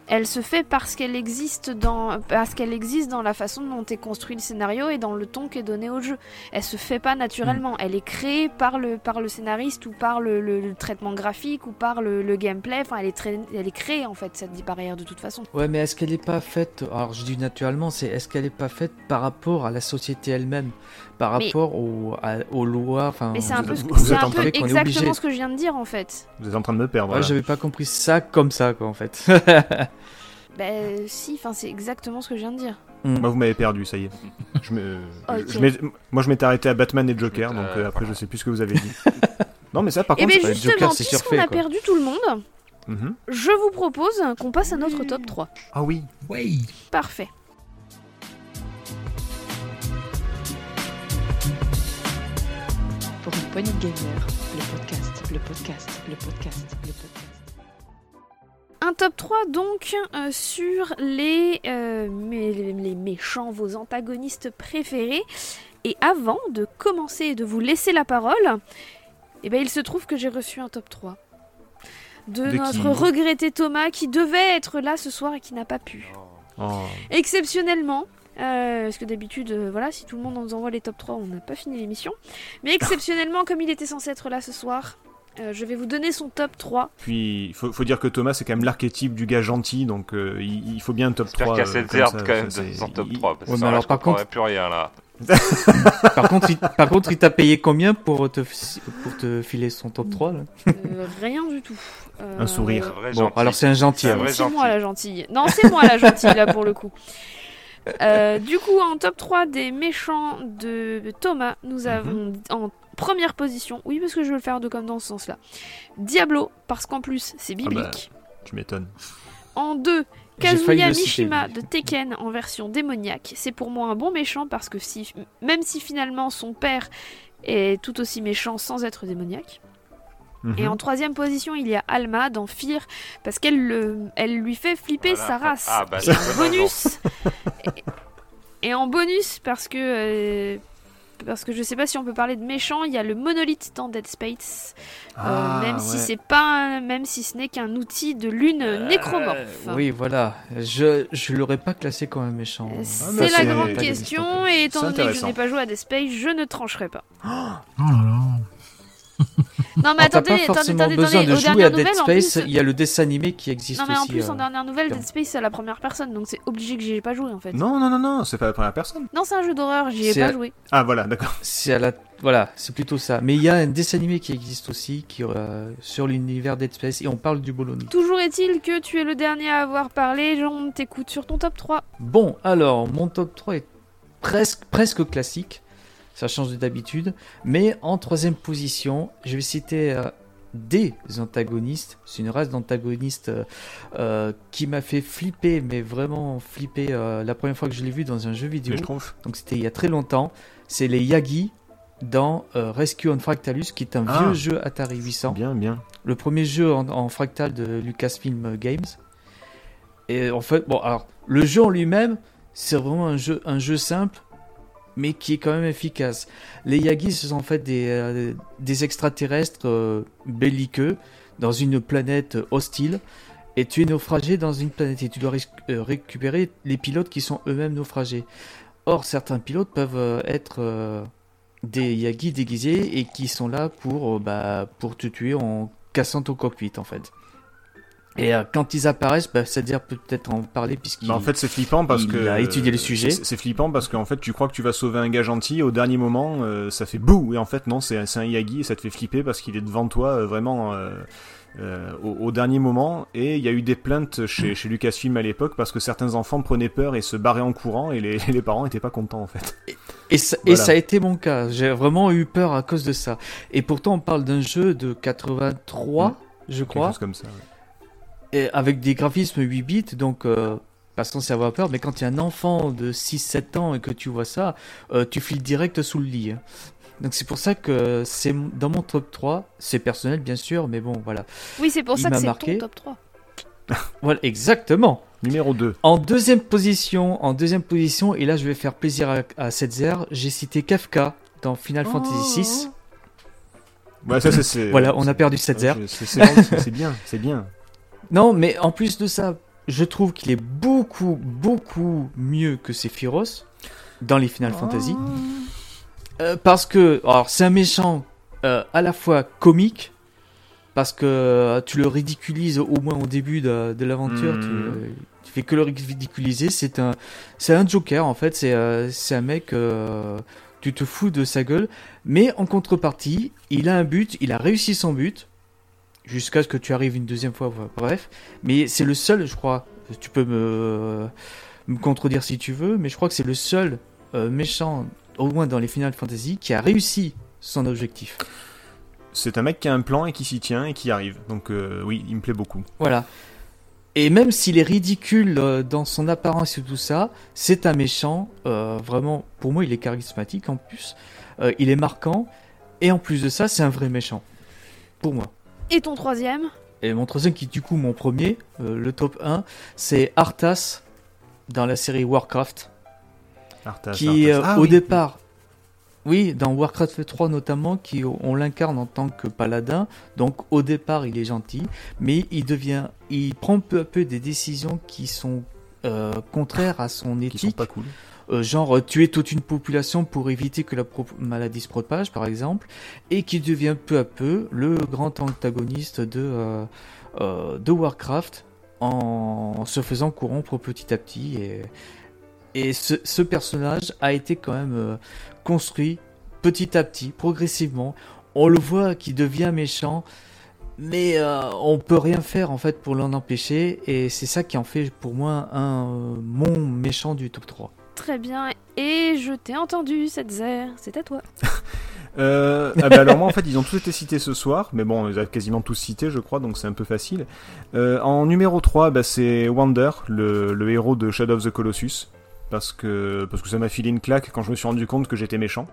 S2: Elle se fait parce qu'elle existe dans parce qu'elle existe dans la façon dont est construit le scénario et dans le ton qui est donné au jeu. Elle se fait pas naturellement.
S5: Mm.
S2: Elle est créée par le par le scénariste ou par le, le- le traitement graphique ou par le, le gameplay. Enfin, elle est très- elle est créée en fait cette barrière de toute façon.
S5: Ouais, mais est-ce qu'elle n'est pas faite Alors je dis naturellement, c'est est-ce qu'elle n'est pas faite par rapport à la société elle-même, par
S2: Mais-
S5: rapport au- à- aux lois Enfin,
S2: Mais c'est un
S3: vous-
S2: peu, ce-
S3: vous
S2: c'est
S3: êtes
S2: un peu exactement ce que je viens de dire en fait.
S3: Vous êtes en train de me perdre.
S5: Ouais,
S3: là.
S5: j'avais pas compris ça comme ça quoi en fait.
S2: Ben si, enfin c'est exactement ce que je viens de dire.
S3: Moi, vous m'avez perdu, ça y est. Je me... Je Moi, je m'étais arrêté à Batman et Joker, donc euh, après,
S4: voilà.
S3: je sais plus ce que vous avez dit. non, mais ça, par
S2: Et
S3: contre,
S2: bien
S5: pas-
S2: justement,
S5: Joker, c'est
S2: puisqu'on a perdu tout le monde,
S3: Mhm.
S2: je vous propose qu'on passe à notre top 3.
S3: Ah oui.
S6: Oui.
S2: Parfait.
S1: Gamers, le podcast, le podcast, le podcast, le podcast.
S2: Un top 3 donc euh, sur les, euh, mé- les méchants, vos antagonistes préférés. Et avant de commencer et de vous laisser la parole, eh ben, il se trouve que j'ai reçu un top 3 de,
S3: De
S2: notre regretté Thomas qui devait être là ce soir et qui n'a pas pu.
S4: Oh.
S2: Exceptionnellement, euh, parce que d'habitude, euh, voilà, si tout le monde nous envoie les top 3, on n'a pas fini l'émission. Mais exceptionnellement, comme il était censé être là ce soir, euh, je vais vous donner son top 3.
S3: Puis, il faut, faut dire que Thomas, c'est quand même l'archétype du gars gentil, donc euh, il, il faut bien un top
S4: J'espère
S3: 3.
S4: qu'il y a cette
S3: ça,
S4: quand même
S3: ça,
S4: de son top
S3: il-
S4: 3. Parce que
S5: Ouais,
S4: là,
S5: alors,
S4: je
S5: par contre-
S4: plus rien là.
S5: par contre, il, par contre, il t'a payé combien pour te pour te filer son top 3 là?
S2: Euh, rien du tout. Euh,
S3: Un sourire.
S5: Bon,
S4: gentil.
S5: alors c'est un gentil.
S4: C'est
S2: moi la gentille. Non, c'est moi la gentille là pour le coup. Euh, du coup, en top 3 des méchants de Thomas, nous
S3: Mhm.
S2: avons en première position, oui, parce que je veux le faire de comme dans ce sens-là, Diablo, parce qu'en plus c'est
S3: Ah bah.
S2: biblique.
S3: Tu m'étonnes.
S2: En deux,
S5: J'ai failli
S2: Kazuya
S5: le citer,
S2: Mishima de Tekken en version démoniaque. C'est pour moi un bon méchant parce que si, même si finalement son père est tout aussi méchant sans être démoniaque. Et
S3: Mhm.
S2: en troisième position, il y a Alma dans Fear parce qu'elle le- elle lui fait flipper
S4: Voilà.
S2: sa race.
S4: Ah bah,
S2: et
S4: c'est
S2: en bonus. et, et en bonus parce que euh, parce que je sais pas si on peut parler de méchant. Il y a le monolithe dans Dead Space, euh,
S3: Ah,
S2: même si c'est pas, un- même si ce n'est qu'un outil de lune nécromorphe.
S5: Euh, oui, voilà. Je je l'aurais pas classé comme un méchant.
S2: Euh,
S3: mais
S2: C'est la grande question, et étant donné que je n'ai pas joué à Dead Space, je ne trancherai pas.
S6: Oh là là.
S2: Non, mais attendez,
S5: pas
S2: attendez,
S5: forcément
S2: attendez,
S5: besoin
S2: attendez,
S5: de jouer à Dead Space.
S2: plus-
S5: Il y a le dessin animé qui existe
S2: Non, mais en
S5: aussi.
S2: plus,
S5: euh.
S2: en dernière nouvelle, Dead Space, c'est la première personne, donc c'est obligé que j'y ai pas joué en fait.
S3: Non, non, non, non, c'est pas la première personne.
S2: Non, c'est un jeu d'horreur, j'y ai pas
S5: à-
S2: joué.
S3: Ah, voilà, d'accord.
S5: C'est à la voilà, c'est plutôt ça. Mais il y a un dessin animé qui existe aussi qui euh, sur l'univers Dead Space et on parle du Bologna.
S2: Toujours est-il que tu es le dernier à avoir parlé, Jean, t'écoute sur ton top 3.
S5: Bon, alors mon top 3 est presque presque classique. Ça change de d'habitude, mais en troisième position, je vais citer euh, des antagonistes. C'est une race d'antagonistes euh, euh, qui m'a fait flipper, mais vraiment flipper euh, la première fois que je l'ai vu dans un jeu vidéo.
S3: Je trouve.
S5: donc c'était il y a très longtemps, c'est les Yagi dans Rescue on Fractalus, qui est un
S3: Ah.
S5: vieux jeu Atari 800,
S3: Bien, bien.
S5: le premier jeu en, en fractal de Lucasfilm Games. Et en fait, bon, alors le jeu en lui-même, c'est vraiment un jeu, un jeu simple, mais qui est quand même efficace. Les Yagi, ce sont en fait des, euh, extraterrestres euh, belliqueux dans une planète hostile. Et tu es naufragé dans une planète et tu dois euh, récupérer les pilotes qui sont eux-mêmes naufragés. Or, certains pilotes peuvent euh, être euh, des Yagi déguisés et qui sont là pour, euh, bah, pour te tuer en cassant ton cockpit en fait. Et euh, quand ils apparaissent, bah, c'est-à-dire peut-être en parler puisqu'ils...
S3: Bah, en fait, c'est flippant parce
S5: il
S3: que.
S5: a étudié le sujet.
S3: C'est flippant parce qu'en fait, tu crois que tu vas sauver un gars gentil, au dernier moment, euh, ça fait bouh Et en fait, non, c'est un Yagi et ça te fait flipper parce qu'il est devant toi euh, vraiment euh, au, au dernier moment. Et il y a eu des plaintes chez, chez Lucasfilm à l'époque parce que certains enfants prenaient peur et se barraient en courant et les, les parents étaient pas contents en fait.
S5: Et ça, et ça a été mon cas. J'ai vraiment eu peur à cause de ça. Et pourtant, on parle d'un jeu de 83,
S3: Mm.
S5: je
S3: Quelque
S5: crois,
S3: chose comme ça. ouais.
S5: Et avec des graphismes 8 bits, donc euh, pas censé avoir peur. Mais quand tu es un enfant de 6-7 ans et que tu vois ça, euh, tu files direct sous le lit. hein. Donc c'est pour ça que c'est dans mon top 3. C'est personnel, bien sûr, mais bon, voilà.
S2: Oui, c'est pour
S5: Il
S2: ça que c'est
S5: marqué.
S2: ton top 3.
S5: Voilà, exactement.
S3: Numéro 2.
S5: En deuxième position, en deuxième position, et là je vais faire plaisir à, à Setzer, j'ai cité Kafka dans Final Fantasy VI.
S3: Ouais, ça, c'est-.
S5: Voilà, on a perdu Setzer.
S3: C'est bien, c'est bien.
S5: Non, mais en plus de ça, je trouve qu'il est beaucoup, beaucoup mieux que Sephiroth dans les Final Fantasy. Euh, parce que, alors, c'est un méchant euh, à la fois comique, parce que euh, tu le ridiculises au moins au début de, de l'aventure,
S3: Mhm.
S5: tu, tu fais que le ridiculiser. C'est un, c'est un Joker en fait, c'est euh, c'est un mec, euh, tu te fous de sa gueule, mais en contrepartie, il a un but, il a réussi son but, jusqu'à ce que tu arrives une deuxième fois, bref. Mais c'est le seul, je crois, tu peux me, me contredire si tu veux, mais je crois que c'est le seul euh, méchant, au moins dans les Final Fantasy, qui a réussi son objectif.
S3: C'est un mec qui a un plan et qui s'y tient et qui y arrive. Donc, euh, oui, il me plaît beaucoup.
S5: Voilà. Et même s'il est ridicule euh, dans son apparence et tout ça, c'est un méchant. vraiment, pour moi, il est charismatique en plus. Il est marquant. Et en plus de ça, c'est un vrai méchant. Pour moi.
S2: Et ton troisième
S5: Et mon troisième, qui est du coup mon premier, euh, le top 1, c'est Arthas dans la série Warcraft.
S3: Arthas,
S5: qui
S3: Arthas.
S5: euh,
S3: Ah
S5: au
S3: oui.
S5: départ, oui, dans Warcraft 3 notamment, qui on l'incarne en tant que paladin. Donc au départ, il est gentil, mais il devient, il prend peu à peu des décisions qui sont euh, contraires à son
S3: Qui sont
S5: éthique.
S3: pas cool.
S5: Euh, genre euh, tuer toute une population pour éviter que la maladie se propage, par exemple, et qui devient peu à peu le grand antagoniste de, euh, de Warcraft en se faisant corrompre petit à petit. Et, ce, personnage a été quand même construit petit à petit, progressivement. On le voit qui devient méchant, mais euh, on peut rien faire en fait pour l'en empêcher, et c'est ça qui en fait pour moi un mon méchant du top 3.
S2: Très bien. Et je t'ai entendu, zère. C'est à toi.
S3: Euh, ah bah alors moi en fait ils ont tous été cités ce soir, mais bon on les a quasiment tous cités je crois donc c'est un peu facile. Euh, en numéro 3 bah, c'est Wander, le, héros de Shadow of the Colossus, parce que, parce que ça m'a filé une claque quand je me suis rendu compte que j'étais méchant.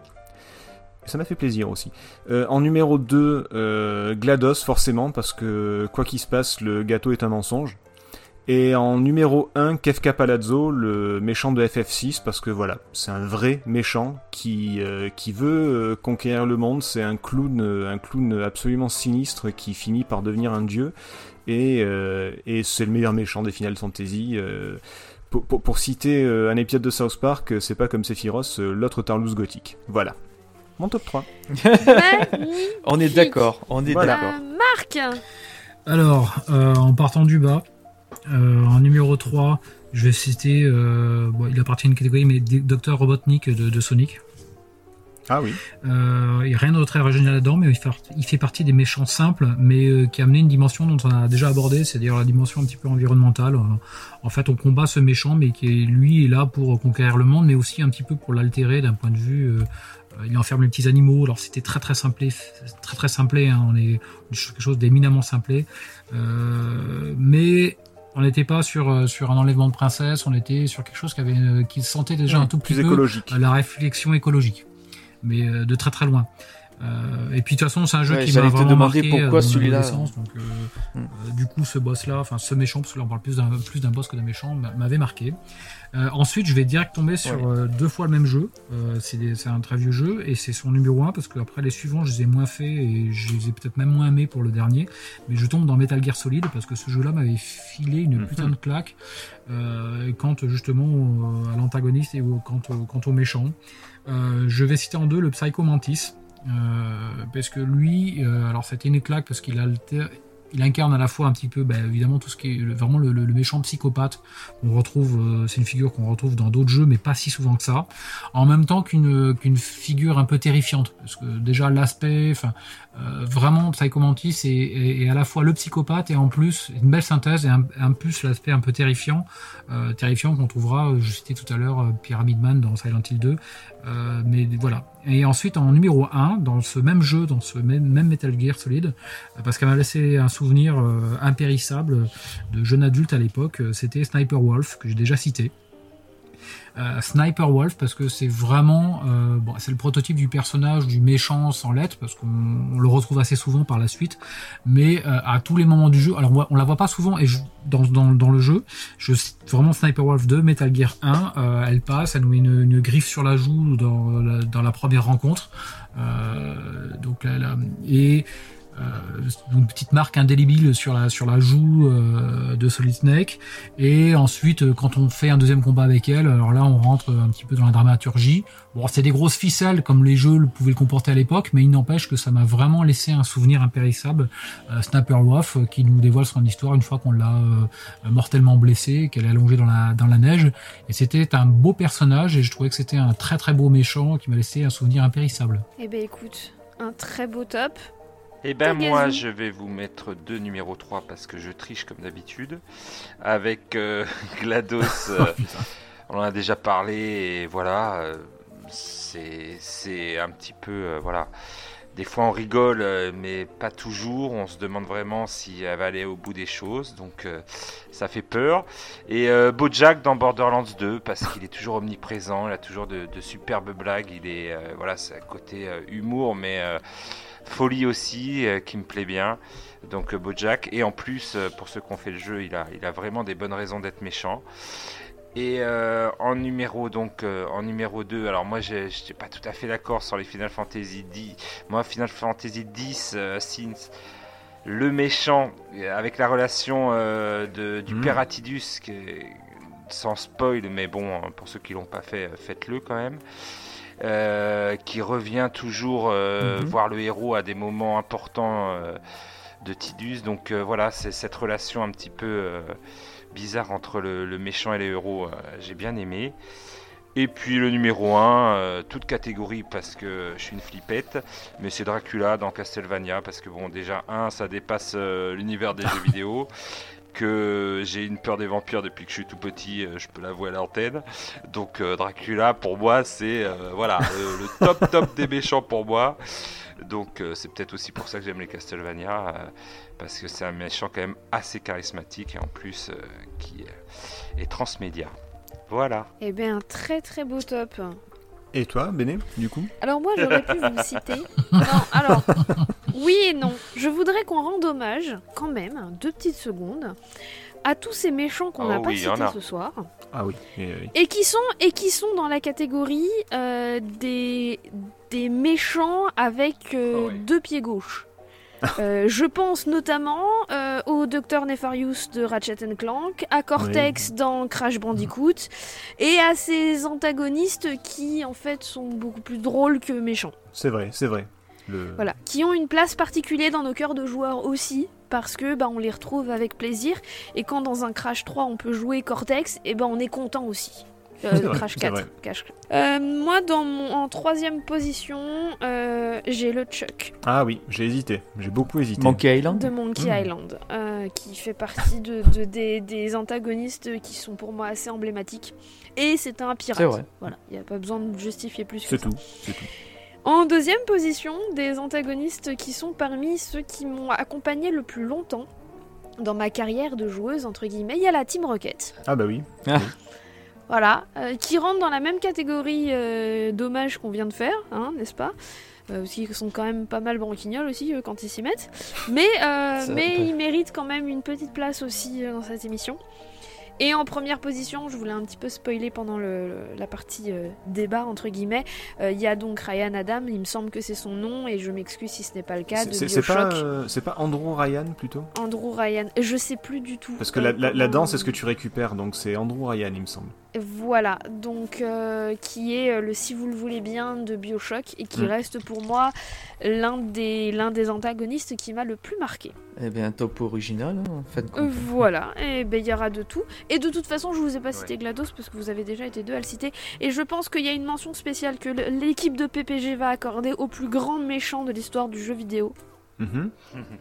S3: Ça m'a fait plaisir aussi. Euh, en numéro 2, euh, GLaDOS forcément, parce que quoi qu'il se passe, le gâteau est un mensonge. Et en numéro 1, Kefka Palazzo, le méchant de FF6, parce que voilà, c'est un vrai méchant qui, euh, qui veut euh, conquérir le monde. C'est un clown, euh, un clown absolument sinistre qui finit par devenir un dieu. Et, euh, et c'est le meilleur méchant des Final Fantasy. euh, pour, pour- pour citer un épisode de South Park, c'est pas comme Sephiroth, l'autre Tarlouse gothique. Voilà. Mon top 3.
S2: Magnifique.
S7: On est d'accord, on est
S3: Voilà.
S7: d'accord.
S2: Euh, Marc
S6: Alors, euh, en partant du bas, euh, en numéro 3, je vais citer, euh, bon, il appartient à une catégorie, mais Dr Robotnik de, de Sonic.
S3: Ah oui.
S6: Euh, il n'y a rien de très original là-dedans, mais il fait, il fait partie des méchants simples, mais euh, qui a amené une dimension dont on a déjà abordé, c'est-à-dire la dimension un petit peu environnementale. Euh, en fait, on combat ce méchant, mais qui est, lui est là pour conquérir le monde, mais aussi un petit peu pour l'altérer d'un point de vue. euh, euh, il enferme les petits animaux. Alors c'était très très simplé, très très simplé. Hein, on est quelque chose d'éminemment simplé, Euh, mais on n'était pas sur euh, sur un enlèvement de princesse. On était sur quelque chose qui avait euh, qui sentait déjà un tout petit
S3: plus
S6: peu
S3: écologique.
S6: à la réflexion écologique, mais euh, de très très loin. Euh, et puis de toute façon, c'est un jeu
S7: Ouais,
S6: qui m'a vraiment
S7: demander
S6: marqué
S7: pourquoi
S6: euh,
S7: celui-là.
S6: Donc, euh,
S7: Hmm.
S6: euh, du coup, ce boss-là, enfin ce méchant, parce que là on parle plus d'un plus d'un boss que d'un méchant, m'a- m'avait marqué. Euh, ensuite, je vais direct tomber sur
S7: Ouais.
S6: euh, deux fois le même jeu. Euh, c'est un très vieux jeu et c'est son numéro 1 parce que après les suivants, je les ai moins fait et je les ai peut-être même moins aimés pour le dernier. Mais je tombe dans Metal Gear Solid parce que ce jeu-là m'avait filé une
S7: Mhm.
S6: putain de claque quant justement à l'antagoniste et quant, au, quant au méchant. Je vais citer en deux le Psycho Mantis. Euh, parce que lui, euh, alors c'était une claque parce qu'il alter- il incarne à la fois un petit peu, bah, évidemment, tout ce qui est vraiment le, méchant psychopathe qu'on retrouve, euh, c'est une figure qu'on retrouve dans d'autres jeux, mais pas si souvent que ça. En même temps qu'une figure un peu terrifiante, parce que déjà l'aspect, euh, vraiment Psycho Mantis est, à la fois le psychopathe et en plus une belle synthèse et un plus l'aspect un peu terrifiant, euh, terrifiant qu'on trouvera, je citais tout à l'heure Pyramid Man dans Silent Hill 2, euh, mais voilà. Et ensuite en numéro 1, dans ce même jeu, dans ce même, même Metal Gear Solid, euh, parce qu'elle m'a laissé un souvenir euh, impérissable de jeune adulte à l'époque, c'était Sniper Wolf, que j'ai déjà cité. Euh, Sniper Wolf parce que c'est vraiment euh, bon, c'est le prototype du personnage du méchant sans lettres parce qu'on on le retrouve assez souvent par la suite mais euh, à tous les moments du jeu alors on, on la voit pas souvent et je- dans, dans, dans le jeu je cite vraiment Sniper Wolf 2 Metal Gear 1 euh, elle passe elle nous met une, une griffe sur la joue dans la, dans la première rencontre euh, donc là, là, et une petite marque indélébile sur la sur la joue euh, de Solid Snake. Et ensuite euh, quand on fait un deuxième combat avec elle alors là on rentre un petit peu dans la dramaturgie. Bon c'est des grosses ficelles comme les jeux pouvaient le comporter à l'époque mais il n'empêche que ça m'a vraiment laissé un souvenir impérissable euh, Snapper Wolf euh, qui nous dévoile son histoire une fois qu'on l'a euh, mortellement blessée qu'elle est allongée dans la dans la neige. Et c'était un beau personnage et je trouvais que c'était un très très beau méchant qui m'a laissé un souvenir impérissable.
S2: Eh ben écoute, un très beau top.
S4: Eh ben moi je vais vous mettre deux numéro 3 parce que je triche comme d'habitude avec euh, GLaDOS euh, on en a déjà parlé et voilà euh, c'est c'est un petit peu euh, voilà. Des fois on rigole mais pas toujours. On se demande vraiment si elle va aller au bout des choses. Donc euh, ça fait peur. Et euh, Bojack dans Borderlands 2 parce qu'il est toujours omniprésent. Il a toujours de, de superbes blagues. Il est euh, voilà c'est à côté euh, humour mais euh, folie aussi euh, qui me plaît bien. Donc euh, Bojack. Et en plus euh, pour ceux qui ont fait le jeu il a, il a vraiment des bonnes raisons d'être méchant. Et euh, en numéro donc euh, en numéro 2 alors moi je n'étais pas tout à fait d'accord sur les Final Fantasy 10 moi Final Fantasy 10 euh, since le méchant avec la relation de, du père Atidus qui est- sans spoil mais bon pour ceux qui l'ont pas fait faites-le quand même euh, qui revient toujours euh,
S7: Mhm.
S4: voir le héros à des moments importants euh, de Tidus. Donc voilà, c'est cette relation un petit peu bizarre entre le, le méchant et les héros. J'ai bien aimé. Et puis le numéro 1, toute catégorie parce que je suis une flippette, mais c'est Dracula dans Castlevania parce que bon déjà un ça dépasse euh, l'univers des jeux vidéo, que j'ai une peur des vampires depuis que je suis tout petit, euh, je peux l'avouer à l'antenne. Donc euh, Dracula pour moi c'est euh, voilà le, le top top des méchants pour moi. Donc euh, c'est peut-être aussi pour ça que j'aime les Castlevania euh, parce que c'est un méchant quand même assez charismatique et en plus euh, qui euh, est transmédia. Voilà.
S2: Eh bien un très très beau top.
S3: Et toi, Béné, du coup
S2: Alors moi j'aurais pu vous citer. Non, alors oui et non. Je voudrais qu'on rende hommage quand même, deux petites secondes, à tous ces méchants qu'on
S4: Oh
S2: n'a pas
S4: oui, y en
S2: cités
S4: a.
S2: ce soir.
S3: Ah oui. et,
S2: Et qui sont, et qui sont dans la catégorie euh, des, des méchants avec euh,
S4: Oh oui.
S2: deux pieds gauches. Euh, je pense notamment euh, au Docteur Nefarious de Ratchet Clank, à Cortex dans Crash Bandicoot, et à ces antagonistes qui en fait sont beaucoup plus drôles que méchants.
S3: c'est vrai, c'est vrai. Le...
S2: Voilà, qui ont une place particulière dans nos cœurs de joueurs aussi, parce que bah, on les retrouve avec plaisir, et quand dans un Crash 3 on peut jouer Cortex, et ben on est content aussi. Euh, Crash
S3: c'est
S2: 4.
S3: vrai.
S2: Crash- Euh, moi, dans mon, en troisième position, euh, j'ai le Chuck
S3: Ah oui, j'ai hésité. J'ai beaucoup hésité.
S5: Monkey Island
S2: de Monkey
S3: Mm.
S2: Island, euh, qui fait partie de, de- des, des antagonistes qui sont pour moi assez emblématiques. Et c'est un pirate.
S5: C'est vrai.
S2: Voilà, il n'y a pas besoin de justifier plus que
S3: C'est
S2: ça.
S3: tout, c'est tout.
S2: En deuxième position, des antagonistes qui sont parmi ceux qui m'ont accompagné le plus longtemps dans ma carrière de joueuse, entre guillemets, il y a la Team Rocket.
S3: Ah bah oui.
S2: Voilà, euh, qui rentre dans la même catégorie euh, d'hommages qu'on vient de faire, hein, n'est-ce pas? Euh, parce qu'ils sont quand même pas mal branquignoles aussi euh, quand ils s'y mettent. Mais, mais ils méritent quand même une petite place aussi dans cette émission. Et en première position, je voulais un petit peu spoiler pendant le- la partie euh, débat, entre guillemets, euh, il y a donc Ryan Adam, il me semble que c'est son nom, et je m'excuse si ce n'est pas le cas,
S3: C'est pas, euh, pas Andrew Ryan plutôt?
S2: Andrew Ryan, je sais plus du tout.
S3: Parce que la, la, danse, c'est ce que tu récupères, donc c'est Andrew Ryan, il me semble.
S2: Voilà, donc euh, qui est euh, le si vous le voulez bien de Bioshock et qui
S3: Mm.
S2: reste pour moi l'un des, l'un des antagonistes qui m'a le plus marqué.
S5: Eh bien, top original, hein, en fait.
S2: Euh, voilà, et ben il y aura de tout. Et de toute façon, je vous ai pas cité GLaDOS parce que vous avez déjà été deux à le citer. Et je pense qu'il y a une mention spéciale que l'équipe de PPG va accorder au plus grand méchant de l'histoire du jeu vidéo.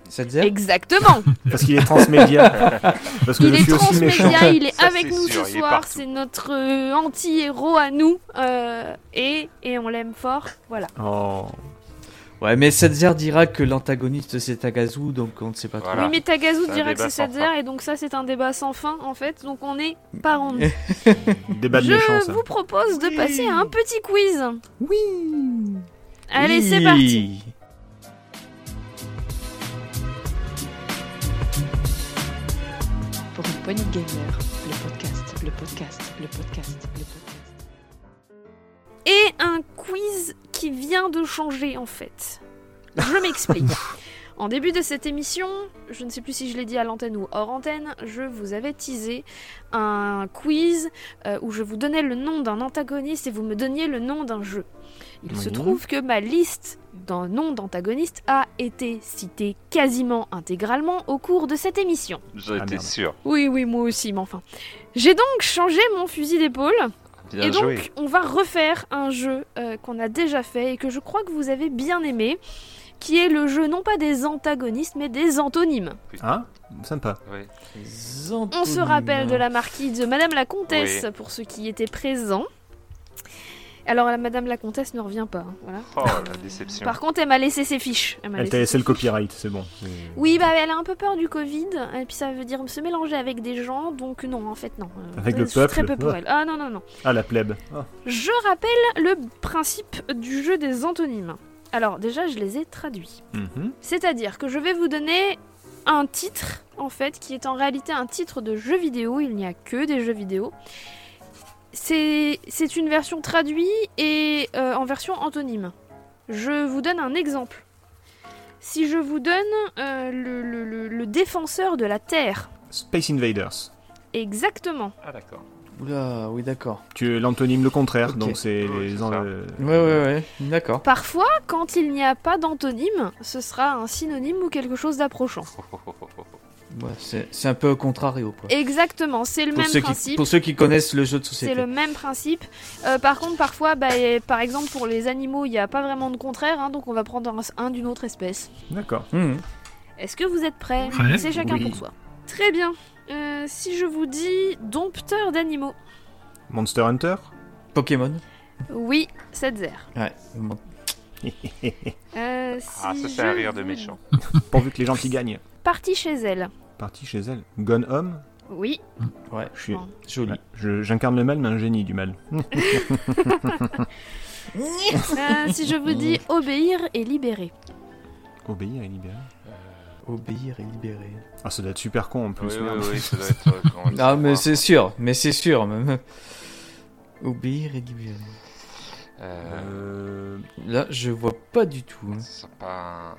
S5: Ça te dit?
S2: Exactement
S3: Parce qu'il est transmédia. Parce que
S2: Il
S3: je
S2: est
S3: suis aussi
S2: transmédia, il est
S4: Ça,
S2: avec nous
S4: sûr,
S2: ce soir, c'est notre euh, anti-héros à nous. euh, et, et on l'aime fort, voilà.
S3: Oh.
S5: Ouais, mais Setzer dira que l'antagoniste c'est Tagazu, donc on ne sait pas trop.
S4: Voilà.
S2: Oui, mais Tagazu dirait que c'est Setzer, et donc ça, c'est un débat sans fin, en fait. Donc on est pas rond.
S3: Débat de méchant,
S2: Je
S3: ça.
S2: vous propose de passer à un petit quiz.
S3: Oui
S2: Allez, c'est parti.
S1: De gamers, le podcast, le podcast, le podcast, le podcast.
S2: Et un quiz qui vient de changer, en fait. Je m'explique. En début de cette émission, je ne sais plus si je l'ai dit à l'antenne ou hors antenne, je vous avais teasé un quiz euh, où je vous donnais le nom d'un antagoniste et vous me donniez le nom d'un jeu. Il se trouve que ma liste d'un nom d'antagoniste a été citée quasiment intégralement au cours de cette émission.
S4: J'en
S3: Ah,
S4: étais sûr.
S2: Oui, oui, moi aussi, mais enfin. J'ai donc changé mon fusil d'épaule
S4: Bien
S2: et donc
S4: joué.
S2: on va refaire un jeu euh, qu'on a déjà fait et que je crois que vous avez bien aimé, qui est le jeu non pas des antagonistes mais des antonymes.
S3: Ah, sympa.
S4: Oui.
S2: On se rappelle de la marquise de Madame la Comtesse pour ceux qui étaient présents. Alors la Madame la Comtesse ne revient pas, hein, voilà.
S4: Oh, la déception.
S2: Par contre, elle m'a laissé ses fiches. Elle m'a
S3: Elle
S2: laissé
S3: t'a laissé
S2: ses
S3: le copyright, c'est bon.
S2: Oui, bah elle a un peu peur du Covid, et puis ça veut dire se mélanger avec des gens, donc non, en fait non. Euh,
S3: Avec
S2: je
S3: le
S2: suis très
S3: peuple,
S2: peu pour
S3: ouais.
S2: elle. Ah non, non, non.
S3: Ah, la plèbe. Ah.
S2: Je rappelle le principe du jeu des antonymes. Alors déjà, je les ai traduits.
S3: Mhm.
S2: C'est-à-dire que je vais vous donner un titre, en fait, qui est en réalité un titre de jeu vidéo, il n'y a que des jeux vidéo. C'est une version traduite et euh, en version antonyme. Je vous donne un exemple. Si je vous donne euh, le, le- le- le défenseur de la Terre,
S3: Space Invaders.
S2: exactement.
S4: Ah, d'accord.
S5: Oula, oui, d'accord.
S3: Tu l'antonyme le contraire, donc c'est
S4: Oui,
S3: les euh,
S5: ouais, ouais, d'accord.
S2: Parfois, quand il n'y a pas d'antonyme, ce sera un synonyme ou quelque chose d'approchant.
S5: Ouais, c'est c'est un peu au contrario, quoi.
S2: Exactement, c'est le
S5: Pour
S2: même
S5: ceux, qui,
S2: principe.
S5: pour ceux qui connaissent le jeu de
S2: C'est
S5: société.
S2: le même principe. Euh, par contre, parfois, bah, par exemple, pour les animaux, il n'y a pas vraiment de contraire, hein, donc on va prendre un, un d'une autre espèce.
S3: D'accord.
S5: Mhm.
S2: Est-ce que vous êtes prêts
S6: Prêt
S2: C'est chacun
S3: Oui.
S2: pour soi. Très bien. Euh, si je vous dis dompteur d'animaux,
S3: Monster Hunter?
S5: Pokémon
S2: oui, c'est zer.
S5: Ouais.
S2: Euh, si
S4: Ah, ça, c'est
S2: je
S4: un rire de méchant.
S3: Pourvu que les gens qui gagnent.
S2: Partie chez elle,
S3: Parti chez elle. Gone Home
S2: oui.
S5: Ouais,
S3: Je suis.
S2: Bon.
S5: joli.
S3: Ouais, J'incarne le mal, mais un génie du mal.
S2: Euh, si je vous dis obéir et libérer,
S3: Obéir et libérer.
S5: Obéir et libérer.
S3: Ah, ça doit être super con en plus.
S4: oui, ça doit être. euh, quand on le
S5: Ah, mais c'est sûr, mais c'est sûr. même. Obéir et libérer.
S4: Euh,
S5: Là, je vois pas du tout. hein.
S4: c'est pas. un-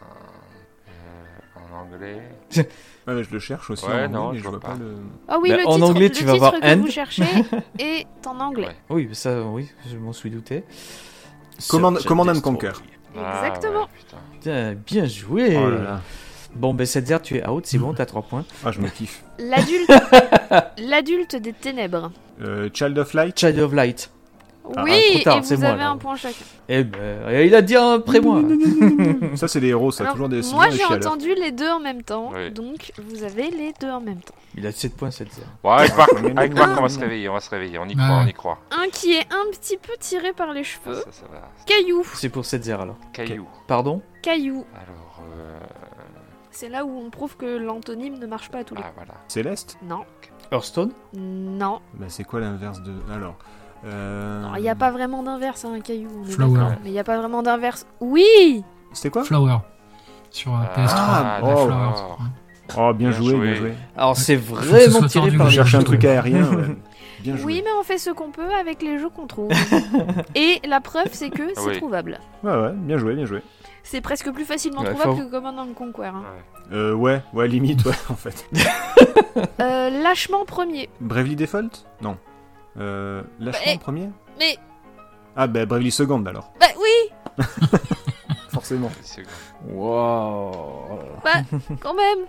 S4: euh, en anglais.
S3: ouais, mais je le cherche aussi.
S4: Ouais,
S3: en
S4: non,
S3: anglais, mais
S4: je
S3: je
S4: vois
S3: pas
S4: pas.
S3: le.
S2: Ah oui,
S5: Bah,
S2: le
S5: en
S2: titre,
S5: anglais,
S2: le
S5: tu vas
S2: titre
S5: voir
S2: que vous cherchez est en anglais.
S4: Ouais.
S5: Oui, mais ça, oui, je m'en suis douté.
S3: Command, Command and. Conquer.
S4: Ah,
S2: Exactement.
S4: ouais. Putain,
S5: bien joué.
S3: Oh là là.
S5: Bon, ben Setzer, tu es out, c'est bon, t'as 3 points.
S3: Ah, je me kiffe.
S2: L'adulte, l'adulte des ténèbres.
S3: Euh, Child of Light
S5: Child of Light.
S3: Ah,
S2: oui,
S5: tard,
S2: et vous
S5: moi,
S2: avez
S5: là.
S2: un point chacun.
S5: Eh ben, il a dit un après moi.
S3: Ça, c'est des héros, ça.
S2: Alors,
S3: toujours des
S2: moi, j'ai entendu les deux en même temps,
S4: Oui.
S2: donc vous avez les deux en même temps.
S5: Il a 7 points, Setzer.
S4: Bon, avec Marc,
S3: non,
S4: avec Marc, on va se réveiller, on va se réveiller, on y
S6: Ouais.
S4: croit, on y croit.
S2: Un qui est un petit peu tiré par les cheveux.
S4: Ça, ça va.
S2: Caillou,
S5: C'est pour Setzer alors.
S4: Caillou.
S5: Pardon
S2: caillou.
S4: Alors, euh...
S2: C'est là où on prouve que l'antonyme ne marche pas à tous les
S4: ah
S2: coups.
S4: voilà.
S3: Céleste?
S2: Non,
S5: Hearthstone?
S2: Non.
S3: Bah, c'est quoi l'inverse de. Alors? Euh...
S2: Il n'y a pas vraiment d'inverse, hein, un caillou. on est
S6: Flower.
S2: d'accord, Mais il n'y a pas vraiment d'inverse. Oui
S3: C'était quoi
S6: Flower. Sur euh, PS3.
S3: Ah,
S6: la
S3: oh,
S6: Flower.
S4: oh.
S3: Oh, bien,
S4: Bien
S3: joué,
S4: joué.
S3: bien joué.
S5: Alors c'est vraiment
S6: soit
S5: tiré
S6: tordu,
S5: par
S6: vous
S5: les
S3: Chercher un
S6: Ouais.
S3: truc aérien, ouais. Bien joué.
S2: Oui, mais on fait ce qu'on peut avec les jeux qu'on trouve. Et la preuve, c'est que c'est
S4: Oui.
S2: trouvable.
S3: Ouais, ouais, bien joué, bien joué.
S2: C'est presque plus facilement
S5: Ouais,
S2: trouvable
S5: faut-
S2: que Command and Conquer. hein.
S4: Ouais.
S3: Euh, ouais, ouais, limite, ouais, en fait.
S2: Euh, lâchement premier.
S3: Bravely Default? Non. Euh, Lâchement
S2: Mais-
S3: premier
S2: Mais,
S3: Ah, bah, Bravely Second alors.
S2: bah oui,
S3: Forcément.
S5: Wow.
S2: bah quand même.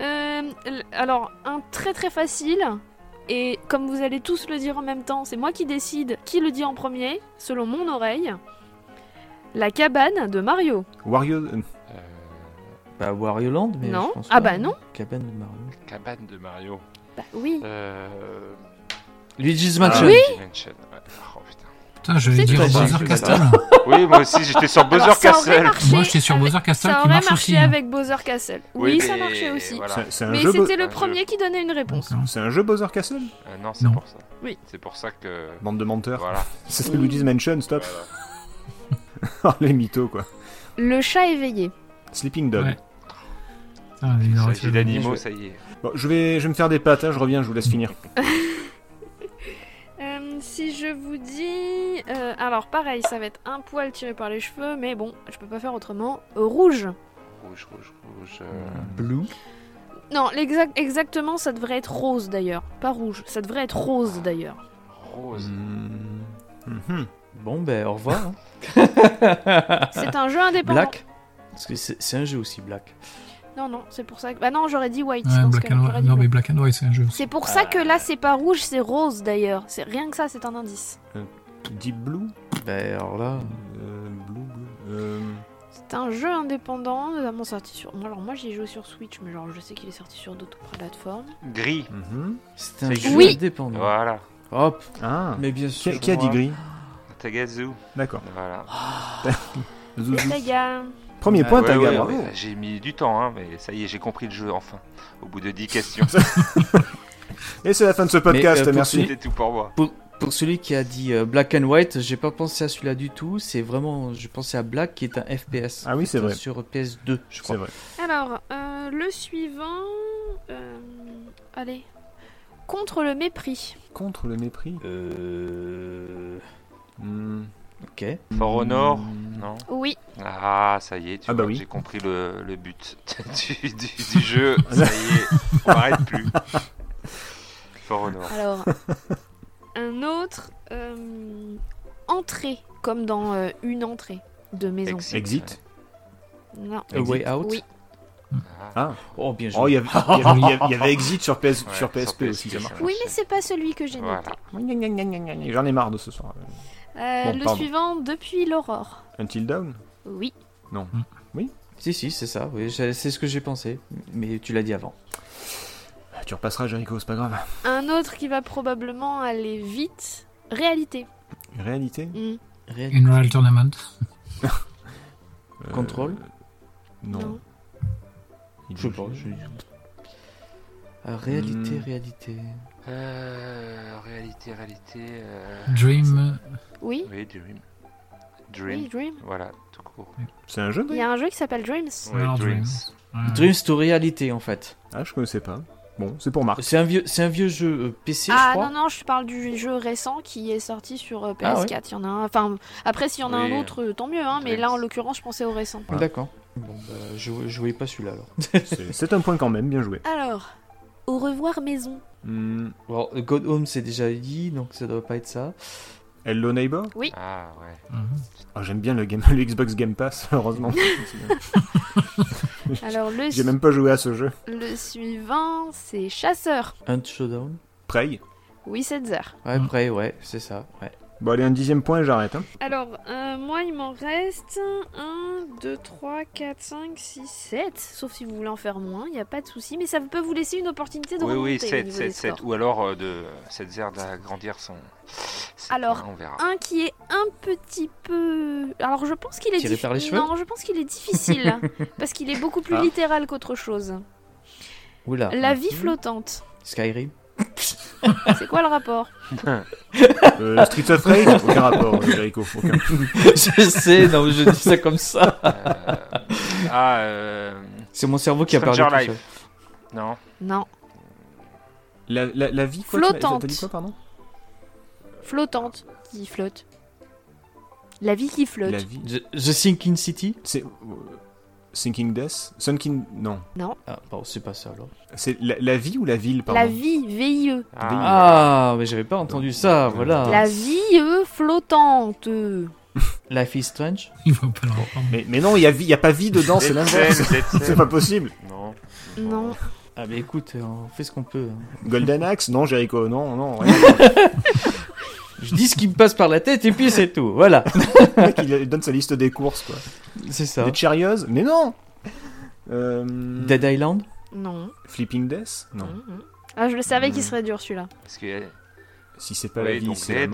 S2: Euh, alors, un très très facile. Et comme vous allez tous le dire en même temps, c'est moi qui décide qui le dit en premier, selon mon oreille. La cabane de Mario.
S3: Wario. Euh,
S5: Bah Wario Land, mais
S2: Non.
S5: je pense
S2: Ah
S5: pas.
S2: bah non.
S5: Cabane de Mario.
S4: cabane de Mario.
S2: Bah oui.
S4: Euh...
S5: Luigi's
S3: Ah.
S5: Mansion.
S2: Oui.
S4: Ouais. Oh, putain.
S6: Putain, j'allais
S2: C'est
S6: dire Bowser Castle.
S4: Oui, moi aussi, j'étais sur Bowser
S2: Alors, ça aurait
S4: Castle.
S2: marché
S6: Moi, j'étais sur
S2: avec-
S6: Bowser Castle
S2: Ça
S6: qui
S2: aurait
S6: marche
S2: marché
S6: aussi. hein.
S2: avec Bowser Castle. Oui, ça
S4: mais
S2: marchait aussi.
S4: voilà.
S3: c'est- C'est un,
S2: Mais
S3: jeu Bo-
S2: c'était le
S4: un
S2: premier qui donnait une réponse.
S3: C'est un jeu Bowser Castle
S4: Euh, non, c'est
S6: Non.
S4: pour ça.
S2: Oui.
S4: C'est pour ça que.
S3: Bande de menteurs.
S4: Voilà.
S3: C'est Luigi's Mansion, stop.
S4: Voilà.
S3: Oh, les mythos, quoi.
S2: Le chat éveillé.
S3: Sleeping Dog.
S6: Ouais. Putain, il
S4: Il
S6: aurait
S4: s'agit
S6: fait-
S4: d'animaux, ça y est.
S3: Bon, je vais, je vais me faire des pâtes, hein, je reviens, je vous laisse finir.
S2: Si je vous dis... euh, alors pareil, ça va être un poil tiré par les cheveux, mais bon, je peux pas faire autrement. Rouge.
S4: Rouge, rouge, rouge. euh,
S5: Blue.
S2: Non, exactement, ça devrait être rose d'ailleurs. Pas rouge, ça devrait être rose d'ailleurs.
S4: Rose.
S3: Hmm. Mhm.
S5: Bon, ben au revoir. hein.
S2: C'est un jeu indépendant.
S5: Black. Parce que c'est un jeu aussi, Black.
S2: Non, non, c'est pour ça que... Bah non, j'aurais dit white.
S6: Ouais, Black and
S2: dit
S6: Non, mais Black and White, c'est un jeu.
S2: C'est pour ça que là, c'est pas rouge, c'est rose d'ailleurs. C'est rien que ça, c'est un indice.
S3: Deep Blue
S5: Ben alors là.
S3: Euh, Blue, Blue. Euh,
S2: C'est un jeu indépendant, notamment sorti sur... moi, Alors moi, j'y joue sur Switch, mais genre je sais qu'il est sorti sur d'autres plateformes.
S4: Gris.
S3: mhm.
S5: C'est un jeu
S2: Oui.
S5: indépendant.
S4: Voilà.
S5: Hop.
S3: Ah.
S5: Mais bien sûr.
S3: Qui, qui a dit gris
S4: Tagazu.
S3: D'accord.
S4: Voilà.
S3: Zouzou. Premier
S5: Ah,
S3: point,
S4: Ouais,
S3: Taga,
S4: ouais,
S3: bravo.
S4: ouais, J'ai mis du temps, hein, mais ça y est, j'ai compris le jeu enfin. Au bout de 10 questions.
S3: Et c'est la fin de ce podcast,
S5: euh,
S3: merci.
S4: C'était tout pour moi.
S5: Pour celui qui a dit euh, Black and White, j'ai pas pensé à celui-là du tout. C'est vraiment, je pensais à Black qui est un FPS.
S3: Ah oui, c'est vrai.
S5: Sur PS2, je
S3: C'est
S5: crois.
S3: vrai.
S2: alors euh, le suivant, euh, allez, contre le mépris.
S3: Contre le mépris.
S5: Euh...
S3: Hmm.
S5: Ok.
S4: For Honor
S3: Hmm.
S4: Non
S2: Oui,
S4: Ah, ça y est, tu
S3: Ah bah oui.
S4: j'ai compris le, le but du, du, du jeu. Ça y est, on m'arrête plus. For Honor.
S2: alors un autre, euh, entrée, comme dans euh, une entrée de maison.
S4: Exit.
S3: Exit.
S2: Non.
S5: A Way Out.
S2: Oui.
S4: Ah,
S3: Ah.
S5: Oh, bien joué.
S3: Oh, il y avait, Exit sur, PS,
S4: Ouais,
S3: sur PSP
S4: sur
S3: aussi, ça.
S2: Oui, mais c'est pas celui que j'ai noté.
S4: Voilà.
S3: J'en ai marre de ce soir.
S2: Euh,
S3: Bon,
S2: le
S3: pardon.
S2: suivant, depuis l'aurore.
S3: Until Dawn
S2: Oui.
S5: Si, si, c'est ça. Oui, j'ai- c'est ce que j'ai pensé. Mais tu l'as dit avant.
S3: Tu repasseras, Jericho, c'est pas grave.
S2: Un autre qui va probablement aller vite. Réalité.
S3: Réalité
S2: Hmm.
S5: Réel-
S6: Unreal Tournament.
S3: Euh,
S5: Control
S3: Non. Il
S5: Je sais
S3: joue-
S5: pas. je- Ah, réalité,
S3: Hmm.
S5: réalité.
S4: Euh, réalité, réalité. euh,
S6: Dream.
S2: Oui.
S4: Oui, Dream.
S2: Oui,
S4: Dream.
S2: Dream.
S4: Voilà, tout court.
S3: C'est un jeu,
S2: Il y a un jeu qui s'appelle Dreams.
S4: Ouais,
S6: Alors,
S4: Dreams.
S6: Dreams. Ouais.
S5: Dreams to Reality en fait.
S3: Ah, je connaissais pas. Bon, c'est pour Marc.
S5: C'est un vieux, c'est un vieux jeu euh, PC, je
S2: Ah
S5: crois.
S2: non, non, je parle du jeu récent qui est sorti sur euh,
S5: Ah ouais.
S2: PS4. Il y en a un. Enfin, après, s'il y en a
S4: Oui.
S2: un autre, euh, tant mieux, hein, mais là, en l'occurrence, je pensais au récent.
S3: Voilà.
S5: D'accord. Bon, bah, je, je voyais pas celui-là alors.
S3: C'est c'est un point quand même, bien joué.
S2: Alors, au revoir, maison.
S3: Hmm,
S5: Bon, God Home c'est déjà dit, donc ça doit pas être ça.
S3: Hello Neighbor?
S4: Ah ouais.
S6: Mhm.
S3: Ah, J'aime bien le, game, le Xbox Game Pass, heureusement.
S2: Alors, le,
S3: J'ai même pas joué à ce jeu.
S2: le suivant, c'est Chasseur.
S5: Hunt Showdown.
S3: Prey?
S2: Oui, Setzer.
S5: Ouais, après, ouais, c'est ça. Ouais.
S3: Bon, allez, un dixième point et j'arrête. Hein.
S2: Alors, euh, moi, il m'en reste 1, 2, 3, 4, 5, 6, 7. Sauf si vous voulez en faire moins, il n'y a pas de souci. Mais ça peut vous laisser une opportunité de
S4: Oui,
S2: remonter
S4: oui,
S2: au
S4: 7,
S2: niveau
S4: 7,
S2: des
S4: 7.
S2: scores.
S4: Ou alors euh, de cette zère d'agrandir son.
S2: Alors,
S4: on verra.
S2: Un qui est un petit peu... Alors, je pense qu'il est...
S5: Tiré par les cheveux
S2: Non, je pense qu'il est difficile. parce qu'il est beaucoup plus
S3: Ah.
S2: littéral qu'autre chose.
S5: Oula.
S2: La vie flottante.
S5: Skyrim.
S2: C'est quoi le rapport
S3: Euh, Streets of Rage Aucun rapport, euh, Jericho. Aucun.
S5: je sais, non, je dis ça comme ça.
S4: Euh, ah, euh,
S5: C'est mon cerveau qui a parlé
S4: Stranger
S5: tout
S4: Life.
S5: seul.
S4: non.
S2: Non.
S3: La, la, la vie quoi, tu m'as-
S2: Flottante.
S3: T'as dit quoi, pardon
S2: Flottante. Qui flotte. La vie qui flotte.
S3: La vie.
S5: The, The Sinking City
S3: C'est. Euh, Sinking Death? Sunking. Non.
S5: Ah, bon, c'est pas ça alors.
S3: C'est la, la vie ou la ville, pardon?
S2: La vie, VIE.
S5: Ah, mais j'avais pas entendu ça, voilà.
S2: La vie euh, flottante.
S5: Life is Strange?
S6: Il pas le
S3: mais, mais non, il y, a vie- il y a pas vie dedans, c'est l'inverse. C'est pas possible.
S4: Non.
S2: Non.
S5: Ah, mais écoute, on fait ce qu'on peut. hein.
S3: Golden Axe? Non, Jericho, non, non, rien.
S5: Je dis ce qui me passe par la tête et puis c'est tout, voilà.
S3: Le mec, il donne sa liste des courses, quoi.
S5: C'est ça.
S3: Des Cheerios Mais non euh...
S5: Dead Island
S2: Non.
S3: Flipping Death Non.
S2: Mhm. Ah, je le savais qu'il serait dur celui-là.
S4: Parce que
S3: Si c'est pas la vie, c'est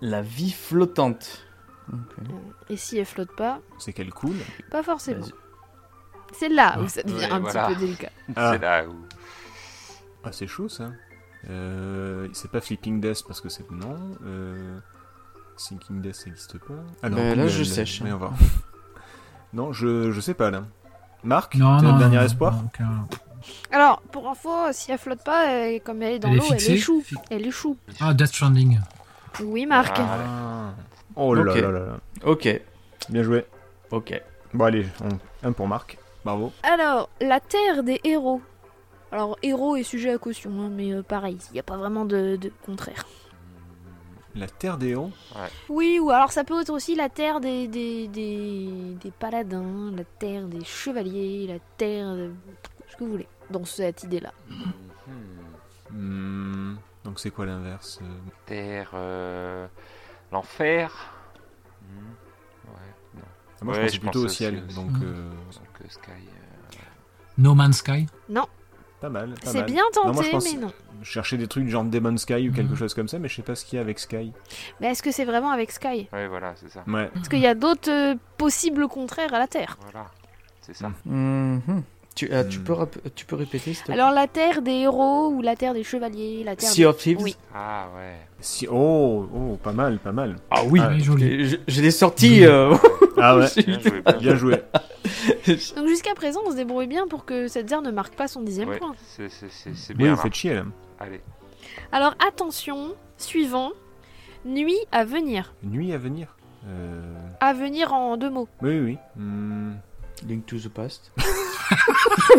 S3: la
S5: vie flottante. Ok.
S2: Et si elle flotte pas
S3: C'est qu'elle coule.
S2: Pas forcément.
S5: Vas-y.
S2: C'est là
S6: Ah.
S2: où ça devient
S4: Ouais,
S2: un
S4: voilà.
S2: petit peu délicat.
S3: Ah.
S4: c'est là où.
S3: Ah, c'est chaud ça. Euh, c'est pas Flipping Death parce que c'est. Non. Euh... Sinking Death, ça existe pas. Ah non,
S5: Bah, là, je
S3: euh,
S5: sèche.
S3: voyons voir. non, je, je sais pas là. Marc
S6: Non,
S3: le dernier
S6: non,
S3: espoir
S6: non, aucun.
S2: Alors, pour info, si elle flotte pas, elle- comme elle est dans l'eau, elle échoue. Elle échoue.
S6: Ah, Death Stranding.
S2: Oui, Marc.
S4: Ah.
S3: Oh là
S5: Ok.
S3: là là là.
S5: Ok,
S3: Bien joué.
S5: ok.
S3: Bon, allez, on- un pour Marc. Bravo.
S2: Alors, la terre des héros. Alors, héros est sujet à caution, hein, mais euh, pareil, il n'y a pas vraiment de, de contraire.
S3: La Terre des héros
S2: Oui, ou alors ça peut être aussi la terre des, des, des, des paladins, la terre des chevaliers, la terre de... ce que vous voulez, dans cette idée-là.
S4: Hmm.
S3: Donc c'est quoi l'inverse euh,
S4: Terre. euh, L'enfer. Hmm. Ouais, non.
S3: ah, Moi
S4: Ouais,
S3: je pensais plutôt au ciel.
S4: aussi,
S3: Donc euh,
S4: Donc euh, Sky. euh,
S6: No Man's Sky?
S3: Pas mal. pas
S2: C'est
S3: mal.
S2: bien
S3: Non, moi,
S2: tenté,
S3: je pense-
S2: mais non.
S3: Je cherchais des trucs genre Demon Sky ou quelque
S6: Mhm.
S3: chose comme ça, mais je sais pas ce qu'il y a avec Sky.
S2: Mais est-ce que c'est vraiment avec Sky?
S4: Ouais, voilà, c'est ça.
S3: Ouais.
S2: Parce qu'il y a d'autres euh, possibles contraires à la terre.
S4: Voilà. C'est ça.
S5: Mhm. Tu, tu,
S3: Hmm.
S5: peux tu peux répéter s'il te plaît
S2: Alors la terre des héros ou la terre des chevaliers, la terre
S5: Sea
S2: des...
S5: of Thieves
S2: Oui.
S4: Ah ouais.
S3: Si... Oh, oh, pas mal, pas mal.
S5: Ah oui,
S3: Ah,
S6: joli.
S5: je, je l'ai sorti. euh,
S3: Ah ouais,
S4: Bien joué. bien
S3: bien joué.
S2: Donc jusqu'à présent, on se débrouille bien pour que cette zère ne marque pas son dixième
S4: Ouais,
S2: point.
S4: c'est- c'est
S3: Oui,
S4: bien.
S3: vous faites chier là.
S4: Allez.
S2: Alors attention, suivant, nuit à venir.
S3: Nuit à venir. Euh...
S2: À venir en deux mots.
S3: Oui, oui. Hmm,
S5: Link to the Past.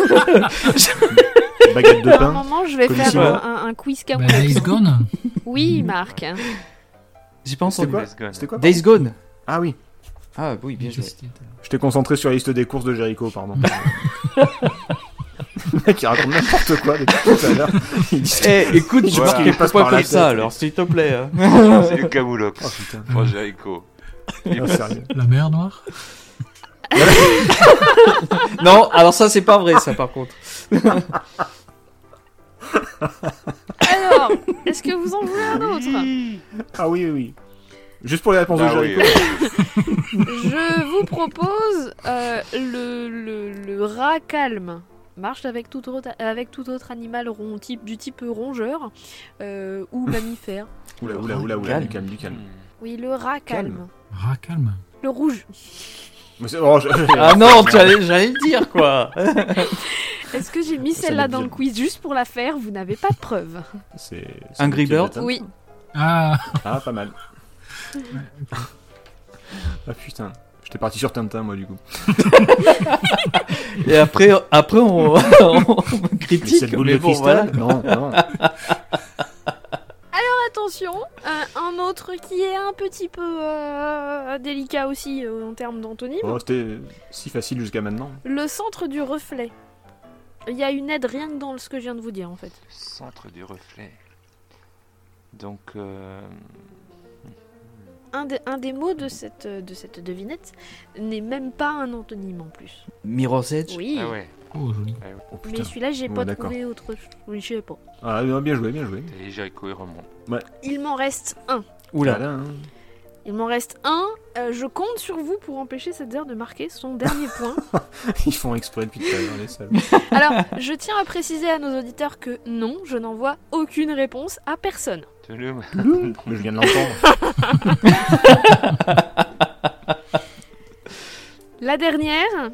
S3: Baguette de
S2: À un
S3: pain.
S2: moment, je vais faire un, quiz
S6: Bah,
S2: Kahoot.
S6: Days Gone.
S2: Oui, Marc.
S5: J'ai pas
S3: C'était
S5: entendu.
S3: quoi
S4: Days Gone.
S3: C'était quoi
S5: Days Gone.
S3: Ah oui.
S5: Ah oui, bien joué.
S3: Je t'ai concentré sur la liste des courses de Jericho, pardon. Le mec, il raconte n'importe quoi depuis tout à l'heure. Il
S5: Eh, écoute, je
S3: Voilà. Il passe la
S5: comme ça, alors, s'il te plaît. hein.
S4: C'est le Camoulox.
S3: Oh putain.
S4: Oh, Jericho.
S3: Ah, sérieux.
S6: La mer noire.
S5: non, alors ça, c'est pas vrai, ça, par contre.
S2: Alors, est-ce que vous en voulez un autre?
S3: Ah oui, oui, oui. Juste pour les réponses de
S4: Ah oui.
S2: Je vous propose euh, le, le, le rat calme. Marche avec tout autre, avec tout autre animal rond, type, du type rongeur euh, ou mammifère.
S3: Oula, oula, oula, oula,
S5: Calme.
S3: du calme, du calme.
S2: Oui, le rat calme.
S3: Calme.
S6: Rat calme.
S2: Le rouge.
S3: Mais c'est- oh, je-
S5: Ah non, j'allais le dire quoi.
S2: Est-ce que j'ai mis celle-là dans le quiz juste pour la faire Vous n'avez pas de preuve.
S3: c'est- c'est
S5: Angry
S3: le
S5: Bird.
S2: Oui.
S6: Ah,
S3: Ah, pas mal. ah putain. J'étais parti sur Tintin, moi, du coup.
S5: Et après, après on, on
S3: Mais
S5: critique.
S3: cette boule
S5: mais
S3: de
S5: bon,
S3: cristal
S5: voilà.
S3: Non, non.
S2: Attention, euh, un autre qui est un petit peu euh, délicat aussi euh, en termes d'antonyme.
S3: Oh, C'était si facile jusqu'à maintenant.
S2: Le centre du reflet. Il y a une aide rien que dans ce que je viens de vous dire en fait.
S4: Centre du reflet. Donc, euh,
S2: Un, des- un des mots de cette, de cette devinette n'est même pas un antonyme en plus.
S5: Mirror's Edge.
S2: Oui,
S4: ah ouais,
S6: oh joli.
S3: Oh
S2: mais celui-là j'ai
S3: Ouais,
S2: pas
S3: d'accord.
S2: trouvé autre chose. Oui, je sais pas.
S3: Ah, bien joué, bien joué.
S4: et il
S2: m'en reste un.
S5: Oula.
S3: Voilà, hein.
S2: Il m'en reste un. Euh, je compte sur vous pour empêcher cette heure de marquer son dernier point.
S3: Ils font exprès depuis tout à l'heure, les salles.
S2: Alors, je tiens à préciser à nos auditeurs que non, je n'envoie aucune réponse à personne.
S4: Touloum.
S3: Mais je viens de l'entendre.
S2: La dernière,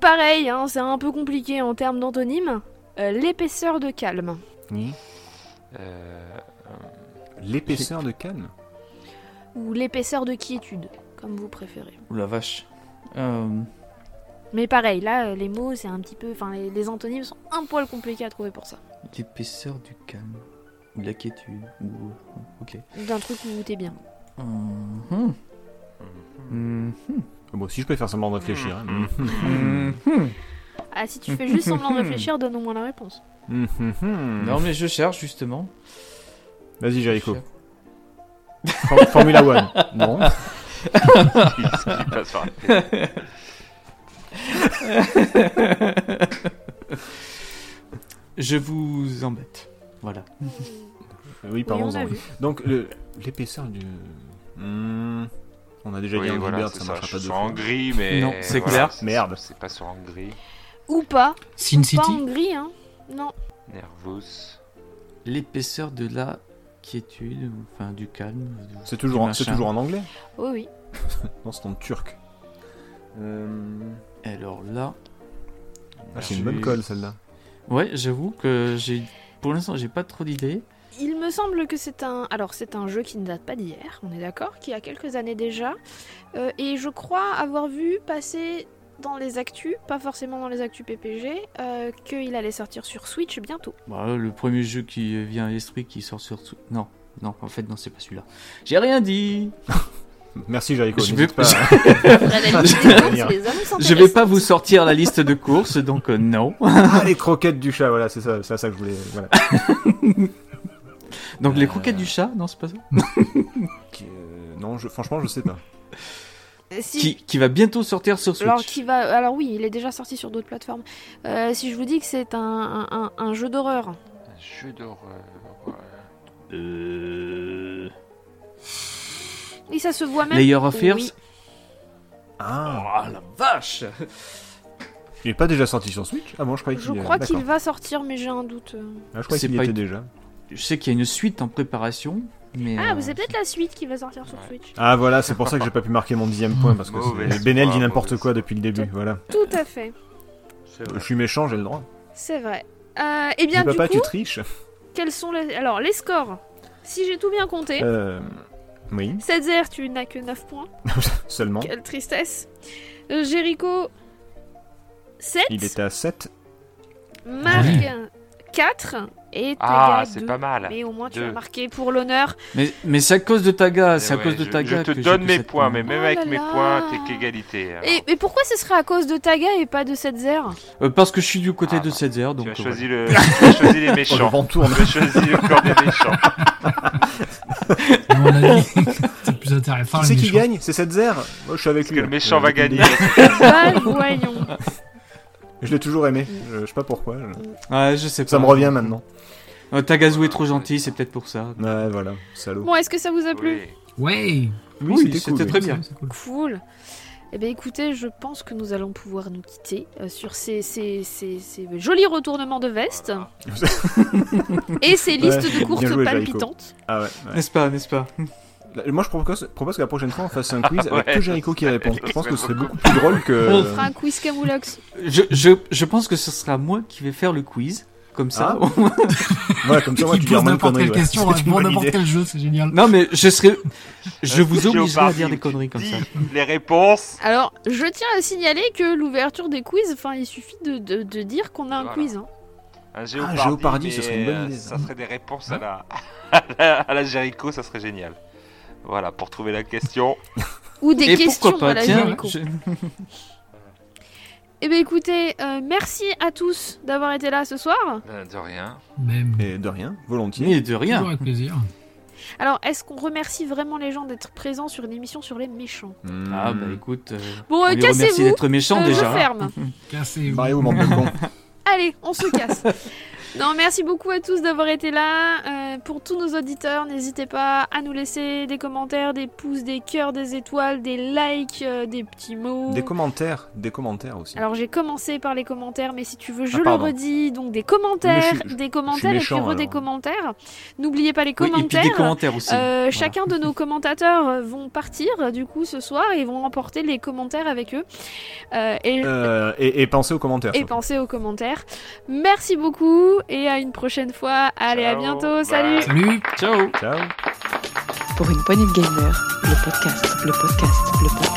S2: pareil, hein, c'est un peu compliqué en termes d'antonyme. Euh, L'épaisseur de calme.
S3: Oui.
S4: Euh,
S3: L'épaisseur de Cannes
S2: Ou l'épaisseur de quiétude, comme vous préférez.
S5: Oula vache. Euh,
S2: Mais pareil, là, euh, les mots, c'est un petit peu. Enfin, les, les antonymes sont un poil compliqués à trouver pour ça.
S5: L'épaisseur du calme. Ou de la quiétude. Ou... Ok.
S2: D'un truc où t'es bien.
S5: Mhm. Mhm.
S3: Moi aussi, je peux faire semblant de réfléchir. hein.
S5: Mhm.
S2: Ah, si tu fais juste semblant de réfléchir, donne au moins la réponse.
S5: Non mais je cherche justement.
S3: Vas-y, Jericho.
S5: Je
S3: For- Formula One. Non.
S4: passe par.
S5: Je vous embête. Voilà.
S3: Oui,
S2: Oui, on
S3: parlons-en.
S2: a vu.
S3: Donc, le- l'épaisseur du. Hmm, On a déjà
S4: Oui,
S3: dit Angry
S4: voilà,
S3: Bird, ça
S4: ça.
S3: marchera pas deux
S4: sur gris, mais.
S5: Non, c'est
S4: voilà,
S5: clair.
S4: c'est-
S3: Merde.
S4: C'est pas sur en gris.
S2: Ou pas.
S6: Sin
S2: Pas
S6: City
S2: en gris, hein. Non.
S4: Nervous.
S5: L'épaisseur de la quiétude, enfin du calme.
S3: C'est toujours, en- c'est toujours en anglais
S2: Oui, oui.
S3: Non, c'est en turc. Euh...
S5: Alors là,
S3: Ah, c'est une bonne colle celle-là.
S5: ouais, j'avoue que j'ai, pour l'instant, j'ai pas trop d'idées.
S2: Il me semble que c'est un. Alors, c'est un jeu qui ne date pas d'hier, on est d'accord, qui a quelques années déjà. Euh, et je crois avoir vu passer dans les actus, pas forcément dans les actus PPG, euh, qu'il allait sortir sur Switch bientôt.
S5: Bah, le premier jeu qui vient à l'esprit qui sort sur. Non, non, en fait, non, c'est pas celui-là. J'ai rien dit.
S3: Merci Jericho,
S5: Je vais-
S3: pas.
S5: Je vais pas vous sortir la liste de courses, donc euh, non.
S3: Ah, les croquettes du chat, voilà, c'est ça, c'est ça que je voulais. Voilà.
S5: Donc les
S3: Euh.
S5: croquettes du chat, non, c'est pas ça.
S3: Euh, non, je, franchement, je sais pas.
S2: Si-
S5: Qui, qui va bientôt sortir sur Switch.
S2: Alors, qui va... Alors oui, il est déjà sorti sur d'autres plateformes. Euh, si je vous dis que c'est un, un- jeu d'horreur,
S4: Un jeu d'horreur.
S5: Euh...
S2: et ça se voit même...
S5: Layer of Fears.
S2: Oui.
S3: Ah,
S5: Oh la vache
S3: il est pas déjà sorti sur Switch? Ah bon, je croyais qu'il
S2: Je crois qu'il va sortir, mais j'ai un doute. euh.
S3: Ah, je croyais
S5: C'est
S3: qu'il y
S5: pas
S3: était déjà.
S5: Je sais qu'il y a une suite en préparation, mais.
S2: Ah,
S5: euh,
S2: mais c'est peut-être la suite qui va sortir sur. Switch.
S3: Ah voilà, c'est pour ça que j'ai pas pu marquer mon dixième point parce que c'est- Benel dit n'importe quoi depuis le début. Voilà,
S2: Tout à fait,
S3: je suis méchant, j'ai le droit.
S2: c'est vrai. Euh, eh bien, du
S3: papa,
S2: coup,
S3: tu triches.
S2: quels sont les... Alors, les scores? Si j'ai tout bien compté,
S3: Euh, oui,
S2: 7 0 tu n'as que 9 points.
S3: seulement.
S2: Quelle tristesse. Euh, Jericho, 7.
S3: Il était à 7.
S2: Marc, 4. Et
S4: Ah,
S2: Taga,
S4: c'est
S2: 2.
S4: pas mal.
S2: Mais au moins, tu
S4: Deux.
S2: as marqué pour l'honneur.
S5: Mais, mais c'est à cause de Taga, c'est à cause de
S4: je-
S5: Taga
S4: Je te
S5: que j'ai
S4: donne mes points, mais même
S2: Oh
S4: avec
S2: là
S4: mes
S2: là.
S4: points, t'es qu'égalité.
S2: Et, mais pourquoi ce serait à cause de Taga et pas de 7 0
S5: Euh, parce que je suis du côté
S4: Ah,
S5: de 7 heures, donc.
S4: Tu as
S5: euh,
S4: choisi, le... tu as choisi les
S3: Oh, le
S4: méchants.
S3: vent tourne.
S4: Tu as choisi le corps des méchants.
S6: C'est plus intéressant.
S3: Qui c'est qui gagne C'est cette Zer Moi, je suis avec
S4: Parce
S3: lui.
S4: que le
S3: hein.
S4: méchant
S3: Euh,
S4: va
S3: le
S4: gagner.
S2: Bah, voyons.
S3: Je l'ai toujours aimé. Je, je sais pas pourquoi. je-
S5: Ouais, je sais pas.
S3: Ça me revient maintenant.
S5: Euh, Tagazu est trop gentil, c'est peut-être pour ça.
S3: Ouais, voilà, salaud.
S2: Bon, est-ce que ça vous a plu?
S4: Oui.
S6: Ouais.
S3: Oui,
S5: Oui,
S3: c'était cool.
S5: très bien.
S6: Cool.
S2: Cool. Eh bien écoutez, je pense que nous allons pouvoir nous quitter euh, sur ces, ces, ces- ces jolis retournements de veste et ces listes
S3: Ouais,
S2: de
S3: joué, Jericho.
S2: palpitantes.
S3: Ah ouais. ouais.
S5: N'est-ce pas, n'est-ce pas?
S3: Moi, je propose, propose que la prochaine fois, on fasse un quiz avec
S4: Ouais.
S3: que Jericho qui répond. Je pense que ce serait beaucoup plus drôle que.
S2: On fera un quiz Camoulox.
S5: Je, je, je pense que ce sera moi qui vais faire le quiz. Comme ça.
S3: Ah. Voilà, comme ça, moi, tu dis
S6: pose
S3: moins de
S6: n'importe quelle
S3: ouais.
S6: question, pour
S3: bonne
S6: n'importe
S3: idée.
S6: quel jeu, c'est génial.
S5: non, mais je serai. Je vous obligerai à dire des conneries comme ça.
S4: Les réponses.
S2: Alors, je tiens à signaler que l'ouverture des quiz, enfin, il suffit de, de- de dire qu'on a un
S4: Voilà.
S2: quiz. hein.
S4: Un géopardy,
S3: géopardy, ce serait une bonne idée,
S4: Ça
S3: ça.
S4: serait des réponses à la, à la, à la Jericho, ça serait génial. Voilà, pour trouver la question.
S2: Ou des
S5: Et
S2: questions
S5: pourquoi
S2: à
S5: pas
S2: la
S5: Tiens,
S2: Jericho.
S5: je-
S2: Eh bien, écoutez, euh, merci à tous d'avoir été là ce soir.
S4: Euh, De rien.
S6: Même.
S3: Et de rien, volontiers.
S5: Mais de rien.
S6: Toujours avec plaisir.
S2: Alors, est-ce qu'on remercie vraiment les gens d'être présents sur une émission sur les méchants?
S3: Hmm.
S5: Ah bah écoute, euh,
S2: Bon,
S5: on
S2: euh,
S5: lui remercie d'être méchant
S2: Euh,
S5: déjà.
S2: Je ferme.
S6: Cassez-vous.
S2: Allez, on se casse. non, merci beaucoup à tous d'avoir été là. Euh, pour tous nos auditeurs, n'hésitez pas à nous laisser des commentaires, des pouces, des cœurs, des étoiles, des likes, euh, des petits mots.
S3: Des commentaires, des commentaires aussi.
S2: Alors j'ai commencé par les commentaires, mais si tu veux, je
S3: Ah,
S2: le redis. Donc des commentaires,
S3: je
S2: des commentaires
S3: méchant,
S2: et puis des commentaires. N'oubliez pas les
S5: Oui, et puis
S2: commentaires.
S5: des commentaires aussi.
S2: Euh,
S5: Voilà.
S2: Chacun de nos commentateurs vont partir du coup ce soir et vont emporter les commentaires avec eux. Et
S3: et, et pensez aux commentaires.
S2: et pensez aux commentaires. Merci beaucoup et à une prochaine fois. Allez, à bientôt.
S4: Bye.
S2: Salut.
S6: Salut
S5: Ciao
S3: Ciao.
S1: Pour une poignée de gamers, le podcast, le podcast, le podcast.